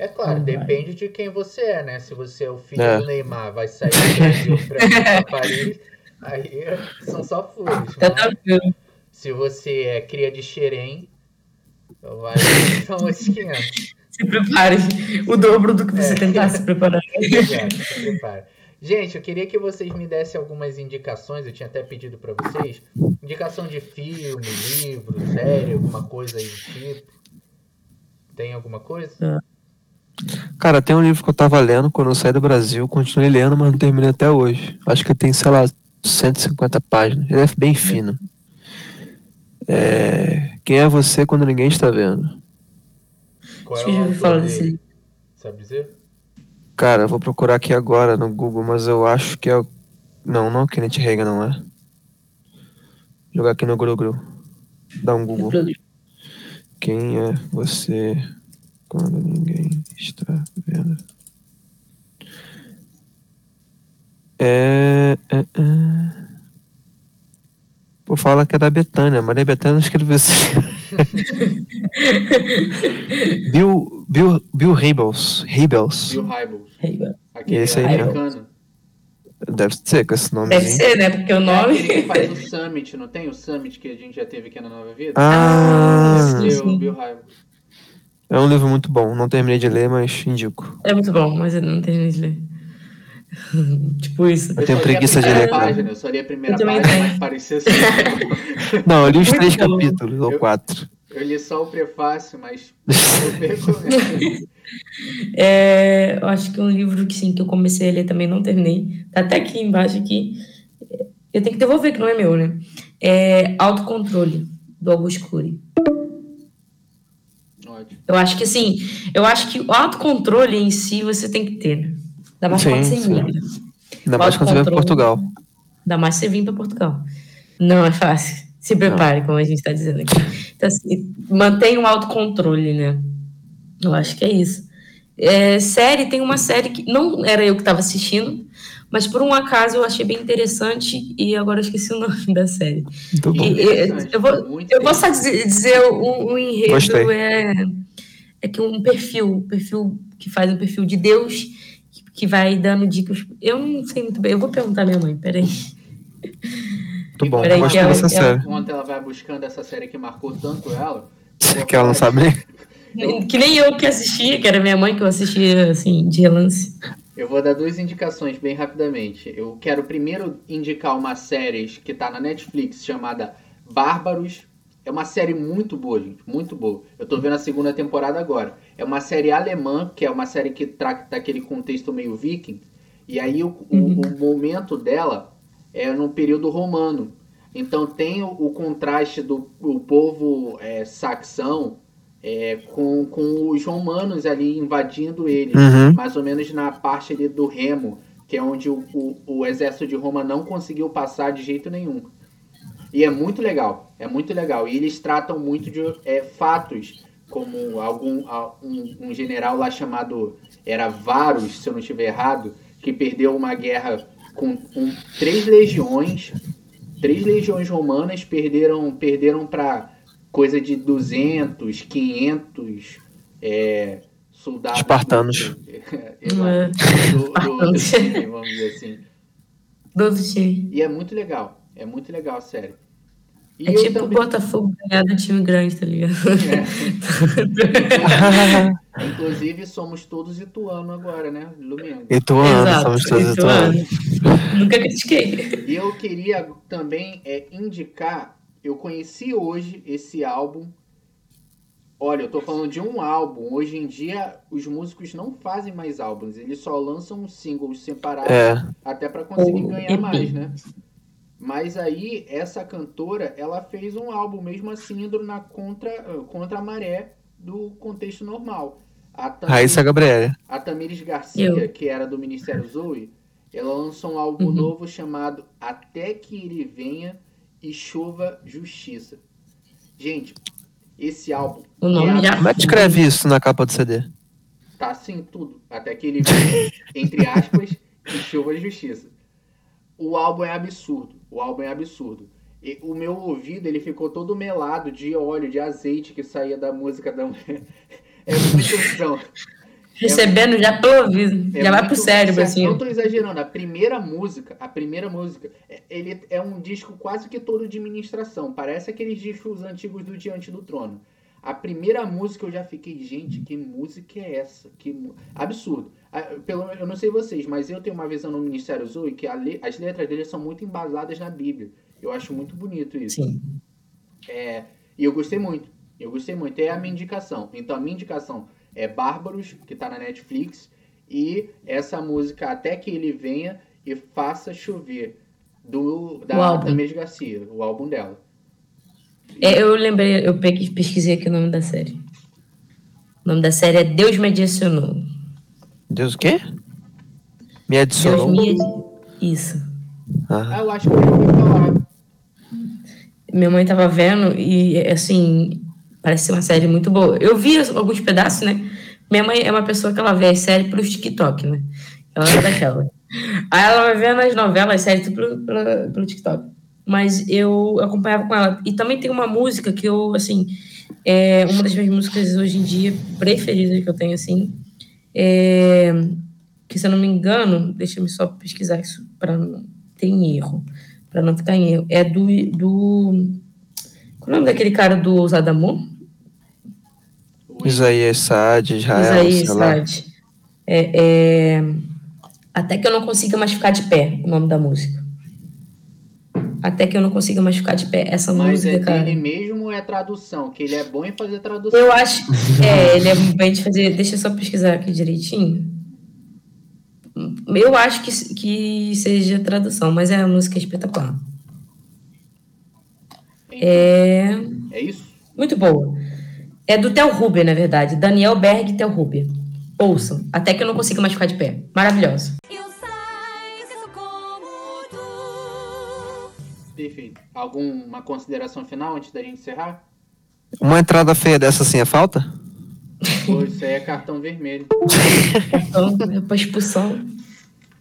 A: É claro,
C: Não vai.
A: depende de quem você é, né? Se você é o filho
B: É.
A: do Neymar, vai sair do Brasil pra, pra Paris, aí são só flores.
C: Tá
A: Mas
C: tranquilo.
A: se você é cria de xerém, vai são outros 500.
C: Se prepare. O dobro do que você
A: É.
C: tentar se preparar.
A: Exato, se prepara. Gente, eu queria que vocês me dessem algumas indicações, eu tinha até pedido pra vocês. Indicação de filme, livro, série, alguma coisa aí do tipo. Tem alguma coisa?
B: Cara, tem um livro que eu tava lendo quando eu saí do Brasil, continuei lendo, mas não terminei até hoje. Acho que tem, sei lá, 150 páginas. Ele é bem fino. É... Quem é você quando ninguém está vendo?
A: Qual
C: já ouvi
A: autor
C: falar desse livro.
A: Sabe dizer?
B: Cara, eu vou procurar aqui agora no Google, mas eu acho que é o. Não, não é o Kenneth Reagan, não é? Vou jogar aqui no Google. Dá um Google. Quem é você quando ninguém está vendo? É. é, é. Pô, fala que é da Betânia. Maria Betânia não escreveu assim. Bill, Bill, Bill Rebels. Rebels.
A: Bill Hybels.
C: Deve
A: Aquele
B: Esse aí mesmo.
A: americano.
B: Deve ser com esse nome.
C: ser, né? Porque o
A: É
C: nome.
A: que faz o Summit, não tem o Summit que a gente já teve aqui na Nova Vida?
B: Ah,
A: Esse
C: sim.
A: é o Bill Hybels.
B: É um livro muito bom. Não terminei de ler, mas indico.
C: É muito bom, mas eu não tenho de ler. tipo isso.
B: Eu tenho
A: li a
B: preguiça de ler,
A: página, Eu só li a primeira
C: Eu também
A: página,
C: tenho.
A: mas parecia assim.
B: Não, eu li os
C: Muito
B: três
C: bom.
B: capítulos, ou
A: Eu-
B: quatro.
A: Eu li só o prefácio, mas eu.
C: É, eu acho que um livro que sim, que eu comecei a ler também não terminei. Tá até aqui embaixo aqui. Eu tenho que devolver, que não é meu, né? É Autocontrole, do Augusto Cury.
A: Ótimo.
C: Eu acho que assim, eu acho que o autocontrole em si você tem que ter, né? Ainda mais
B: Sim,
C: quando você imigra.
B: Ainda mais quando você vai para. Portugal.
C: Ainda mais você vir para Portugal. Não é fácil. Se prepare, como a gente está dizendo aqui. Então, assim, mantenha o autocontrole, né? Eu acho que é isso. É, série, tem uma série que não era eu que estava assistindo, mas por um acaso eu achei bem interessante e agora eu esqueci o nome da série.
B: Muito bom.
C: E- eu vou- Eu vou só dizer, dizer o, o enredo
B: Gostei.
C: é, é que um perfil, um perfil que faz um perfil de Deus que, que vai dando dicas. Eu não sei muito bem, eu vou perguntar à minha mãe, peraí.
B: Muito bom.
C: Peraí,
B: Gosto
C: que ela-
B: dessa
C: ela-
B: série.
A: Enquanto ela vai buscando essa série que marcou tanto ela.
B: Que ela não sabe nem.
C: Que nem eu que assistia, que era minha mãe que eu assistia assim, de relance.
A: Eu vou dar duas indicações bem rapidamente. Eu quero primeiro indicar uma série que tá na Netflix chamada Bárbaros. É uma série muito boa, gente, muito boa. Eu tô vendo a segunda temporada agora. É uma série alemã, que é uma série que trata daquele contexto meio viking. E aí o, o-
C: Uhum.
A: o momento dela é no período romano. Então tem o, o contraste do o povo é, saxão é, com, com os romanos ali invadindo eles,
B: Uhum.
A: mais ou menos na parte ali do Remo, que é onde o, o, o exército de Roma não conseguiu passar de jeito nenhum. E é muito legal, é muito legal. E eles tratam muito de é, fatos, como algum um, um general lá chamado era Varus, se eu não estiver errado, que perdeu uma guerra com, com três legiões, três legiões romanas perderam perderam para coisa de 200, 500 é, soldados
B: Espartanos.
C: É.
A: do, time, vamos dizer assim.
C: Do outro time.
A: E é muito legal. É muito legal a série. E
C: É
A: eu
C: tipo o
A: também-
C: Botafogo ganhar do time grande, tá ligado?
A: É. Inclusive, somos todos ituano agora, né? Lumengo.
B: Ituano,
C: Exato,
B: somos todos
C: Ituano.
B: Ituano.
C: Nunca critiquei.
A: E eu queria também é, indicar, eu conheci hoje esse álbum. Olha, eu tô falando de um álbum. Hoje em dia, os músicos não fazem mais álbuns, eles só lançam singles separados
B: É,
A: até para conseguir ganhar mais, né? Mas aí, essa cantora, ela fez um álbum mesmo assim, indo na contra, contra a maré do contexto normal. A Tamires,
B: Raíssa Gabriela.
A: a Tamires Garcia,
C: Eu.
A: que era do Ministério Zoe, ela lançou um álbum
C: Uhum.
A: novo chamado Até Que Ele Venha e Chova Justiça. Gente, esse álbum
C: O nome
A: é
C: já-
B: Como é que escreve isso na capa do CD?
A: tá assim tudo. Até que ele entre aspas, e chova justiça. O álbum é absurdo. O álbum é absurdo. E o meu ouvido, ele ficou todo melado de óleo, de azeite que saía da música da mulher. É muito então,
C: Recebendo já pelo ouvido.
A: é
C: já vai pro cérebro, assim.
A: Não tô exagerando. A primeira música, a primeira música, é- ele é um disco quase que todo de ministração. Parece aqueles discos antigos do Diante do Trono. A primeira música eu já fiquei, gente, que música é essa? Que absurdo. Ah, Pelo, eu não sei vocês, mas eu tenho uma visão no Ministério Zoe que le- as letras dele são muito embasadas na Bíblia. Eu acho muito bonito isso.
C: Sim.
A: É, e eu gostei muito. Eu gostei muito. É a minha indicação. Então a minha indicação é Bárbaros, que tá na Netflix, e essa música Até Que Ele Venha e Faça Chover, do, da. Tamires Garcia, o álbum dela.
C: É, eu lembrei, eu peguei- pesquisei aqui o nome da série. O nome da série é Deus Me Adicionou.
B: Deus o quê? Me
C: Deus
B: adicionou.
C: me adi- Isso.
B: Ah,
A: Ah, eu acho que eu ouvi falar.
C: Minha mãe tava vendo e, assim, parece ser uma série muito boa. Eu vi alguns pedaços, né? Minha mãe é uma pessoa que ela vê as séries pelos TikTok, né? Ela é daquela. Aí ela vai vendo as novelas, as séries, tudo pelo, pelo, pelo TikTok. Mas eu acompanhava com ela. E também tem uma música que eu, assim, é uma das minhas músicas hoje em dia preferidas que eu tenho, assim. É, que se eu não me engano, deixa eu só pesquisar isso para não ter erro, para não ficar em erro. É do, do. Qual é o nome daquele cara do Ousado Amor?
B: Isaías Saad, Israel,
C: Isaías. Saad. É, é, Até que eu não consiga mais ficar de pé, o nome da música. Até que eu não consiga mais ficar de pé. Essa
A: Mas
C: música,
A: é
C: cara.
A: dele mesmo é tradução? Que ele é bom em fazer tradução.
C: Eu acho. É, ele é bem de fazer. Deixa eu só pesquisar aqui direitinho. Eu acho que, que seja tradução, mas é a música espetacular. É.
A: É isso?
C: Muito boa. É do Theo Huber, na verdade. Daniel Berg e Theo Huber. Ouçam. Até que eu não consiga mais ficar de pé. Maravilhosa.
D: Tu.
A: Perfeito. Alguma consideração final antes da gente encerrar?
B: Uma entrada feia dessa assim é falta?
A: Pô, isso aí é cartão vermelho.
C: Então, é pra expulsão.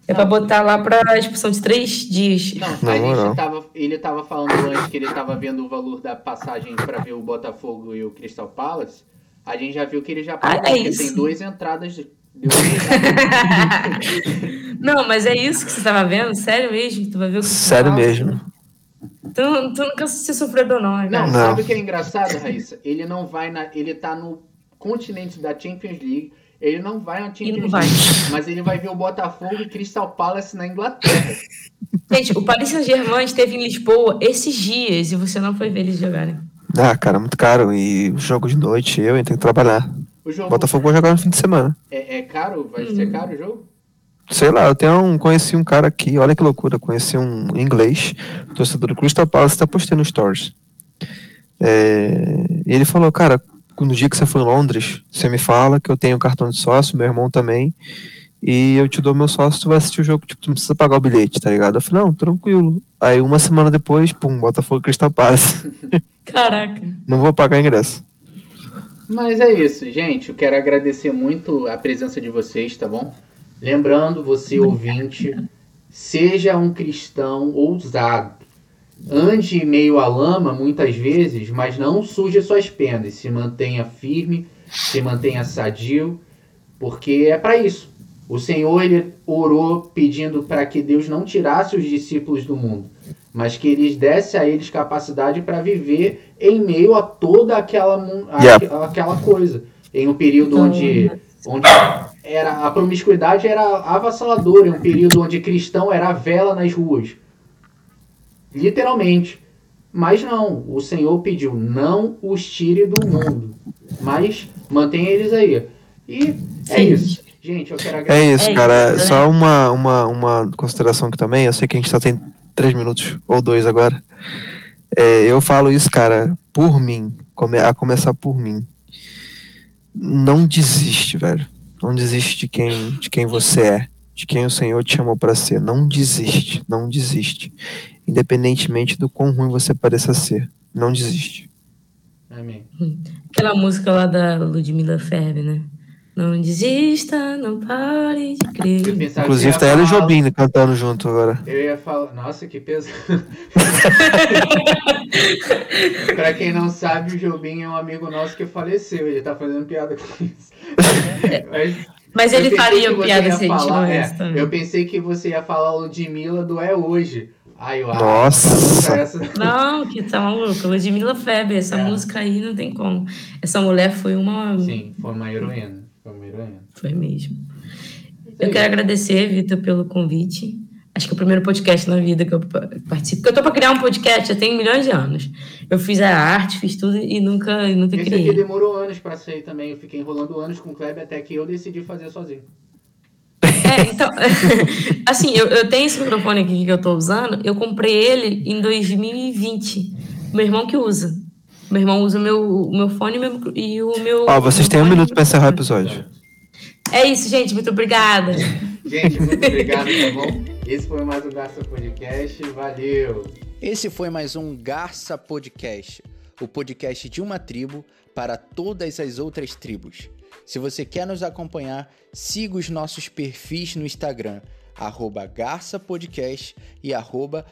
C: É pra botar lá pra expulsão de três dias.
A: Não,
B: Na
A: a gente
B: moral.
A: tava, ele tava falando antes que ele tava vendo o valor da passagem para ver o Botafogo e o Crystal Palace. A gente já viu que ele já pagou,
C: Ah, é
A: porque tem duas entradas. de-
C: Não, mas é isso que você tava vendo? Sério mesmo? Tu vai ver o que
B: Sério
C: fala?
B: mesmo.
C: Tu, não- tu nunca se sofredor, não, né,
A: Não?
B: Não.
A: sabe o que é engraçado, Raíssa? Ele não vai na. Ele tá no continente da Champions League. Ele não vai ao time
C: não vai.
A: mas ele vai ver o Botafogo e Crystal Palace na Inglaterra.
C: Gente, o Paris Saint-Germain esteve em Lisboa esses dias e você não foi ver eles jogarem.
B: Ah, cara, muito caro. E jogo de noite, eu tenho que trabalhar.
A: O jogo
B: Botafogo vai jogar no fim de semana.
A: é, é caro? Vai
C: Hum.
A: ser caro o jogo?
B: Sei lá, eu tenho um, conheci um cara aqui, olha que loucura, conheci um inglês, torcedor do Crystal Palace, tá postando stories. É, e ele falou, cara, no dia que você for em Londres, você me fala que eu tenho cartão de sócio, meu irmão também, e eu te dou meu sócio, tu vai assistir o jogo, tipo, tu não precisa pagar o bilhete, tá ligado? Eu falei, não, tranquilo. Aí uma semana depois, pum, Botafogo Crystal Palace.
C: Caraca.
B: não vou pagar ingresso.
A: Mas é isso, gente. Eu quero agradecer muito a presença de vocês, tá bom? Lembrando, você ouvinte, seja um cristão ousado. Ande em meio à lama, muitas vezes, mas não suje suas penas. Se mantenha firme, se mantenha sadio, porque é para isso. O Senhor ele orou pedindo para que Deus não tirasse os discípulos do mundo, mas que eles desse a eles capacidade para viver em meio a toda aquela, a-
B: Yeah.
A: aquela coisa. Em um período
C: Então,
A: onde, onde era, a promiscuidade era avassaladora, em um período onde cristão era a vela nas ruas. Literalmente. Mas não, o Senhor pediu, não os tire do mundo, mas mantenha eles aí. E é
C: Sim.
A: isso. Gente, eu quero
B: É
A: agradecer.
B: isso,
C: É
B: cara.
C: isso, né?
B: Só uma, uma, uma consideração aqui também. Eu sei que a gente só tem três minutos ou dois agora. É, eu falo isso, cara, por mim, come- a começar por mim. Não desiste, velho. Não desiste de quem, de quem você é, de quem o Senhor te chamou para ser. Não desiste, não desiste. Independentemente do quão ruim você pareça ser, não desiste.
A: Amém.
C: Aquela música lá da Ludmilla Ferbe, né? Não desista, não pare de crer.
B: Inclusive tá ela e
A: falar-
B: Jobim cantando junto agora.
A: Eu ia falar. Nossa, que pesado. pra quem não sabe, o Jobim é um amigo nosso que faleceu. Ele tá fazendo piada com isso. Mas
C: Mas ele faria piada
A: ia
C: se a gente
A: falar-
C: não
A: é. Eu pensei que você ia falar Ludmilla do É Hoje. Ai, eu
B: Nossa.
A: Essa...
C: Não, que tá maluco. Ludmilla Feber, essa
A: É.
C: música aí não tem como. Essa mulher foi uma.
A: Sim, foi uma heroína. Foi uma heroína.
C: Foi mesmo. Eu quero agradecer, Vitor, pelo convite. Acho que é o primeiro podcast na vida que eu pa- participo. Porque eu tô para criar um podcast já tem milhões de anos. Eu fiz a arte, fiz tudo e nunca, e nunca
A: Esse aqui
C: criei.
A: demorou anos pra sair também. Eu fiquei enrolando anos com o Kleber até que eu decidi fazer sozinho.
C: É, então, assim, eu, eu tenho esse microfone aqui que eu tô usando, eu comprei ele em 2020. Meu irmão que usa. Meu irmão usa o meu, o meu fone e, e o meu.
B: Ó, vocês
C: meu
B: têm um minuto
C: o
B: pra encerrar o episódio.
C: É isso, gente. Muito obrigada.
A: Gente, muito obrigado, tá bom? Esse foi mais o Garça Podcast. Valeu!
F: Esse foi mais um Garça Podcast, o podcast de uma tribo para todas as outras tribos. Se você quer nos acompanhar, siga os nossos perfis no Instagram, arroba e arroba.